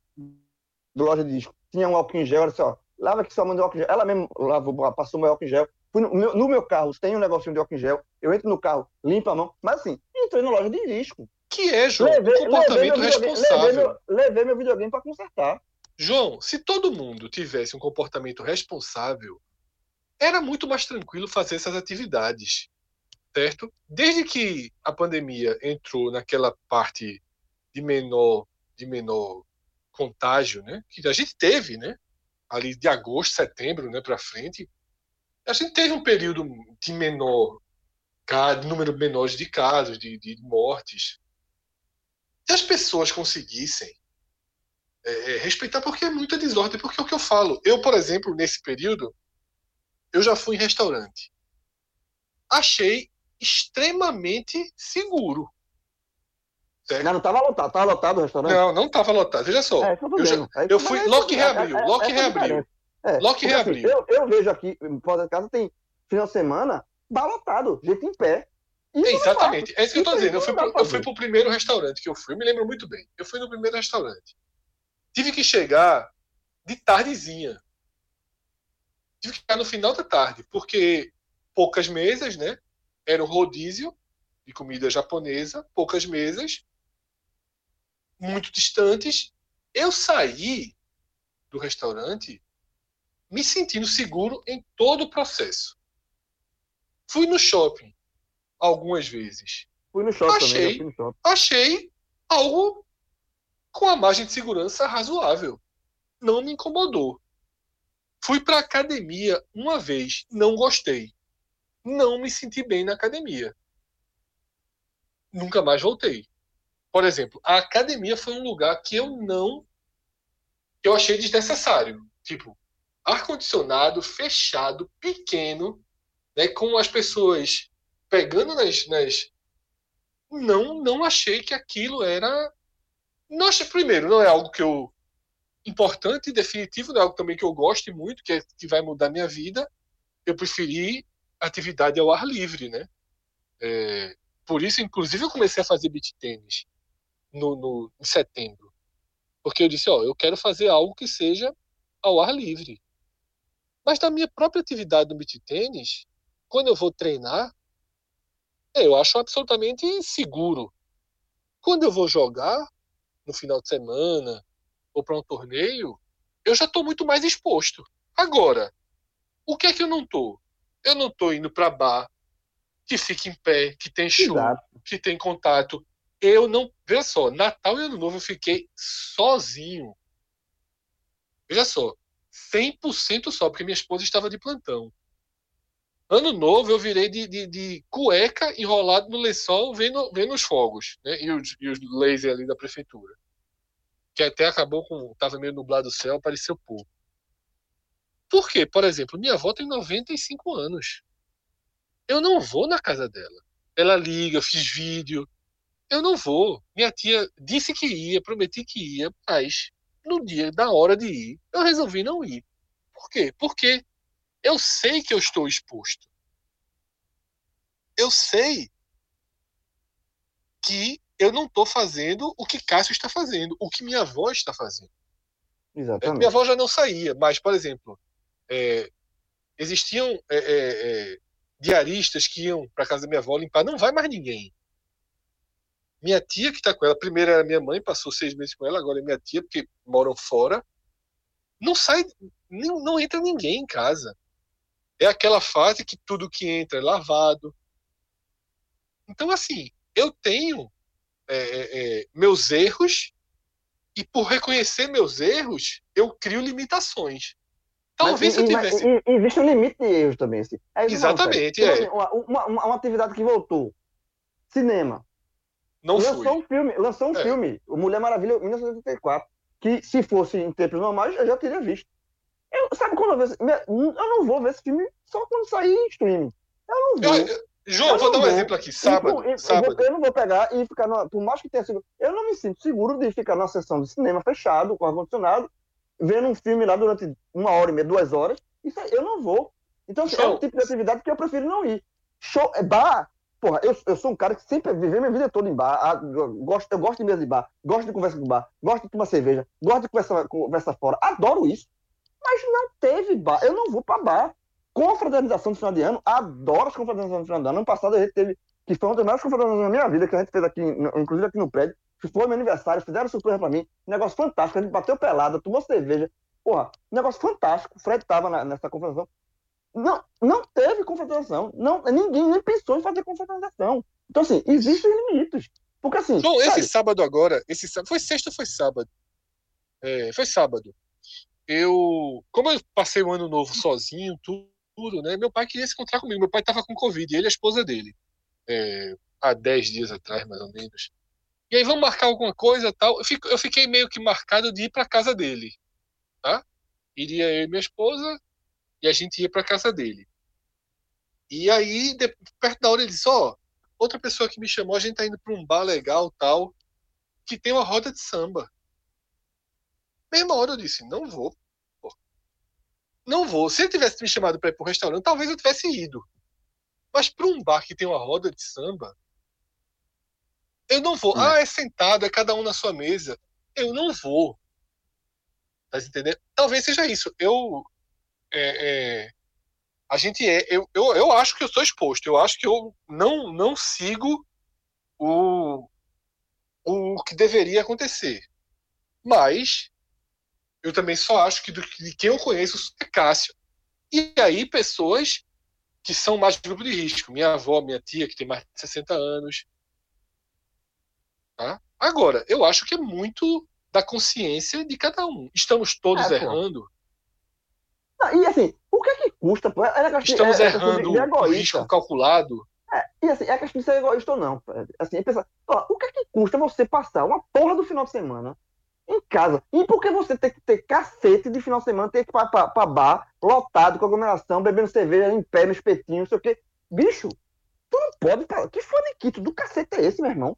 do loja de disco tinha um álcool em gel, ela disse, ó, lava aqui só manda álcool em gel. Ela mesmo lavou, passou meu álcool em gel. Fui no, meu, no meu carro tem um negocinho de álcool em gel, eu entro no carro, limpo a mão, mas assim, entrei na loja de disco. Que é, João, Levei, um comportamento levei, responsável. levei, meu, levei meu videogame para consertar. João, se todo mundo tivesse um comportamento responsável, era muito mais tranquilo fazer essas atividades, certo? Desde que a pandemia entrou naquela parte de menor, de menor contágio, né? Que a gente teve, né? Ali de agosto, setembro, né, para frente, a gente teve um período de menor, de número menor de casos, de, de mortes. Se as pessoas conseguissem é, é, respeitar porque é muita desordem, porque é o que eu falo. Eu, por exemplo, nesse período, eu já fui em restaurante. Achei extremamente seguro. Certo? Não, não tava lotado, tava lotado o restaurante. Não, não estava lotado. Veja só. É, eu já- eu fui- é isso, que é- reabriu, é- essa é reabriu. É, porque, assim, reabriu. eu, eu vejo aqui, em Porta de Casa tem final de semana, tá lotado, gente em pé. É, exatamente. É isso que eu aí dizendo. Eu fui, dá pro, pra eu fui ver. pro primeiro restaurante que eu fui, eu me lembro muito bem. Eu fui no primeiro restaurante. Tive que chegar de tardezinha. Tive que chegar no final da tarde, porque poucas mesas, né? Era um rodízio de comida japonesa, poucas mesas, muito distantes. Eu saí do restaurante me sentindo seguro em todo o processo. Fui no shopping algumas vezes. Fui no shopping também, Achei. fui no shopping. Achei algo com a margem de segurança razoável. Não me incomodou. Fui para academia uma vez, não gostei. Não me senti bem na academia. nunca mais voltei. Por exemplo, a academia foi um lugar que eu não. eu achei desnecessário. Tipo, ar-condicionado, fechado, pequeno, né, com as pessoas pegando nas, nas. Não, não achei que aquilo era. Não achei, primeiro, não é algo que eu. Importante e definitivo, é algo também que eu goste muito, que, é, que vai mudar minha vida. Eu preferi atividade ao ar livre, né? É, por isso, inclusive, eu comecei a fazer beat tênis no, no, em setembro. Porque eu disse, ó, eu quero fazer algo que seja ao ar livre. Mas na minha própria atividade no beat tênis, quando eu vou treinar, eu acho absolutamente seguro. Quando eu vou jogar no final de semana ou para um torneio, eu já estou muito mais exposto. Agora, o que é que eu não estou? Eu não estou indo para bar que fica em pé, que tem show, Exato. que tem contato. Eu não. Veja só, Natal e Ano Novo eu fiquei sozinho. Veja só, 100% só, porque minha esposa estava de plantão. Ano novo eu virei de, de, de cueca enrolado no lençol vendo, vendo os fogos, né? E os, e os lasers ali da prefeitura. Que até acabou com. Tava meio nublado o céu, apareceu pouco. Por quê? Por exemplo, minha avó tem 95 anos. Eu não vou na casa dela. Ela liga, eu fiz vídeo. Eu não vou. Minha tia disse que ia, prometi que ia, mas no dia da hora de ir, eu resolvi não ir. Por quê? Porque eu sei que eu estou exposto. Eu sei que eu não estou fazendo o que Cássio está fazendo, o que minha avó está fazendo. Exatamente. Minha avó já não saía, mas, por exemplo, é, existiam é, é, é diaristas que iam para casa da minha avó limpar. Não vai mais ninguém. Minha tia que está com ela, primeiro era minha mãe, passou seis meses com ela, agora é minha tia, porque moram fora. Não sai, não, não entra ninguém em casa. É aquela fase que tudo que entra é lavado. Então, assim, eu tenho é, é, é meus erros e por reconhecer meus erros, eu crio limitações. Talvez mas, eu tivesse. E, existe um limite de erros também. Assim. Exatamente. Não, é. Uma, uma, uma, atividade que voltou. Cinema. Não lançou fui. um filme, lançou um é. filme, o Mulher Maravilha 1984, que se fosse em tempos normais eu já teria visto. Eu, sabe quando eu vejo, eu não vou ver esse filme só quando sair em streaming. Eu não vou. Eu, João, eu vou dar um vou. exemplo aqui. Sábado. Eu, sábado. eu, não vou pegar e ficar, no, por mais que tenha sido. Eu não me sinto seguro de ficar numa sessão de cinema fechado, com ar-condicionado, vendo um filme lá durante uma hora e meia, duas horas. Isso eu não vou. Então, Show. é um tipo de atividade que eu prefiro não ir. Show, é bar. Porra, eu, eu sou um cara que sempre viveu minha vida toda em bar. Ah, eu gosto, eu gosto de mesa de bar, gosto de conversa com bar, gosto de tomar cerveja, gosto de conversa, conversa fora. Adoro isso. Mas não teve bar. Eu não vou para bar. Confraternização de final de ano, adoro as confraternizações de final de ano. Ano passado a gente teve, que foi uma das maiores confraternizações da minha vida, que a gente fez aqui, inclusive aqui no prédio que foi meu aniversário, fizeram surpresa pra mim. Negócio fantástico. A gente bateu pelada, tomou cerveja. Porra, negócio fantástico. O Fred tava na, nessa confrontação. Não, não teve confrontação. Não, ninguém nem pensou em fazer confrontação. Então, assim, existem limites. Porque assim. Esse sábado agora, esse foi sexta ou foi sábado? É, foi sábado. Eu, como eu passei o ano novo sozinho, tudo, né? Meu pai queria se encontrar comigo. Meu pai tava com Covid, ele e a esposa dele. É, há 10 dias atrás, mais ou menos. E aí vamos marcar alguma coisa tal. Eu, fico, eu fiquei meio que marcado de ir para casa dele, tá? Iria eu e minha esposa e a gente ia para casa dele. E aí, de, perto da hora, ele disse: Ó, oh, outra pessoa que me chamou, a gente tá indo para um bar legal tal, que tem uma roda de samba. Mesma hora eu disse: Não vou. Não vou. Se ele tivesse me chamado para ir para um restaurante, talvez eu tivesse ido. Mas para um bar que tem uma roda de samba, eu não vou. Hum. Ah, é sentado, é cada um na sua mesa. Eu não vou. Tá entendendo? Talvez seja isso. Eu. É, é, a gente é. Eu, eu, eu acho que eu sou exposto. Eu acho que eu não, não sigo o, o que deveria acontecer. Mas eu também só acho que do, de quem eu conheço é Cássio. E aí, pessoas que são mais grupo de risco. Minha avó, minha tia, que tem mais de 60 anos, Tá? Agora, eu acho que é muito da consciência de cada um. Estamos todos é, errando. Não, e assim, o que é que custa? Pô? Estamos é, errando o risco calculado. É, e assim, é questão de ser egoísta ou não. Assim, é pensar, ó, o que é que custa você passar uma porra do final de semana em casa? E por que você tem que ter cacete de final de semana, ter que ir pra, pra, pra bar, lotado, com aglomeração, bebendo cerveja em pé, no espetinho, não sei o quê? Bicho, tu não pode. Cara. Que faniquito do cacete é esse, meu irmão?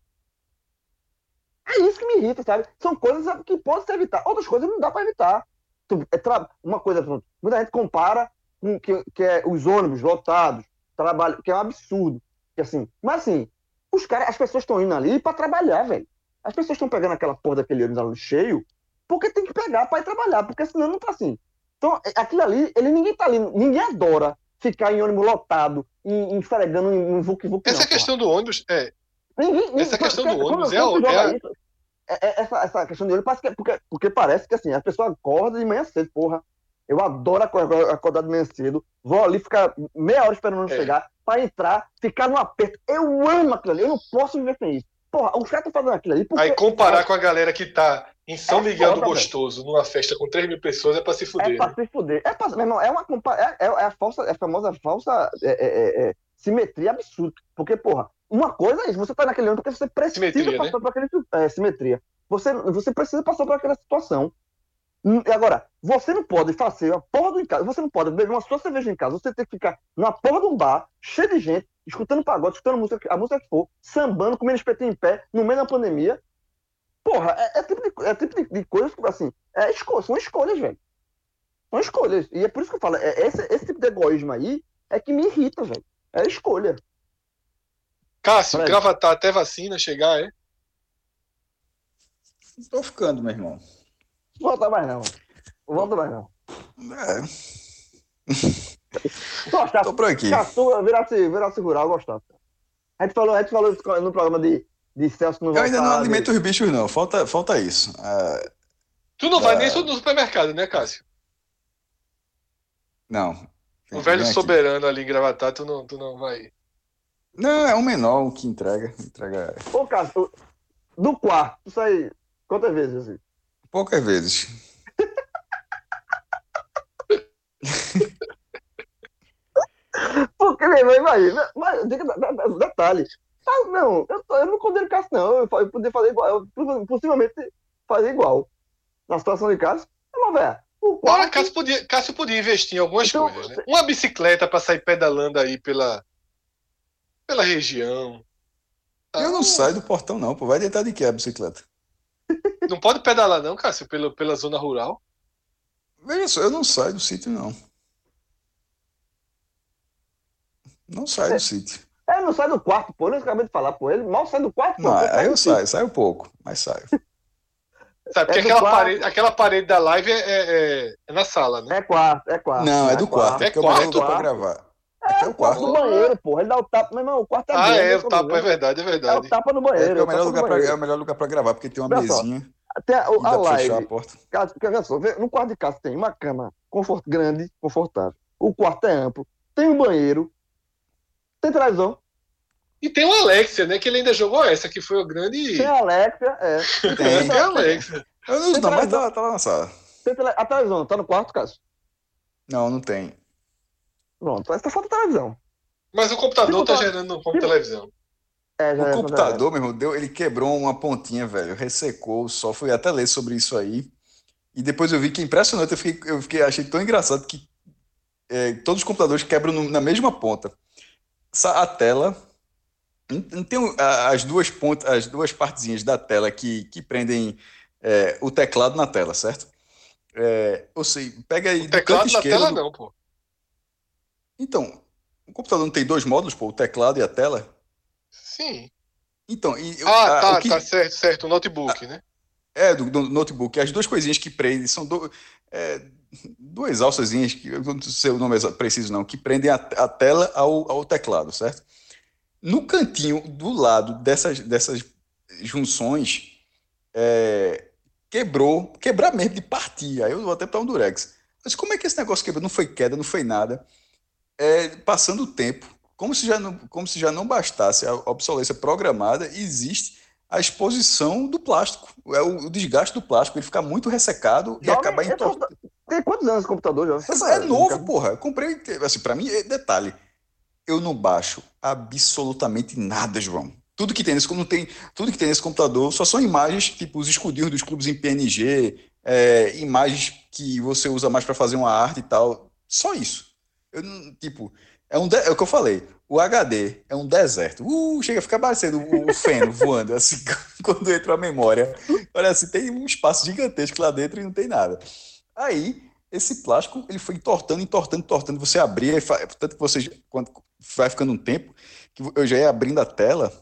É isso que me irrita, sabe? São coisas que podem ser evitadas. Outras coisas não dá para evitar. É. Uma coisa, muita gente compara com que, que é os ônibus lotados, trabalho, que é um absurdo. Que, assim, mas assim, os caras, as pessoas estão indo ali para trabalhar, velho. As pessoas estão pegando aquela porra daquele ônibus ali cheio, porque tem que pegar para ir trabalhar, porque senão não tá assim. Então, é, aquilo ali, ele ninguém tá ali, ninguém adora ficar em ônibus lotado, em, esfregando em um vuc vuc Essa não, questão porra. do ônibus, é. Ninguém, ninguém, Essa questão do quando- ônibus é é isso, é- é- essa, essa questão do ônibus parece que, é porque, porque parece que assim, a pessoa acorda de manhã cedo, porra. Eu adoro acordar, de manhã cedo, vou ali ficar meia hora esperando o ônibus É. chegar, para entrar, ficar no aperto. Eu amo aquilo ali, eu não posso viver sem isso. Porra, os caras estão fazendo aquilo ali. Porque, Aí comparar com a galera que tá em São É Miguel do. Gostoso, numa festa com 3 mil pessoas, é pra se É fuder. pra né? se fuder. É, pra, meu irmão, é uma compa- é, é, é a falsa, é a famosa falsa é, é, é, é, simetria absurda. Porque, porra, uma coisa é isso, você tá naquele ônibus porque você precisa Simetria, passar né? por aquele é, simetria. Você, você precisa passar por aquela situação. Hum, E agora, você não pode fazer a porra do em casa, você não pode beber uma sua cerveja em casa, você tem que ficar na porra de um bar, cheio de gente, escutando pagode, escutando música, a música que for, sambando, comendo espetinho em pé, no meio da pandemia. Porra, é, é tipo, de, é tipo de, de coisas que, assim, é escolha, são escolhas, velho. São escolhas. E é por isso que eu falo, é, esse, esse tipo de egoísmo aí é que me irrita, velho. É escolha. Cássio, gravatar até vacina chegar, é? Tô ficando, meu irmão. Não volta mais não. Não volta mais não. É, Gostasse. tô por aqui. Caçua, virasse, virasse rural, gostasse. A gente falou, a gente falou isso no programa de, de Celso no Eu ainda não alimento os bichos, não. Falta, falta isso. Ah, Tu não vai É. nem no supermercado, né, Cássio? não. O velho aqui. soberano ali em gravatar, tu não, tu não vai. Não, é um menor que entrega. Entrega de- Ô, Cássio, do quarto, tu sai quantas vezes assim? Poucas vezes. Porque, meu irmão, imagina, mas, diga- da- da- da- detalhe. Ah, não, eu, tô- eu não condeno Cássio, não. Eu, eu poderia fazer igual, eu possi- possivelmente fazer igual. Na situação de Cássio, não, velho. O Ora, Cássio podia, Cássio podia investir em algumas Então, coisas, né? Uma bicicleta pra sair pedalando aí pela, pela região. Eu não Ah, saio do portão, não. Pô. Vai deitar de quê a bicicleta? Não pode pedalar, não, Cássio, pela, pela zona rural. Veja só, eu não saio do sítio, não. Não saio do sítio. ele não sai do quarto, pô. Eu acabei de falar, pô. Ele mal sai do quarto, pô. Não, sai aí eu saio, saio pouco, mas saio. Sabe? Porque É aquela, quarto. parede, aquela parede da live é, é- é- é na sala, né? É quarto, é quarto. Não, é do quarto, É porque é quarto? lugar pra gravar. É o O quarto do banheiro, porra. Ele dá o tapa. Meu irmão, o quarto é Ah, grande, é, o tapa, é verdade, é É verdade. o tapa no É, banheiro. porque é, o melhor lugar pra, é o melhor lugar pra gravar, porque tem uma Olha só, mesinha Tem a, e a a live. porta. Casa, quer ver só? vê, No quarto de casa tem uma cama confort, grande, confortável. O quarto é amplo. Tem um banheiro. Tem televisão. E tem o Alexia, né? Que ele ainda jogou essa, que foi o grande. Tem a Alexia. É. Tem. Tem a Alexia. Eu não uso, não, mas tá, tá lá na sala. Tem tele... A televisão tá no quarto, Cássio? Não, não tem. Pronto. Essa falta televisão. Mas o computador tá gerando como televisão. É, já O é, computador, meu irmão, deu, ele quebrou uma pontinha, velho. Ressecou, só fui até ler sobre isso aí. E depois eu vi que é impressionante. Eu fiquei, eu fiquei, achei tão engraçado que é, todos os computadores quebram no- na mesma ponta. Sa- A tela. Não tem as duas pontas, as duas partezinhas da tela que, que prendem é, o teclado na tela, certo? É, ou seja, pega aí O do teclado canto na esquerdo. tela do- não, pô. Então, o computador não tem dois módulos, pô, o teclado e a tela? Sim. Então, e, Ah, a- tá, o que- tá certo, certo. O notebook, né? É, do, do notebook. As duas coisinhas que prendem são do, é, duas alçazinhas, que eu não sei o nome exa- preciso não, que prendem a, a tela ao, ao teclado, certo? No cantinho do lado dessas, dessas junções, é, quebrou, quebrar mesmo de partir. Aí eu vou até para um durex. Mas como é que esse negócio quebrou? Não foi queda, não foi nada. É, passando o tempo, como se, já não, como se já não bastasse a obsolescência programada, existe a exposição do plástico, é o, o desgaste do plástico, ele fica muito ressecado e Jovem, acaba eu tô- entortando. Tem quantos anos esse computador, Jovem? É novo, porra. Eu comprei, assim, para mim, é detalhe. eu não baixo absolutamente nada, João. Tudo que tem nesse, não tem, tudo que tem nesse computador só são imagens, tipo os escudinhos dos clubes em PNG, é, imagens que você usa mais para fazer uma arte e tal. Só isso. Eu, tipo, é, um é o que eu falei. O HD é um deserto. Uh, chega a ficar parecendo o feno voando, assim, quando entra a memória. Olha assim, tem um espaço gigantesco lá dentro e não tem nada. Aí, esse plástico, ele foi entortando, entortando, entortando. Você abria, tanto que você, quando vai ficando um tempo, que eu já ia abrindo a tela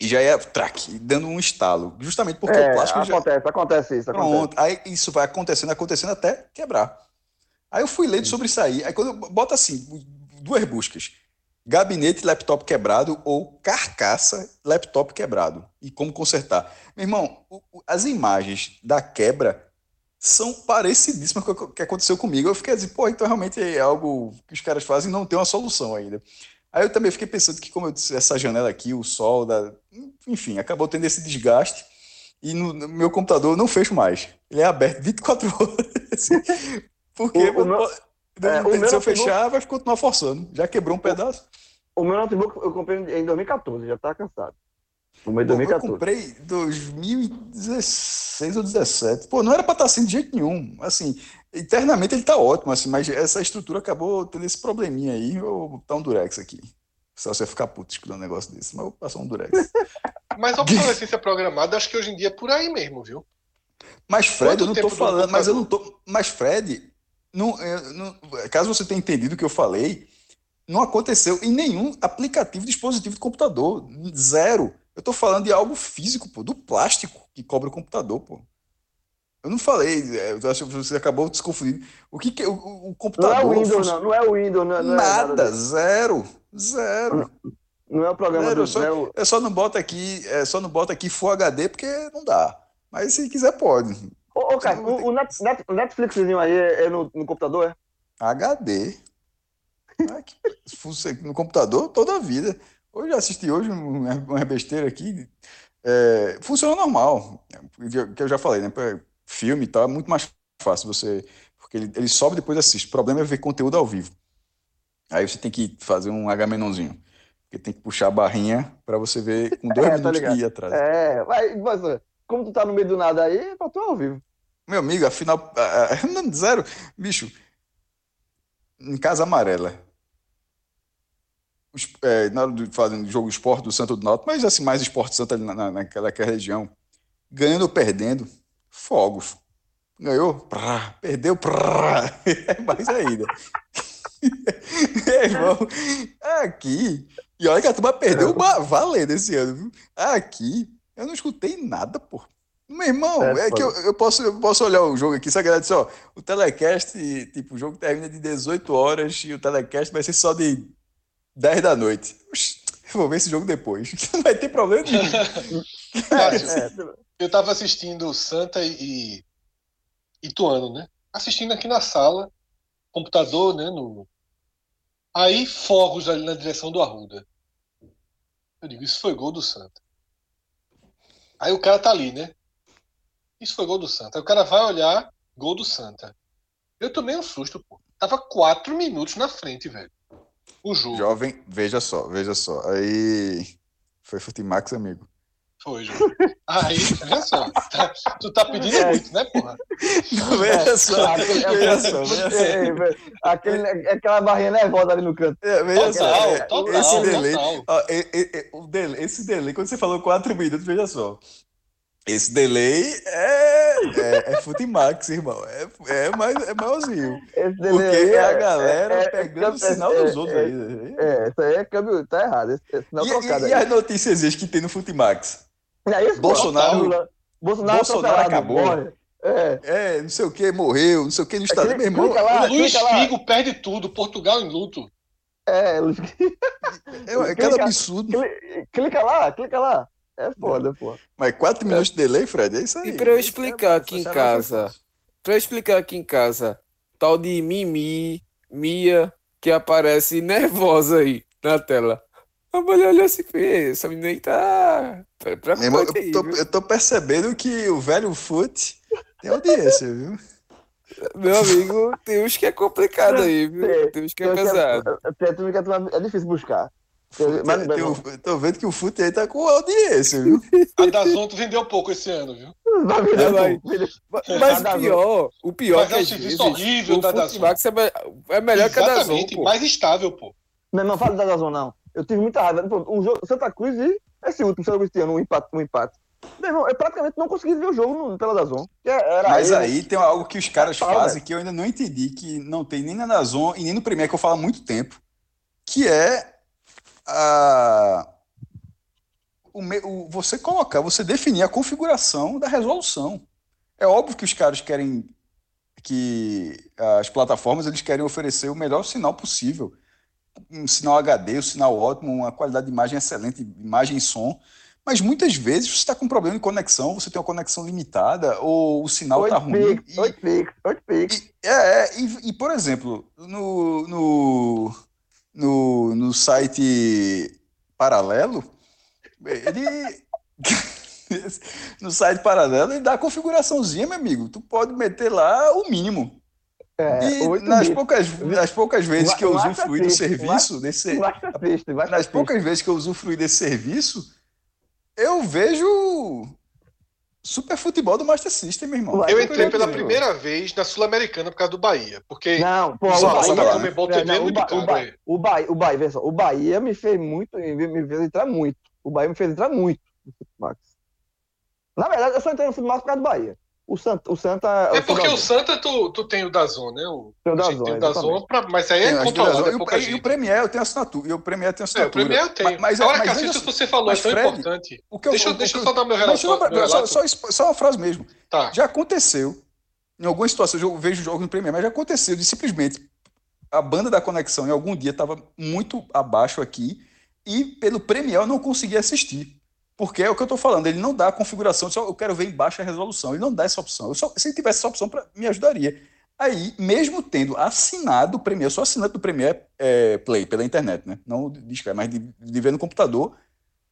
e já ia track, dando um estalo. Justamente porque É, o plástico acontece, já. acontece isso. Acontece. Pronto. Aí isso vai acontecendo, acontecendo até quebrar. Aí eu fui lendo sobre isso aí. Aí quando eu boto assim, duas buscas: gabinete, laptop quebrado ou carcaça, laptop quebrado. E como consertar. Meu irmão, as imagens da quebra são parecidíssimas com o que aconteceu comigo. Eu fiquei assim, pô, então realmente é algo que os caras fazem e não tem uma solução ainda. Aí eu também fiquei pensando que, como eu disse, essa janela aqui, o sol, da... enfim, acabou tendo esse desgaste. E no, no meu computador eu não fecho mais. Ele é aberto 24 horas. Porque O- o meu- eu- é, o se eu fechar, vai continuar forçando. Já quebrou um pedaço. O meu notebook eu comprei em 2014, já tá cansado. No meio de Pô, eu 2014. comprei em 2016 ou 2017. Pô, não era para estar assim de jeito nenhum. Assim, internamente ele tá ótimo, assim, mas essa estrutura acabou tendo esse probleminha aí. Eu vou botar um durex aqui. Só você ficar puto escutando um negócio desse, mas eu vou passar um durex. Mas a obsolescência programada, acho que hoje em dia é por aí mesmo, viu? Mas Fred, Quanto eu não tô falando, mas eu não tô. Mas Fred, não, eu não- caso você tenha entendido o que eu falei, não aconteceu em nenhum aplicativo, dispositivo de computador. Zero. Eu tô falando de algo físico, pô, do plástico que cobre o computador, pô. Eu não falei, é, eu acho que você acabou se confundir. O que, que é o, o Não é computador? o Windows, não. Não é o Windows, não, não é Nada, zero. Zero. Não é o programa Zero, do. só- não é Eu só não boto aqui, é, só não boto aqui Full HD porque não dá. Mas se quiser, pode. Ô, ô, cara, o, o Net- Net- Netflixzinho aí é, no, no computador, é? HD. Ah, que- no computador, toda a vida. Hoje assisti hoje um- uma besteira aqui. é, funciona normal. Que que eu já falei, né? Filme e tal, é muito mais fácil você. Porque ele, ele sobe e depois assiste. O problema é ver conteúdo ao vivo. Aí você tem que fazer um H-menãozinho. Porque tem que puxar a barrinha para você ver com dois É, tá minutos ligado. de ir atrás. É, mas, mas, como tu tá no meio do nada aí, é pra tu ao vivo. Meu amigo, afinal, ah, ah, não, zero. Bicho, em Casa Amarela, é, na hora de fazer um jogo esporte do Santo do Náutico, mas assim, mais esporte santo ali na, na- naquela, região, ganhando ou perdendo, fogos. Ganhou, prá, perdeu, prá, é mais ainda. Meu irmão, aqui, e olha que a turma perdeu valendo esse ano, viu? Aqui, eu não escutei nada, pô. Meu irmão, É, é que eu, eu posso, eu posso olhar o jogo aqui, só que ela disse, ó, o telecast, tipo, o jogo termina de 18 horas e o telecast vai ser só de 10 da noite. Eu vou ver esse jogo depois. Não vai ter problema nenhum. Cássio, eu tava assistindo Santa e, e Ituano, né? Assistindo aqui na sala, computador, né? No... Aí fogos ali na direção do Arruda. Eu digo, isso foi gol do Santa. Aí o cara tá ali, né? Isso foi gol do Santa. Aí o cara vai olhar, gol do Santa. Eu tomei um susto, pô. Tava quatro minutos na frente, velho. O jogo. Jovem, veja só, veja só. Aí foi Futimax, amigo. Foi, jogo. Aí, olha só. tá- tu tá pedindo É. muito, né, porra? Veja só, Aquele- veja só, veja só. é, é, é, aquele- aquela barrinha nervosa ali no canto. É, veja só, Total, é, total, esse delay, total. ó, o delay, esse delay, quando você falou 4 minutos, veja só. Esse delay é, é, é Futimax, irmão. É, é, mais, é maiorzinho. Esse Porque delay aí é a é- galera é- é- pegando o é- sinal é- dos outros é- aí. né? É, isso aí é câmbio, tá errado. Esse, esse sinal E, trocado e- e aí. as notícias que tem no Futimax? É. Bolsonaro- Bolsonaro, Bolsonaro acabou. morre. É. É, não sei o que, morreu, não sei o que no estado. Clica- Meu irmão, lá, o Luiz clica lá. Figo perde tudo, Portugal em luto. É, Luiz, é, é cada clica- absurdo. cli- clica lá, clica lá. É foda, pô. Mas 4 minutos de delay, Fred, é isso aí. E pra eu é- explicar aqui em casa, fácil. pra eu explicar aqui em casa, tal de Mimi, Mia, que aparece nervosa aí na tela. A mulher olha assim, "Ê, essa menina aí tá pra, pra Meu aí, eu, tô, viu?" eu tô percebendo que o velho Foot tem audiência, viu? Meu amigo, tem uns que é complicado aí, viu? Tem uns que é pesado. É difícil buscar. Mas, tem, tô vendo que o Fute aí tá com audiência, viu? A Dazon vendeu pouco esse ano, viu? Vai vender, vai. Mas o pior, o pior mas é, é o serviço horrível da Dazon. É, melhor que a Dazon, Exatamente, mais estável, pô. Não, não fala da Dazon, não. Eu tive muita raiva. O jogo, Santa Cruz e esse último Santa Cruz ano, um empate. Um empate. Meu irmão, eu praticamente não consegui ver o jogo no, pela Dazon. Mas ele, aí tem algo que os caras fazem que eu ainda não entendi, que não tem nem na Dazon e nem no Premier, que eu falo há muito tempo, que é a, o, o, você colocar, você definir a configuração da resolução. É óbvio que os caras querem que as plataformas eles querem oferecer o melhor sinal possível. Um sinal HD, um sinal ótimo, uma qualidade de imagem excelente, imagem e som. Mas muitas vezes você está com um problema de conexão, você tem uma conexão limitada, ou o sinal está ruim. Pico, e, 8 pix, 8 pix. E, é, e, e, por exemplo, no, no, no, no site paralelo, ele. no site paralelo, ele dá a configuraçãozinha, meu amigo. Tu pode meter lá o mínimo. É, e nas poucas, nas poucas vezes que eu usufruí do serviço, desse, nas poucas vezes que eu usufruí desse serviço, eu vejo super futebol do Master System, meu irmão. Eu entrei pela primeira vez na Sul-Americana por causa do Bahia. Porque não, pô, o Bahia, não, o, ba, o, ba, o, Bahia, o Bahia, só, o Bahia me fez muito, me fez entrar muito. O Bahia me fez entrar muito no Futemax. Na verdade, eu só entrei no Futemax por causa do Bahia. O Santa. O Santa é porque o Santa tu, tu tem o Dazon, né? O, tem o Dazon, tem o Dazon pra, mas aí é controlado. E, o, e o Premier eu tenho assinatura. E o Premier tem assinatura. É, o Premier eu tenho. Mas, Agora, mas, Cacito, mas, você falou, é tão Fred, importante. O que eu, deixa, o, deixa eu só dar meu relato. Só, só, só, só, uma frase mesmo. Tá. Já aconteceu, em algumas situações, eu vejo jogos no Premier, mas já aconteceu de simplesmente a banda da conexão em algum dia estava muito abaixo aqui e pelo Premier eu não conseguia assistir. Porque é o que eu estou falando, ele não dá a configuração, só eu quero ver em baixa resolução, ele não dá essa opção. Só, se ele tivesse essa opção, pra, me ajudaria. Aí, mesmo tendo assinado o Premiere, eu sou assinante do Premiere é, Play pela internet, né? Não de mas de, de ver no computador,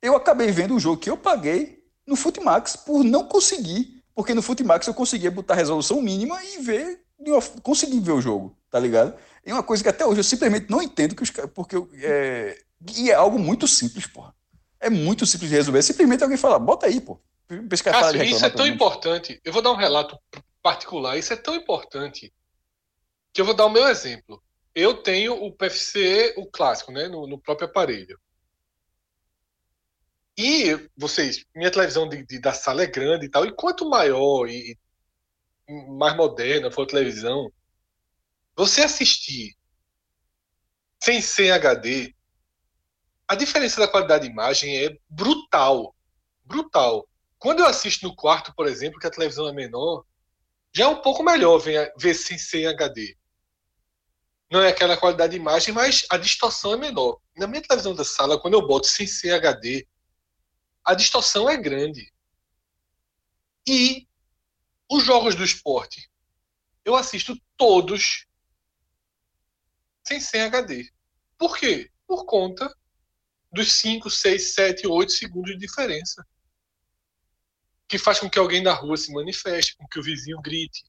eu acabei vendo o jogo que eu paguei no Futimax por não conseguir, porque no Futimax eu conseguia botar resolução mínima e ver, conseguir ver o jogo, tá ligado? E uma coisa que até hoje eu simplesmente não entendo, que os, porque eu, é, e é algo muito simples, porra. É muito simples de resolver. Simplesmente alguém fala, bota aí, pô. Cássio, isso é tão importante. Eu vou dar um relato particular. Isso é tão importante que eu vou dar o meu exemplo. Eu tenho o PFC, o clássico, né, no, no próprio aparelho. E vocês, minha televisão de, de, da sala é grande e tal. E quanto maior e mais moderna for a televisão, você assistir sem ser HD a diferença da qualidade de imagem é brutal. Brutal. Quando eu assisto no quarto, por exemplo, que a televisão é menor, já é um pouco melhor ver, ver sem ser HD. Não é aquela qualidade de imagem, mas a distorção é menor. Na minha televisão da sala, quando eu boto sem ser HD, a distorção é grande. E os jogos do esporte, eu assisto todos sem ser HD. Por quê? Por conta dos 5, 6, 7, 8 segundos de diferença. Que faz com que alguém na rua se manifeste, com que o vizinho grite.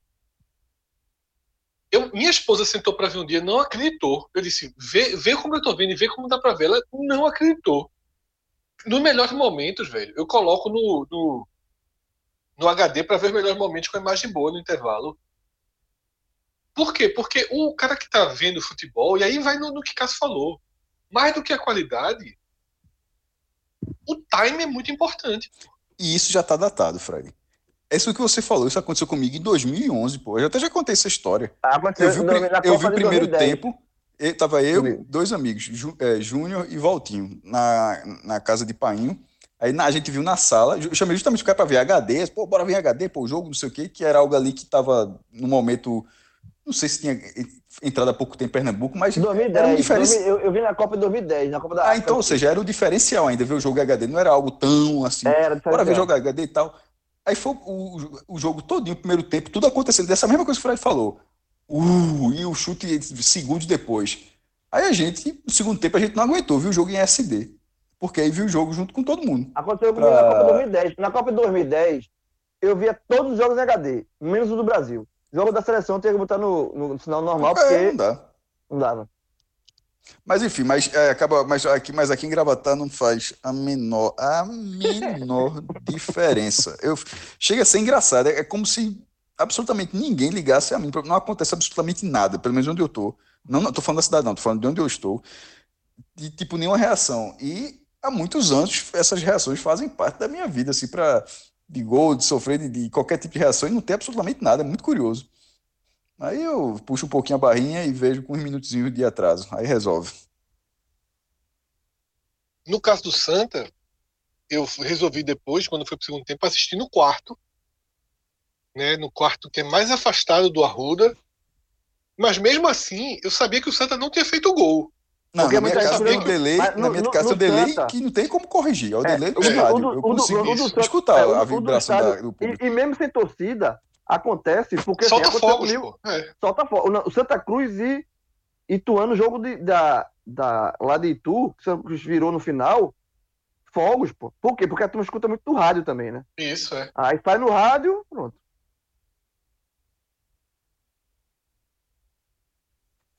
Eu, minha esposa sentou para ver um dia, não acreditou. Eu disse: vê, vê como eu tô vendo e vê como dá para ver. Ela não acreditou. Nos melhores momentos, velho, eu coloco no, no, no HD para ver os melhores momentos com a imagem boa no intervalo. Por quê? Porque o cara que tá vendo futebol, e aí vai no, no que Cássio falou, mais do que a qualidade, o time é muito importante. E isso já está datado, Fred. É isso que você falou, isso aconteceu comigo em 2011, pô. Eu até já contei essa história. Ah, eu vi, eu vi o primeiro tempo, eu, tava eu, dois amigos, Jú, é, Júnior e Valtinho, na, na casa de Painho. Aí na, a gente viu na sala, eu chamei justamente o cara para ver HD, pô, bora ver HD, pô, o jogo, não sei o quê, que era algo ali que tava no momento, não sei se tinha entrada há pouco tempo em Pernambuco, mas 2010, era um diferencial. Eu, eu, vi na Copa de 2010, na Copa da Ah, então, ou seja, era o diferencial ainda, ver o jogo HD, não era algo tão assim, era, bora ver o jogo HD e tal. Aí foi o, o jogo todinho, o primeiro tempo, tudo acontecendo, dessa mesma coisa que o Fred falou. Uh, e o chute segundos depois. Aí a gente, no segundo tempo, a gente não aguentou, viu o jogo em SD. Porque aí viu o jogo junto com todo mundo. Aconteceu comigo pra... na Copa de 2010. Na Copa de 2010, eu via todos os jogos em HD, menos o do Brasil. Jogo da seleção tinha que botar no, no sinal normal, É, porque não dá. não dava. Mas enfim, mas, é, acaba, mas, aqui, mas aqui em Gravatá não faz a menor, a menor diferença. Eu, chega a ser engraçado, é, é como se absolutamente ninguém ligasse a mim, não acontece absolutamente nada, pelo menos onde eu tô. Não, não tô falando da cidade, não, tô falando de onde eu estou. De tipo, nenhuma reação. E há muitos anos essas reações fazem parte da minha vida, assim, para de gol, de sofrer de, de qualquer tipo de reação e não tem absolutamente nada, é muito curioso. Aí eu puxo um pouquinho a barrinha e vejo com uns minutinhos de atraso. Aí resolve. No caso do Santa, eu resolvi depois, quando foi pro segundo tempo, assistir no quarto. Né, no quarto que é mais afastado do Arruda. Mas mesmo assim, eu sabia que o Santa não tinha feito gol. Não, Porque na minha casa tem um delay, Mas na no- minha no- casa tem um no delay Santa- que não tem como corrigir. É o É, delay do o do- estádio. o do- Eu consigo escutar é, a vibração do E, público. e mesmo sem torcida, acontece porque Solta assim, fogos, comigo-. É. solta fogo. O Santa Cruz e Ituano, jogo de, da, da, lá de Itu, que o Santa Cruz virou no final, fogos, pô. Por quê? Porque a turma escuta muito do rádio também, né? Isso, é. Aí sai no rádio, pronto.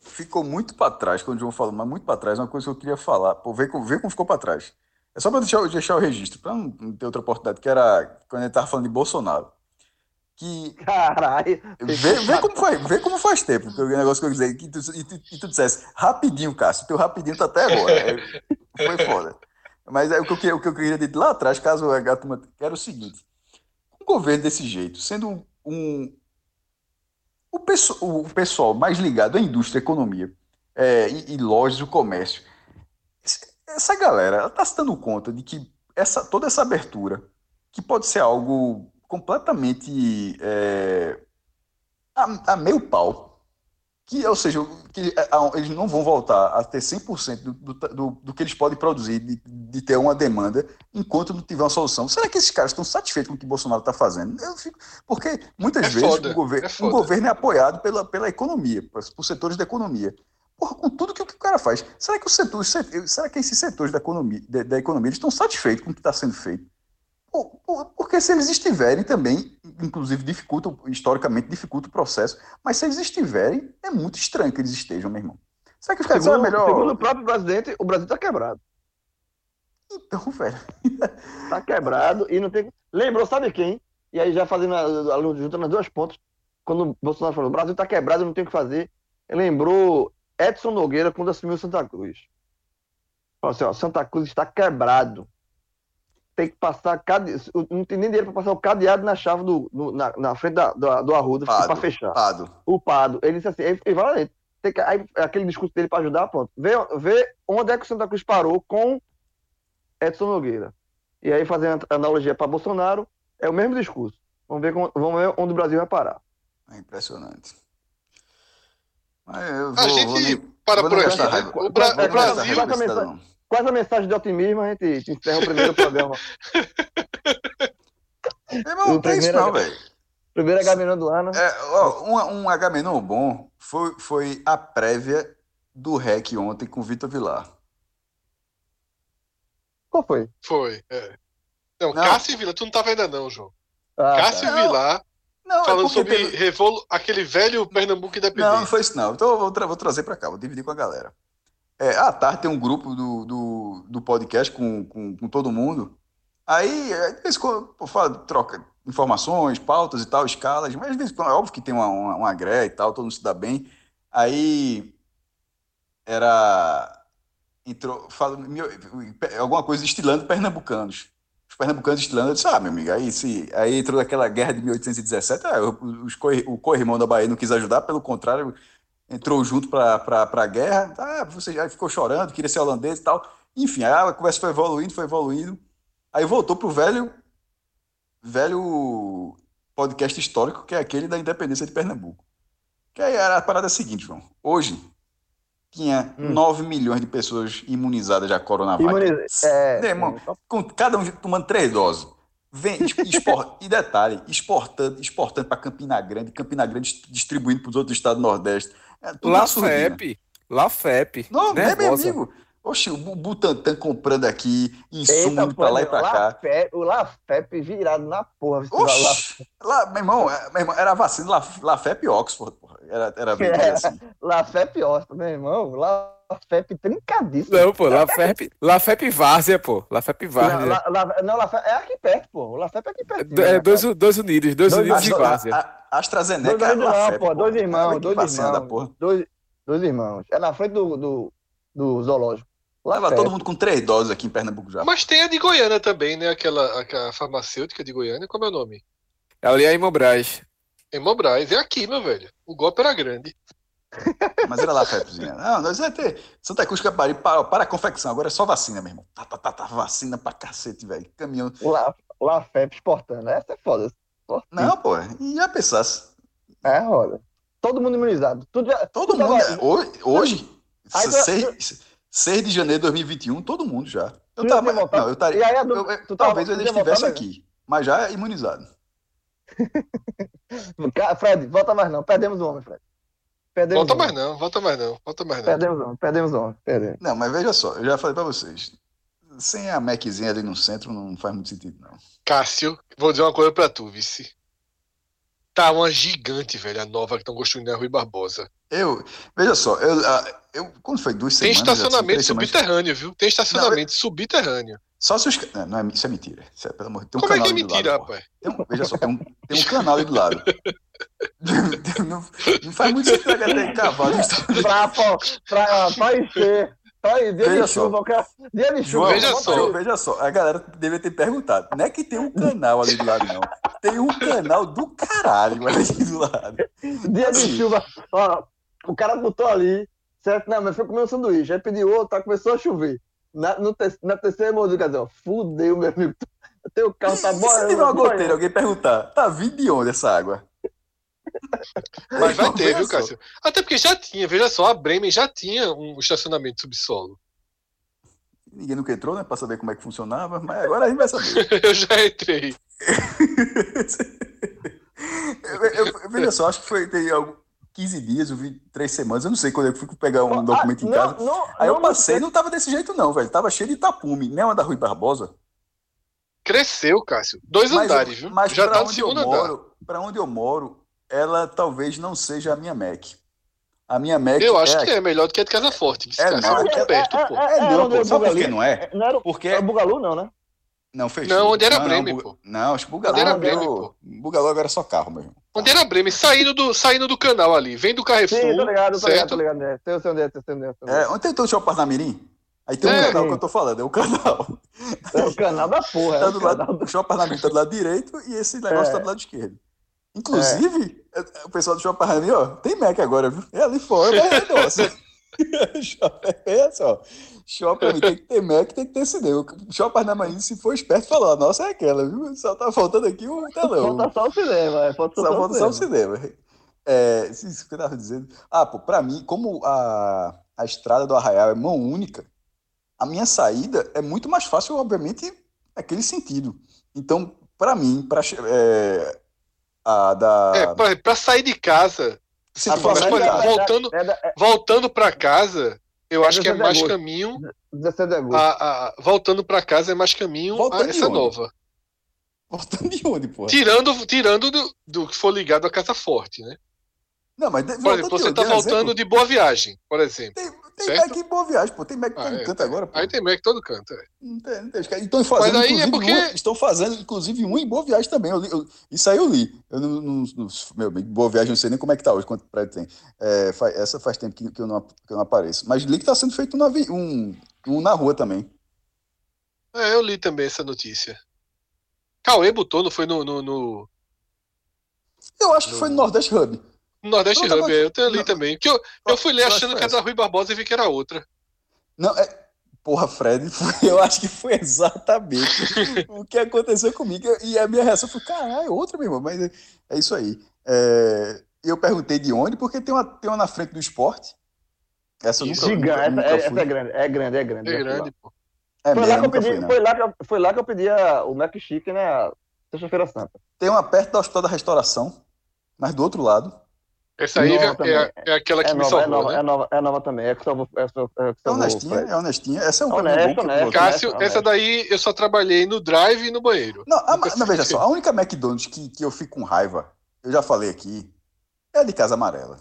Ficou muito para trás, quando o João falou, mas muito para trás, uma coisa que eu queria falar. Pô, vê, como- vê como ficou para trás. É só para deixar, deixar o registro, para não não ter outra oportunidade, que era quando ele tava falando de Bolsonaro. Que Caralho. Vê, vê como faz, vê como faz tempo, que o negócio que eu disse, que tu, e, tu, e tu dissesse, rapidinho, Cássio, teu rapidinho tá até agora. É, foi foda. Mas é, o, que eu, queria- o que eu queria dizer lá atrás, caso a turma, era o seguinte: um governo desse jeito, sendo um. O, o pessoal mais ligado à indústria, à economia é, e, e lojas, o comércio, essa galera, ela tá se dando conta de que essa, toda essa abertura, que pode ser algo completamente é, a, a meio pau, que, ou seja, que é, eles não vão voltar a ter 100% do, do, do, que eles podem produzir, de, de ter uma demanda, enquanto não tiver uma solução. Será que esses caras estão satisfeitos com o que o Bolsonaro está fazendo? Eu fico, porque muitas É vezes foda, o, gover é o governo é apoiado pela, pela economia, por, setores da economia. Porra, com tudo que o cara faz, será que, o setor, será que esses setores da economia, da, da economia eles estão satisfeitos com o que está sendo feito? Por- por- Porque se eles estiverem também, inclusive dificulta, historicamente dificulta o processo, mas se eles estiverem, é muito estranho que eles estejam, meu irmão. Será que os caras Segundo, é melhor? segundo o próprio presidente, o Brasil tá quebrado. Então, velho. Tá quebrado e não tem. Lembrou, sabe quem? E aí, já fazendo, juntando as duas pontas, quando o Bolsonaro falou: o Brasil tá quebrado, não tem o que fazer. Ele lembrou Edson Nogueira quando assumiu Santa Cruz. Falou assim: ó, Santa Cruz está quebrado. Tem que passar. Cade... Não tem nem dinheiro para passar o cadeado na chave do, no- na, na frente da, do, do Arruda para fechar. Pado. O Pado. Ele disse assim: ele, ele vai lá dentro. Tem que- aí, aquele discurso dele para ajudar, pronto. Vê, vê onde é que o Santa Cruz parou com Edson Nogueira. E aí, fazendo a analogia para Bolsonaro, é o mesmo discurso. Vamos ver, como- vamos ver onde o Brasil vai parar. É impressionante. Mas eu A vou, gente vou para vou por né? raiva. O, Bra- É, o Brasil. Com essa mensagem de otimismo, a gente encerra o primeiro programa. Irmão, não tem isso primeiro- não, velho. Primeiro H do ano. É, ó, um, um Agamenon bom foi, foi a prévia do REC ontem com o Vitor Vilar. Qual foi? Foi. é. Não, Não. Cássio e Vila, tu não tava ainda não, João. Ah, Cássio tá. e Vilar Não, falando é sobre teve- revolu... aquele velho Pernambuco independente. Não, não foi isso não. Então eu vou, tra- vou trazer para cá, vou dividir com a galera. É, à tarde tem um grupo do, do, do podcast com, com, com todo mundo. Aí, é, de vez em quando, troca informações, pautas e tal, escalas, mas é óbvio que tem uma, uma, uma gré e tal, todo mundo se dá bem. Aí era. Entrou, fala, alguma coisa estilando pernambucanos. Os pernambucanos estilando, eu disse, ah, meu amigo, aí, se, aí entrou aquela guerra de 1817, ah, os, o co-irmão da Bahia não quis ajudar, pelo contrário, entrou junto para a guerra, ah, você já ficou chorando, queria ser holandês e tal. Enfim, aí a conversa foi evoluindo, foi evoluindo. Aí voltou pro velho, velho podcast histórico, que é aquele da independência de Pernambuco. Que aí era a parada seguinte, João. Hoje tinha Hum. 9 milhões de pessoas imunizadas já coronavírus. Imuniza- é, irmão, com cada um tomando três doses. Vem, e detalhe, exportando, exportando para Campina Grande, Campina Grande distribuindo para os outros estados do Nordeste. É tudo La absurdinho. FEP. La FEP. Não, é meu amigo. Oxe, o Bu- Butantan comprando aqui, insumo Eita, pra lá e pra cá. Lafep- o Lafep virado na porra. Lafep. Oxe, lá, meu irmão, é, meu irmão, era vacina La, Lafep Oxford, porra. Era, era bem É. assim. Lafep Osta, meu irmão. Lafep trincadíssimo. Não, pô, Lafep, Lafep Várzea, pô. Lafep Não, Várzea. La- La- não, Lafep é aqui perto, pô. O Lafep é aqui perto. É, dois, dois unidos, dois, Dois unidos e Astra- Várzea. A- a- AstraZeneca Dois é irmãos, Lafep, pô, dois irmãos, dois irmãos. Dois, dois irmãos. É na frente do, do, do zoológico. Tava Lafep. todo mundo com três doses aqui em Pernambuco já. Mas tem a de Goiânia também, né? Aquela, aquela farmacêutica de Goiânia, como é o nome? Ali é Imobras. Hemobras. É aqui, meu velho. O golpe era grande. Mas era Lafepzinha. Não, nós ia ter Santa Cruz Capari para, para a confecção. Agora é só vacina, meu irmão. Tá, tá, tá, tá, vacina pra cacete, velho. Caminhão. La, Lafep exportando. Essa é foda. Não, pô. E já pensasse. É, olha. Todo mundo imunizado. Tudo já, Todo tudo mundo. agora- Hoje, hoje Aí tu- 6, 6 de janeiro de 2021, todo mundo já. Eu tava, não, eu estaria. E aí, eu- eu- tu tava- talvez eu ainda tinha estivesse aqui, mas já imunizado. Ca- Fred, volta mais não. Perdemos o homem, Fred. Perdemos Volta mais não, volta mais não, volta mais não. Perdemos o homem, perdemos o homem. Perdemos. Não, mas veja só, eu já falei pra vocês. Sem a Maczinha ali no centro não faz muito sentido, não. Cássio, vou dizer uma coisa pra tu, vice. Tá uma gigante, velho, a nova que estão construindo na Rui Barbosa. Eu, veja só, eu, eu quando foi duas Tem semanas. assim, estacionamento semanas- subterrâneo, viu? Tem estacionamento subterrâneo. Só se os. Não, não é, isso é mentira. Isso é, pelo amor de Deus. Tem um Como é que é mentira, lado, rapaz? Tem um- veja só, tem um, tem um canal ali do lado. não, não faz muito sentido a galera ter cavado. um estacionamento. Pra, pra, pra, Pra dia Veja de só. chuva. o cara- Dia de chuva. Veja só. aí. Veja só, a galera deveria ter perguntado. Não é que tem um canal ali do lado, não. Tem um canal do caralho ali do lado. Dia Assim. de chuva. Ó, o cara botou ali. Certo? Não, mas foi comer um sanduíche. Aí pediu outro, tá, começou a chover. Na, no te, na terceira música, assim, ó, fudeu, meu amigo. Teu carro tá E se tiver uma goteira, alguém perguntar, tá vindo de onde essa água? Mas vai ter, viu. Cássio? Até porque já tinha, veja só, a Bremen já tinha um estacionamento subsolo. Ninguém nunca entrou, né, pra saber como é que funcionava, mas agora a gente vai saber. Eu já entrei. Eu- eu- eu- veja só, acho que foi tem algo- 15 dias, eu vi três semanas, eu não sei quando eu fui pegar um Ah, documento em não, casa. não, Aí eu não, passei, não tava desse jeito não, velho. Tava cheio de tapume, nem uma da Rui Barbosa. Cresceu, Cássio. Dois Mas, andares, viu? mas já pra tá no onde eu segundo andar. moro, para onde eu moro, ela talvez não seja a minha Mac. A minha Mac Eu acho é, que é melhor do que a de Casa Forte. Disse, É, não, é muito é- perto, é- pô. É, É, não, pô, é sabe por Bugali? que não é? Não era, Porque era o Bugalu, não, né? não fechou. Não, onde era Bremen, pô. Não, acho que Bugalú, Onde era Bremen, pô. Bugalú agora é só carro, meu irmão. Onde era Bremen? Saindo do, saindo do canal ali. Vem do Carrefour, Sim, tô ligado, tô ligado, tô ligado. É, Sei sei onde é, sei onde é. sei onde é. É, onde tem o Shopping Parnamirim? Aí tem um É. canal que eu tô falando, é o canal. É o canal da porra. É Tá o do canal lado, o Shopping Parnamirim tá do lado direito e esse negócio É. tá do lado esquerdo. Inclusive, é, o pessoal do Shopping Parnamirim, ó, tem Mac agora, viu? É ali fora, mas é nossa. É só. Shopping tem que ter Mac, tem que ter cinema. O Shopping Parnamirim, se for esperto, falou, a nossa é aquela, viu? Só tá faltando aqui o telão. Falta só o cinema. é, Falta Só só, falta o só o cinema. cinema. É, isso que eu tava dizendo. Ah, pô, pra mim, como a, a estrada do Arraial é mão única, a minha saída é muito mais fácil, obviamente, naquele sentido. Então, pra mim, pra, é, a da. É, pra, pra sair de casa, se ah, mas, por exemplo, casa- voltando- É, da- é voltando pra casa, eu É acho que é 17 de mais agosto. caminho. 17 de agosto. A, a- voltando pra casa é mais caminho Voltando a essa onde? nova. Voltando de onde, pô? Tirando, tirando do, do que for ligado à Casa Forte, né? Não, mas Por exemplo, você tá Dê um voltando exemplo. de Boa Viagem, por exemplo. Tem, tem certo? Mac em Boa Viagem, pô. Tem Mac em Ah, todo é, canto é. agora, pô. Aí tem Mac em todo canto. é. Não tem, não tem. Estão fazendo, Mas aí é inclusive, porque- um- estão fazendo, inclusive, um em Boa Viagem também. Eu eu- isso aí eu li. Eu não, não- não- meu Boa Viagem, eu não sei nem como é que tá hoje, quanto prédio tem. É, fa- essa faz tempo que, que eu não, que eu não apareço. Mas li que está sendo feito um, um, um na rua também. É, eu li também essa notícia. Cauê botou, não foi no, no, no- Eu acho que foi no Nordeste Hub. No Nordeste Hub, é, eu tenho ali não. também. Que eu, eu fui ler achando que era da Rui Barbosa e vi que era outra. Não, é. Porra, Fred, eu acho que foi exatamente o que aconteceu comigo. E a minha reação foi: caralho, outra, meu irmão. Mas é, é isso aí. É, eu perguntei de onde, porque tem uma, tem uma na frente do esporte. Essa eu nunca, Gigante. nunca, Essa, nunca é, essa é grande, é grande, é grande. É lá. grande, pô. É Foi, mesmo, lá que eu pedi, fui, não. foi, lá que eu, foi lá que eu pedi a- o Mac Chicken, né? a Sexta-feira Santa. Tem uma perto do Hospital da Restauração, mas do outro lado. Essa aí é, é, é aquela que É me nova, é salvou, nova, né? é nova, é nova também. É que salvou. É, é que É salvou honestinha, o Fred. é honestinha. Essa é um Honesto, caminho bom honesto. Cássio, honesto. essa daí eu só trabalhei no drive e no banheiro. Não, a, Nunca não, veja só, a única McDonald's que, que eu fico com raiva, eu já falei aqui, é a de Casa Amarela.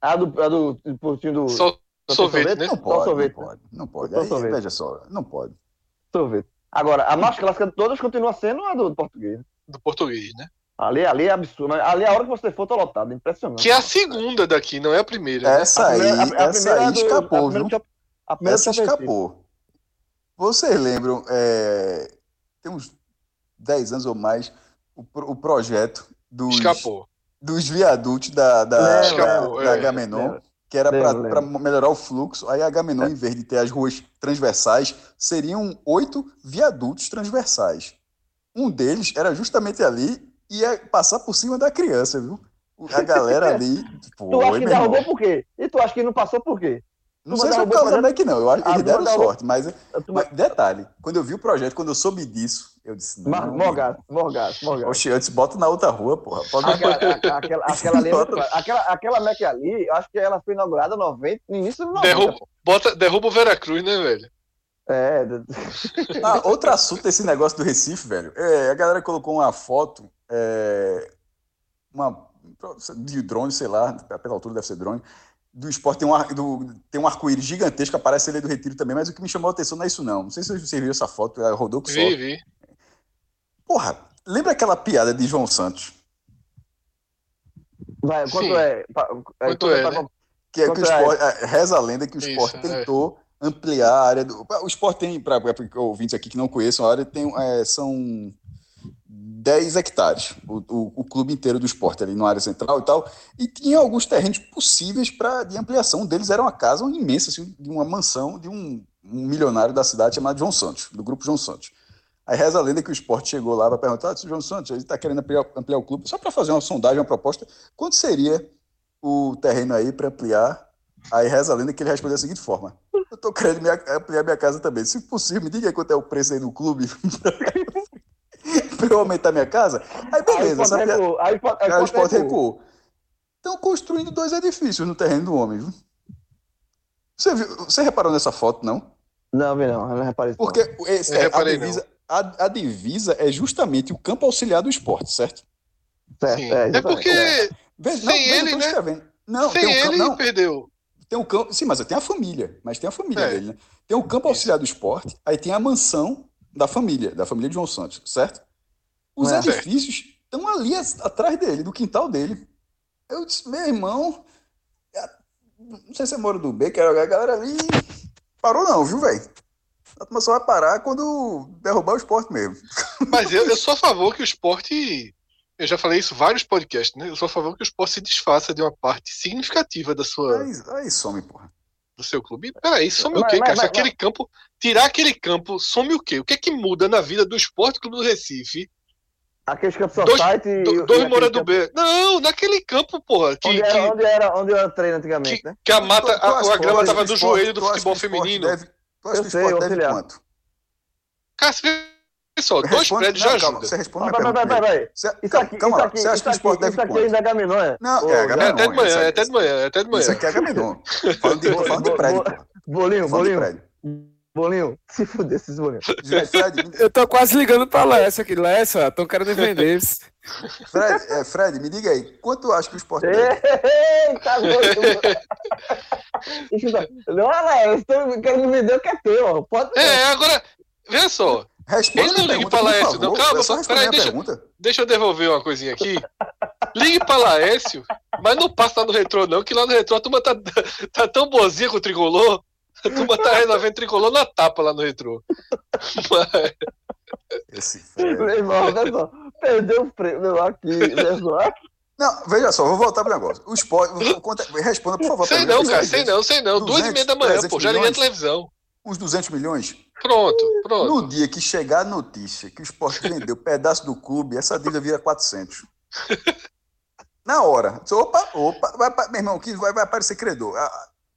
A do, a do, do postinho do Só só sorvete, sorvete? né? Não Só pode, sorvete, não né? pode, não pode. Só Aí, sorvete. veja só, não pode. sorvete. Agora, a mais clássica de todas continua sendo a do, do português. Do português, né? Ali, ali é absurdo. Ali a hora que você for, tá lotado. Impressionante. Que é a segunda daqui, não é a primeira. né? Essa aí, primeira- a- a essa aí é do- escapou, viu? A primeira Essa escapou. Vocês lembram, é, tem uns 10 anos ou mais, o, o projeto dos, Escapou. dos viadutos da, da, Escapou, da, da é. Que era para melhorar o fluxo. Aí a Agamenon, em vez de ter as ruas transversais, seriam oito viadutos transversais. Um deles era justamente ali ia passar por cima da criança, viu? A galera ali. Tu Foi, acha que irmão. derrubou por quê? E tu acha que não passou por quê? Não Tu sei se foi por derrubou causa da MEC, não. Eu acho que Ah, eles deram não, derrubou- sorte, mas, Tu- mas detalhe, quando eu vi o projeto, quando eu soube disso, eu disse. Não, Mar- Morgado, Morgado, Morgado. Oxe, antes bota na outra rua, porra. Pode... Aquela, a- aquela, aquela ali, é aquela, aquela Mac ali, eu acho que ela foi inaugurada 90, no início do 90. Derruba, bota, derruba o Veracruz, né, velho? É, Ah, outro assunto desse negócio do Recife, velho. É, a galera colocou uma foto, é, uma de drone, sei lá, pela altura deve ser drone, do esporte tem um, ar- do- tem um arco-íris gigantesco, aparece ele do Retiro também, mas o que me chamou a atenção não é isso, não. Não sei se você viu essa foto, ela rodou com Vi, sol. vi. Porra, lembra aquela piada de João Santos? vai, quanto Sim. é? Pa- Quanto é, tá né? Que é que é? esporte, reza a lenda que o Isso, esporte é. tentou ampliar a área do. O esporte tem, para ouvintes aqui que não conheçam a área, tem, é, são 10 hectares, o, o, o clube inteiro do esporte ali na área central e tal. E tinha alguns terrenos possíveis pra, de ampliação. Um deles era uma casa imensa, assim, de uma mansão de um, um milionário da cidade chamado João Santos, do grupo João Santos. Aí reza a lenda que o esporte chegou lá para perguntar: ah, João Santos, ele está querendo ampliar, ampliar o clube, só para fazer uma sondagem, uma proposta, quanto seria o terreno aí para ampliar? Aí reza a lenda que ele respondeu da seguinte forma: Eu estou querendo me a- ampliar minha casa também. Se possível, me diga quanto é o preço aí no clube para eu aumentar minha casa. Aí Aí beleza, essa piada- recuar, aí aí Aí o esporte recuou. Estão construindo dois edifícios no terreno do homem, viu? Você, viu, você reparou nessa foto, não? Não, vi não, eu não reparei. Porque esse- Eu é, a, divisa, a, a divisa é justamente o campo auxiliar do esporte, certo? Certo, Sim. é, É porque Veja, Sem não, ele, né? Não, sem tem um campo, ele, não, perdeu. tem um campo, sim, mas tem a família, mas tem a família É. dele, né? Tem o campo auxiliar do esporte, aí tem a mansão da família, da família de João Santos, certo? Os É. edifícios estão ali atrás dele, no quintal dele. Eu disse, meu irmão, é- não sei se é Moro do B, que a galera ali. Parou não, viu, velho? A turma só vai parar quando derrubar o esporte mesmo. Mas eu, eu sou a favor que o esporte. Eu já falei isso em vários podcasts, né? Eu sou a favor que o esporte se desfaça de uma parte significativa da sua, Aí, aí some, porra. Do seu clube. Peraí, some o quê, mas- cara? Mas- aquele campo. Tirar aquele campo, some o quê? O que é que muda na vida do Esporte Clube do Recife? Aqueles campos Dois- society e- Do, e dois Moura do B. Não, naquele campo, porra, que, Onde que, era, onde era, onde era treino antigamente, que, né? que a mata, a, a que grama tava esporte- do joelho do que futebol feminino. Deve, Eu que o sei, esporte deve quanto? Vê só, dois Responde- prédios não, já calma, ajuda. Você responde Ah, minha vai, vai, pergunta. vai, vai, primeiro. vai. Você- Isso calma, aqui, calma isso aqui, Você acha isso que o esporte deve isso aqui ainda é Gaminon, é? Não, é É Agamenon. até de manhã, é é- até de manhã, é até de manhã. Isso aqui é Agamenon. Falando de, prédio, pô. Bolinho, bolinho, prédio. bolinho. Se fuder esses bolinhos. Fred, me- Eu tô quase ligando pra Lessa aqui. Lessa, estão querendo vender. Fred, é, Fred, me diga aí, quanto acha que o esporte deve? Eita, bolinho. Escuta, Não, estou querendo vender o que é teu. Pode É, agora, vê só. Responda Ele não a liga pergunta, pra por Laércio, não. Calma, só peraí, deixa-. Deixa eu devolver uma coisinha aqui. Ligue pra Laércio, mas não passa lá no retrô, não, que lá no retrô a turma tá, tá tão boazinha com o tricolor. A turma tá resolvendo tricolor na tapa lá no retrô. Mas- Esse. Meu irmão, olha só. Perdeu o freio. Meu, aqui, só. Não, veja só, vou voltar pro negócio. O esporte, responda, por favor. sei não, cara, sei não, sei não. Duas e 200, meia da manhã, 300 pô, já liguei a televisão. Uns 200 milhões? Pronto, pronto. No dia que chegar a notícia que o esporte vendeu pedaço do clube, essa dívida vira 400. Na hora. Opa, opa, vai, meu irmão, que vai, vai aparecer credor.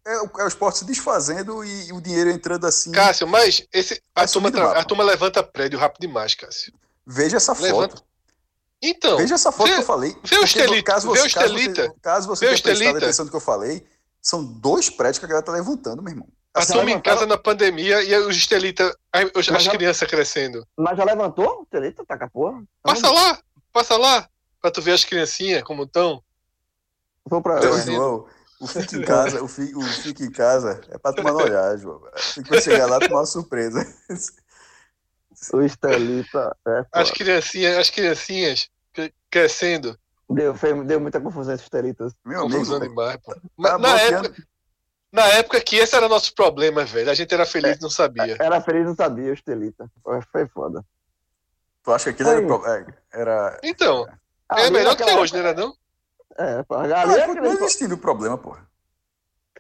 É, o- é o esporte se desfazendo e, o dinheiro entrando assim. Cássio, mas esse, a, turma do a turma levanta prédio rápido demais, Cássio. Veja essa Levanta. foto. Então, Veja essa foto vê- que eu falei. vê o Estelita, Caso vê você, o caso Estelita. você, caso você Vê o tenha prestado atenção no que eu falei, são dois prédios que a galera tá levantando, meu irmão. A Mas turma em casa na pandemia e os Estelita, as, crianças crescendo. Mas já levantou? Teleta, taca a porra. Passa lá, passa lá, pra tu ver as criancinhas como estão. Vou pra. Ô, Deus. João, o fique em casa, o fique, o fique em casa é pra tomar olhar, João. Tem que chegar lá e tomar uma surpresa. O Estelita. É, As criancinhas, as criancinhas cre- crescendo. deu, fez- deu muita confusão esses Telitas. Meu Confusão demais, pô. tá na bloqueando- época, na época que esse era nosso problema, velho. A gente era feliz e não sabia. Era feliz, não sabia, o Estelita. Foi, foi foda. Tu acha que aquilo era, pro- é, era... Então, é Ali melhor do que naquela hoje, não era não? É, pô, a Ah, galera é aquele- existindo o problema, porra.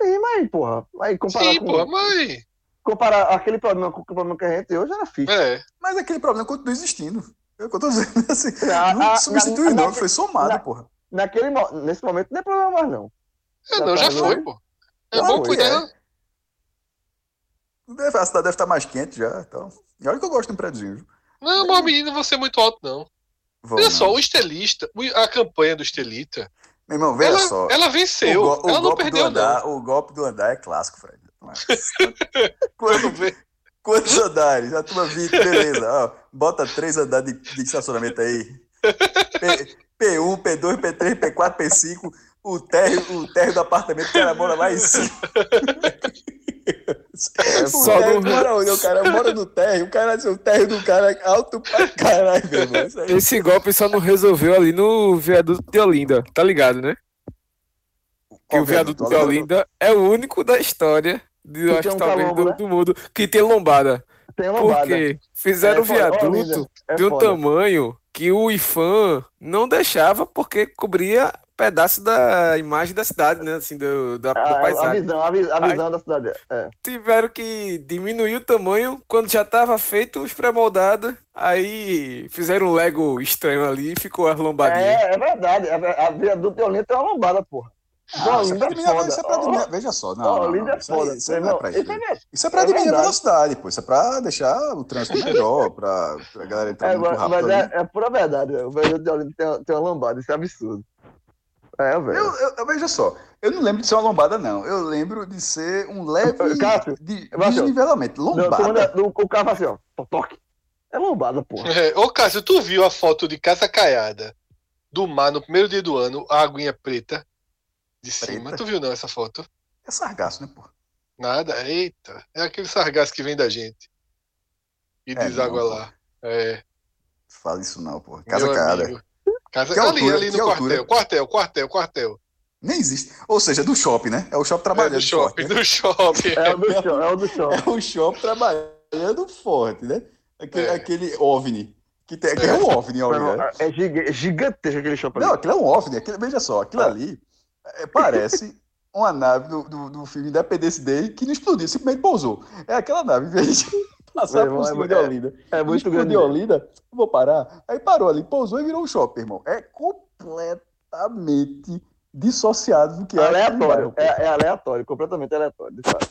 Sim, mas, porra. Aí comparar, Sim, com, pô, mas. comparar aquele problema com o problema que a gente tem hoje era fixe. É. Mas aquele problema continua existindo. É o que eu tô dizendo assim. Ah, não ah, substitui, na- não, na- foi somado, na- porra. Naquele, nesse momento não é problema mais, não. É, não, já tá foi, doido? pô. É bom cuidar. é. Deve- A cidade deve estar mais quente já. Então. E olha que eu gosto de um prédiozinho. viu? Não, mas menino, você é muito alto, não. Vou, Olha só, o Estelista, o- a campanha do Estelita, Meu irmão, veja ela, só. ela venceu. o, go- o ela não golpe do perdeu, andar, não. o golpe do andar é clássico, Fred. Mas- Quando Quanto- vê- Quantos andares? A turma 20, beleza. Ó, bota três andares de, de estacionamento aí. P, P1, P2, P3, P4, P5. O térreo, o térreo do apartamento, o cara mora lá em cima. o só térreo no- mora onde? O cara mora no térreo. O cara, o térreo do cara é alto pra caralho, meu irmão. Esse golpe só não resolveu ali no viaduto de Olinda, tá ligado, né? Que o viaduto de Olinda é o único da história, de, acho um talvez calombo, do, né? do mundo, que tem lombada. Tem lombada. Porque fizeram É o foda, viaduto é de um foda. tamanho que o IFAM não deixava porque cobria pedaço da imagem da cidade, né? Assim, do, da, do A, a paisagem. visão, a, vi- a visão da cidade. É. Tiveram que diminuir o tamanho quando já estava feito os pré-moldados. Aí fizeram um Lego estranho ali e ficou as lombadinhas. É, é verdade. A, a viaduto de Olinda tem uma lombada, porra. Ah, isso é pra é diminuir, isso é pra diminuir. Veja só, não, não, Olinda não, é isso, aí- foda. isso aí não é pra Isso isso. é Isso é pra É diminuir a velocidade, pô. Isso é pra deixar o trânsito melhor, pra, pra galera entrar É, muito mas, rápido mas é, é pura verdade. O viaduto de Olinda tem, tem uma lombada. Isso é absurdo. É, velho. Eu, eu, eu- veja só, eu não lembro de ser uma lombada, não. Eu lembro de ser um leve Cássio, de, Cássio, desnivelamento. Não, Lombada. manda- o, o cara fala assim, ó. to- Toque. É lombada, porra. É, Ô, Cássio, tu viu a foto de Casa Caiada do mar no primeiro dia do ano, a aguinha preta de cima? Preta? Tu viu não essa foto? É sargaço, né, pô? Nada? Eita, é aquele sargaço que vem da gente. E É, deságua não, lá. É, Fala isso não, pô. Casa meu Caiada. Casa Que ali, altura, ali no quartel, quartel, quartel, quartel. Nem existe. Ou seja, do shopping, né? É o shopping É trabalhando do shopping, forte. né? do shopping. É o do show, é o do show. É o shopping trabalhando forte, né? Aquele, É. aquele OVNI. Que, tem, que é um OVNI, não, né? é é gigantesco aquele shopping. Não, aquilo é um OVNI. Aquilo, veja só, aquilo Ah. ali é, parece uma nave do, do, do filme Independence Day que não explodiu, simplesmente pousou. É aquela nave, de passar Meu irmão, por cima é- de Olinda. É muito Explodiu grande. Olinda, vou parar. Aí parou ali, pousou e virou um shopping, irmão. É completamente dissociado do que é Aleatório. bairro, pô. É, é aleatório, completamente aleatório. de fato.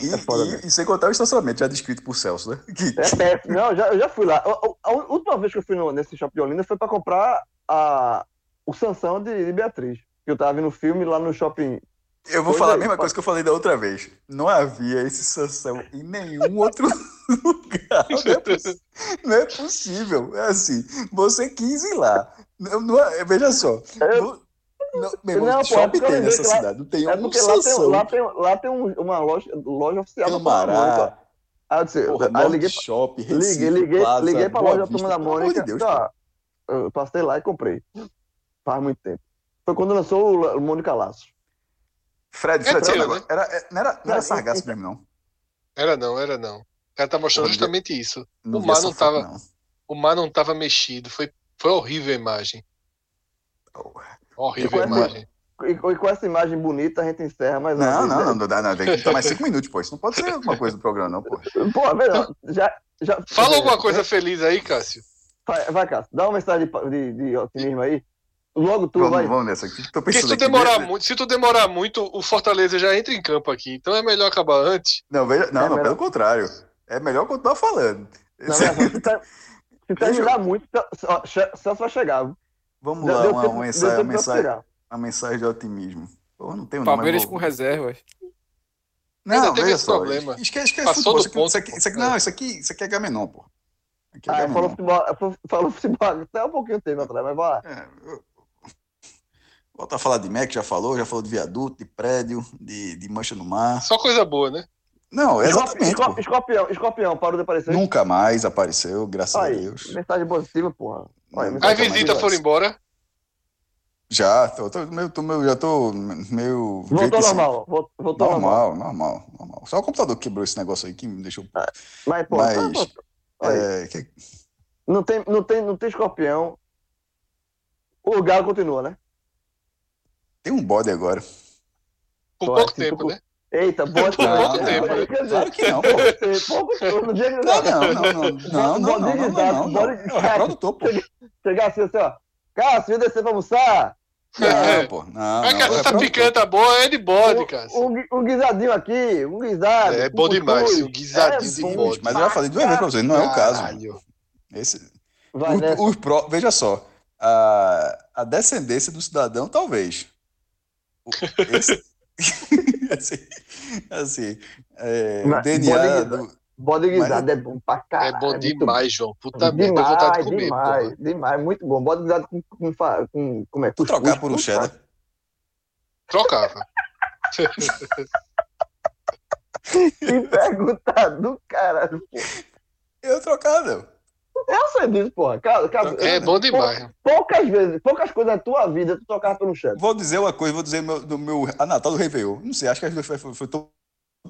E, é foda e- e sem contar o estacionamento já descrito por Celso, né? Que- É péssimo. Não, eu já, eu já fui lá. A, a- última vez que eu fui no- nesse shopping de Olinda foi pra comprar a, o Sansão de, de Beatriz. Que eu tava vendo o filme lá no shopping. Eu vou Pois falar é, a mesma pô. coisa que eu falei da outra vez. Não havia esse sanção em nenhum outro lugar. Não é, poss- não é possível. É assim, você quis ir lá. Não, não é- veja só. Eu- Não, não, meu irmão, Não, pô, é shopping eu tem nessa lá- cidade. Não tem É um porque lá tem, sanção. lá tem, lá tem um- uma loja, loja oficial da Turma da Mônica. Camará, Aí eu disse, porra, aí liguei, Shopping, Recife, liguei, liguei, Plaza, liguei pra loja da Vista. Turma da Pelo amor Mônica. de Deus, eu passei lá e comprei. Faz muito tempo. Foi quando lançou o, o Mônica Laço. Fred, É Fred, um negócio? Era, é- não era, não Não, era sargaço e- mesmo, não. Era não, era não. O cara tá mostrando justamente isso. Não O vi mar não foto, tava- não. O mar não tava mexido. Foi, foi horrível a imagem. Horrível a imagem. E, e com essa imagem bonita a gente encerra mais uma Não, vez, não, né? não, não, dá, não, tem que mais cinco minutos, pô. Isso não pode ser alguma coisa do programa, não, pô. Pô, velho, já, já. Fala alguma coisa feliz aí, Cássio. Vai, vai Cássio, dá uma mensagem de, de, de otimismo aí. Logo tu Vamos, vai. vamos nessa aqui. Tô Porque se pensando tu aqui, demorar né? muito, se tu demorar muito, o Fortaleza já entra em campo aqui. Então é melhor acabar antes. Não, veja, não, É não, melhor- pelo contrário. É melhor continuar falando. Não, só, tu tá- Se terminar muito, só- só- vai chegar. Vamos Deu- lá, deu uma, tempo- uma mensagem, uma mensagem, uma mensagem de otimismo. Pô, não tenho nome. Palmeiras com reservas. Ainda Não, teve veja esse só. problema. Esquece, esquece Passou futebol. do Isso aqui, ponto, isso aqui, isso aqui- não, isso aqui, isso aqui é Gamenon, pô. Aqui é Ah, Gamenon. falou futebol, falou futebol até um pouquinho tempo atrás, mas vai lá. É, eu- Volta a falar de MEC, já falou, já falou de viaduto, de prédio, de, de mancha no mar. Só coisa boa, né? Não, exatamente. Escorp- pô. Escorpião, escorpião, parou de aparecer. Nunca mais apareceu, graças a Aí, Deus. mensagem positiva, porra. Nunca visitas mais. foram embora. Já, tô, tô, meio, tô meio- já tô meio. Voltou assim. normal, vol- voltou normal. Normal, normal, normal. Só o computador que quebrou esse negócio aí que me deixou. Mas, pô, Mas, olha, É, que- não, tem, não, tem, não tem escorpião. O Galo continua, né? Tem um bode agora. Com pouco tempo, né? Eita, bode. Com pouco né? tempo. Claro que não, pô. Pouco tempo, não não não Não, não, não. Não, não, não, não. É não pô. Chegar assim, assim, ó. Cássio, vem descer pra almoçar. Não, é. pô, não. Mas não, é que é essa picanta boa é de bode, cara. Um, um, um, guisadinho aqui, um guisado. É, bom demais, um guisadinho é de bode. Mas eu já falei duas vezes pra vocês, não é o caso. Esse, Vai, os, né? os pro, veja só, a, a descendência do cidadão, talvez. Esse, assim, assim, é, o Mas DNA bode- Mas- guisado é bom pra caralho. É bom demais, João. Puta merda, vontade de comer. demais, porra. demais, muito bom. Bode guisado com, com, com, como é? tu trocar por um cheddar. Trocava. Que pergunta do caralho. pô. Eu trocar, não. Eu sei disso, porra. Cara, cara, É bom demais. Poucas vezes, poucas coisas da tua vida tu tocava pelo chat. Vou dizer uma coisa, vou dizer meu, do meu a Natal do Réveillon. Não sei, acho que as duas foi, foi, foi tão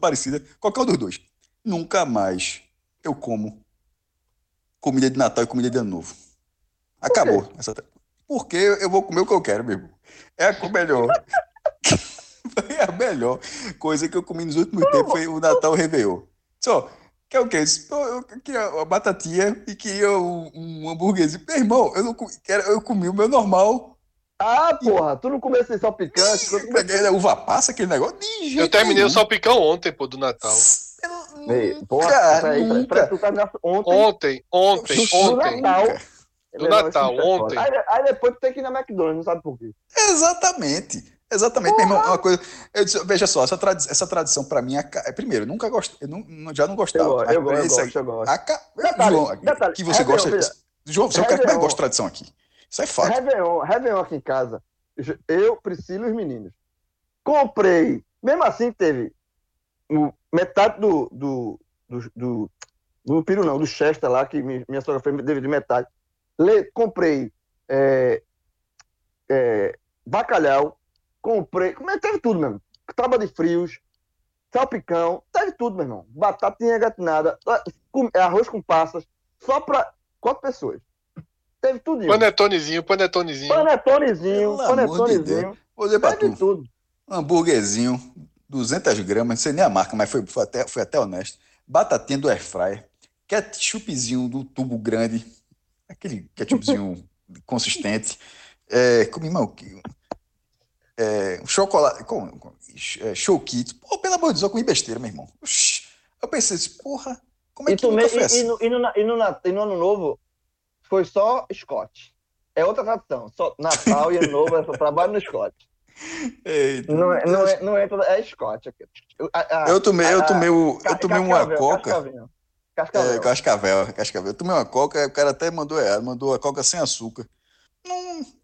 parecida. Qualquer um dos dois. Nunca mais eu como comida de Natal e comida de Ano Novo. Acabou. Essa... Porque eu vou comer o que eu quero, meu irmão. É a melhor. foi a melhor coisa que eu comi nos últimos tempos foi o Natal e o Réveillon. Só, que é o quê? Eu disse, "Pô, Eu queria uma batatinha e queria um, um hambúrguerzinho. Meu irmão, eu, não, eu comi o meu normal. Ah, porra, tu não comesse só picante, tu não comesse... Aquele uva passa, aquele negócio. De jeito Eu terminei o nenhum. salpicão ontem, pô, do Natal. Eu Ei, Porra, peraí, peraí, nunca. peraí, tu terminasse ontem. Ontem, ontem, do ontem. Natal. Do Natal, é ontem. Aí, aí depois tu tem que ir na McDonald's, não sabe por quê. Exatamente. Exatamente, meu irmão, é uma coisa. eu disse, veja só, essa, tradi essa tradição pra mim, aca- é, primeiro, eu nunca gostei, eu não, já não Eu gostava. gosto, eu gosto, eu gosto, eu gosto. aca- Detalhe, João, detalhe, que você Réveillon, gosta. veja. João, você é o cara que mais gosta de tradição aqui. Isso é fato. Réveillon, Réveillon aqui em casa, eu, Priscila e os meninos. Comprei, mesmo assim teve metade do, do, do, do, do peru não, do Chester lá, que mi- minha sogra fez de metade. Le, comprei é, é, bacalhau, comprei, teve tudo mesmo. Tábua de frios, salpicão, teve tudo, meu irmão. Batatinha gatinada, com- arroz com passas, só para quatro pessoas. Teve tudo. Panetonezinho, panetonezinho. Panetonezinho, Pelo de panetonezinho. Pra Teve tu, tudo. um hambúrguerzinho, 200 gramas, não sei nem a marca, mas foi, foi, até, foi até honesto. Batatinha do airfryer, ketchupzinho do tubo grande, aquele ketchupzinho consistente. É, comi, mal, que- é, chocolate, com, com, é, showkito. Pô, pelo amor de Deus, eu comi besteira, meu irmão. Eu pensei assim, porra, como é E, que foi e, assim? e, no, e, no, e, no, e no ano novo foi só Scott. É outra tradição. Só Natal e Ano Novo é só trabalho no Scott. Eita, Não é, não é, não é, toda- é Scott. A- a- eu tomei, eu a- tomei, o, eu tomei uma coca. Cascavel. É, Cascavel. cascavel, cascavel. Eu tomei uma coca, o cara até mandou errado, mandou a coca sem açúcar.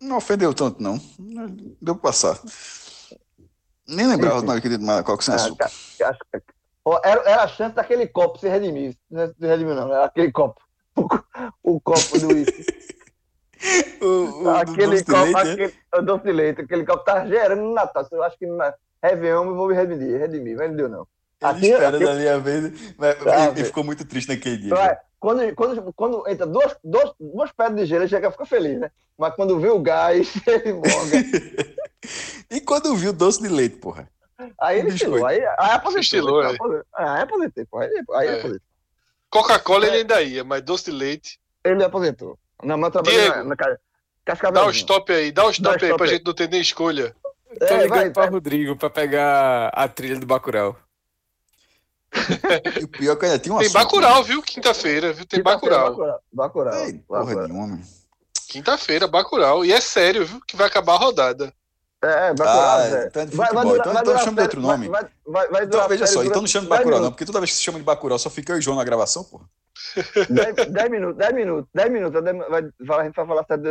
Não, não ofendeu tanto, não. Deu pra passar. Nem lembrava Enfim. na hora que ele tomava coca sem Ah, açúcar. Era, era a chance daquele copo se redimir. Não é se redimir, não. Era aquele copo. O, o copo do. O, o do aquele doce de copo, leite, é? aquele, o doce de leite. Aquele copo tá gerando no Natal. Eu acho que no Réveillon eu vou me redimir. Redimir, mas não deu, não. Ele Aqui- espera aqui- dali a vez. Mas, ele, velho. ficou muito triste naquele dia. Vai. Quando, quando, quando entra duas, duas, duas pedras de gelo, ele chega fica feliz, né? Mas quando vê o gás, ele morga. E quando viu doce de leite, porra? Aí ele estilou. Aí, aí aposentou. Estilou, Aí é. aposentou. Aí aposentei, pô. Aí, aí É. aposentou. Coca-Cola É. ele ainda ia, mas doce de leite. Ele aposentou. Não, mas trabalhei na, na ca- Dá o Cascavelzinho. stop aí, dá o stop aí stop pra aí. gente não ter nem escolha. Tô É, ligando vai, pra vai. Rodrigo pra pegar a trilha do Bacurau. E o pior é que ainda tinha um Tem assunto, Bacurau, viu? Quinta-feira, viu? Tem Bacurau. Bacurau. né? Ei, porra Bacurau. nenhuma. Quinta-feira, Bacurau. E é sério, viu? Que vai acabar a rodada. É, Bacurau, Ah, então é de Vai- vai durar- Então- vai então chama de outro nome. Vai, vai, vai Então veja só, durante então não chama de 10 Bacurau, não, porque toda vez que se chama de Bacurau só fica eu e o João na gravação, porra. 10 10 minutos, 10 minutos, 10 minutos. Vai, vai, a gente vai falar sério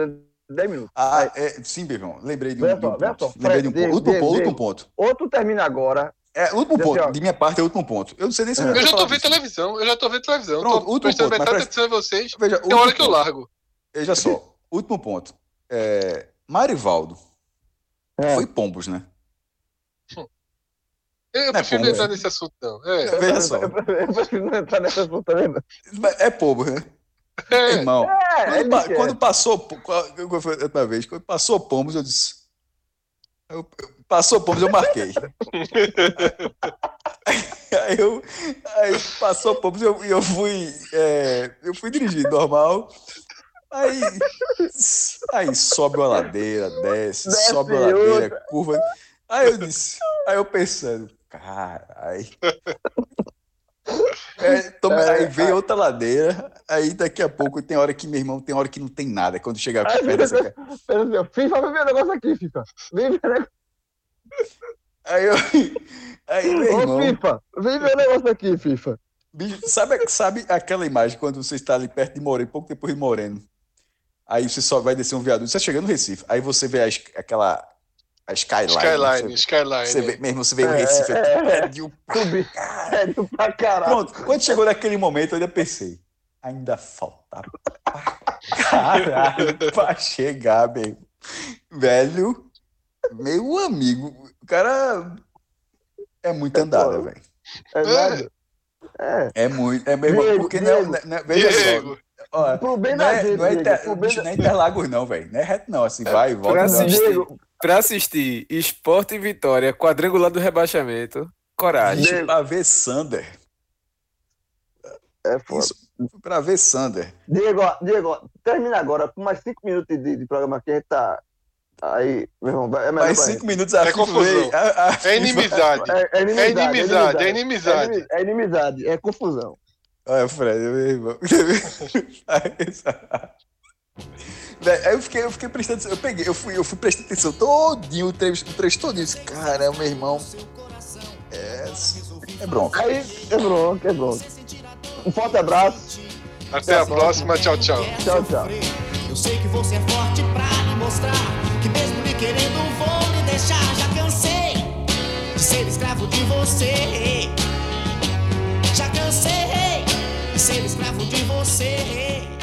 de 10 minutos. Ah, é, sim, irmão. Lembrei de um, de um ponto. só. Lembrei de um ponto. Último ponto. Ou tu termina agora. É, último Assim, ponto. De minha parte é o último ponto. Eu não sei nem se É. eu Eu já tô vendo televisão, eu já tô vendo televisão. Pronto, tô último prestando ponto, mas metade presta- atenção em vocês. Veja, Tem hora que eu último largo. ponto. Veja só, último ponto. É, Marivaldo É. foi Pombos, né? Eu Não é prefiro não pombo, entrar é. nesse assunto, não. É, Veja só. Eu prefiro não entrar nessa assunto também, não. É Pombos, né? é. Irmão, É, quando, quando passou. qual- qual foi a última vez, quando passou Pombos, eu disse. eu- eu- passou Pombos, eu marquei. aí, eu, aí passou Pombos, eu, eu fui. é, eu fui dirigindo normal. Aí, aí sobe uma ladeira, desce, Desce sobe uma ladeira, outra. curva. Aí eu disse, aí eu pensando, caralho. É, toma- É, aí vem outra ladeira, aí daqui a pouco tem hora que, meu irmão, tem hora que não tem nada. Quando chega Aí perto dessa fica- Pera assim, FIFA, vem ver o negócio aqui, FIFA. Vem ver. Aí eu. Aí, meu Ô, irmão, FIFA, vem ver o negócio aqui, FIFA. bicho, sabe, sabe aquela imagem quando você está ali perto de Moreno, pouco depois de Moreno? Aí você só vai descer um viaduto, você chega no Recife, aí você vê a, aquela. A skyline. Skyline, Você, Skyline. você né? vê, mesmo, você vê o É, Recife. é, prédio, Subi. Sério pra caralho. Pronto, quando chegou naquele momento, eu ainda pensei, ainda falta pra caralho pra chegar, meu. Velho, meu amigo, o cara é muito andada, velho. É verdade. É. É muito, é mesmo, Diego, porque não, Diego. não, não, veja Diego, só, ó, Pro bem não da é, gente, não é, Diego, inter, pro bem bicho, da- não é Interlagos não, velho, não é reto não, assim, vai e volta. Pra assistir. Diego, Pra assistir Esporte e Vitória, quadrangular do rebaixamento, coragem. Bicho, pra ver Sander, é foda. isso, pra ver Sander, Diego, Diego, termina agora com mais cinco minutos de, de programa que a gente tá. Aí, meu irmão, vai- é melhor mais pra cinco minutos a É confusão. vem, a- a é inimizade. É, é inimizade. É inimizade, é inimizade. É, inimi- é inimizade, é confusão. Olha, Fred, meu irmão. Eu fiquei, eu fiquei prestando atenção. Eu peguei, eu fui, eu fui prestando atenção todinho, o trecho, o trecho todinho. Eu disse, Caramba, meu irmão. É, é bronca. Aí, é bronco, é bronco. Um forte abraço. Até a próxima. Tchau, tchau. Tchau, tchau. Eu sei que você é forte pra me mostrar querendo vou me deixar. Já cansei de ser escravo de você. Já cansei de ser escravo de você.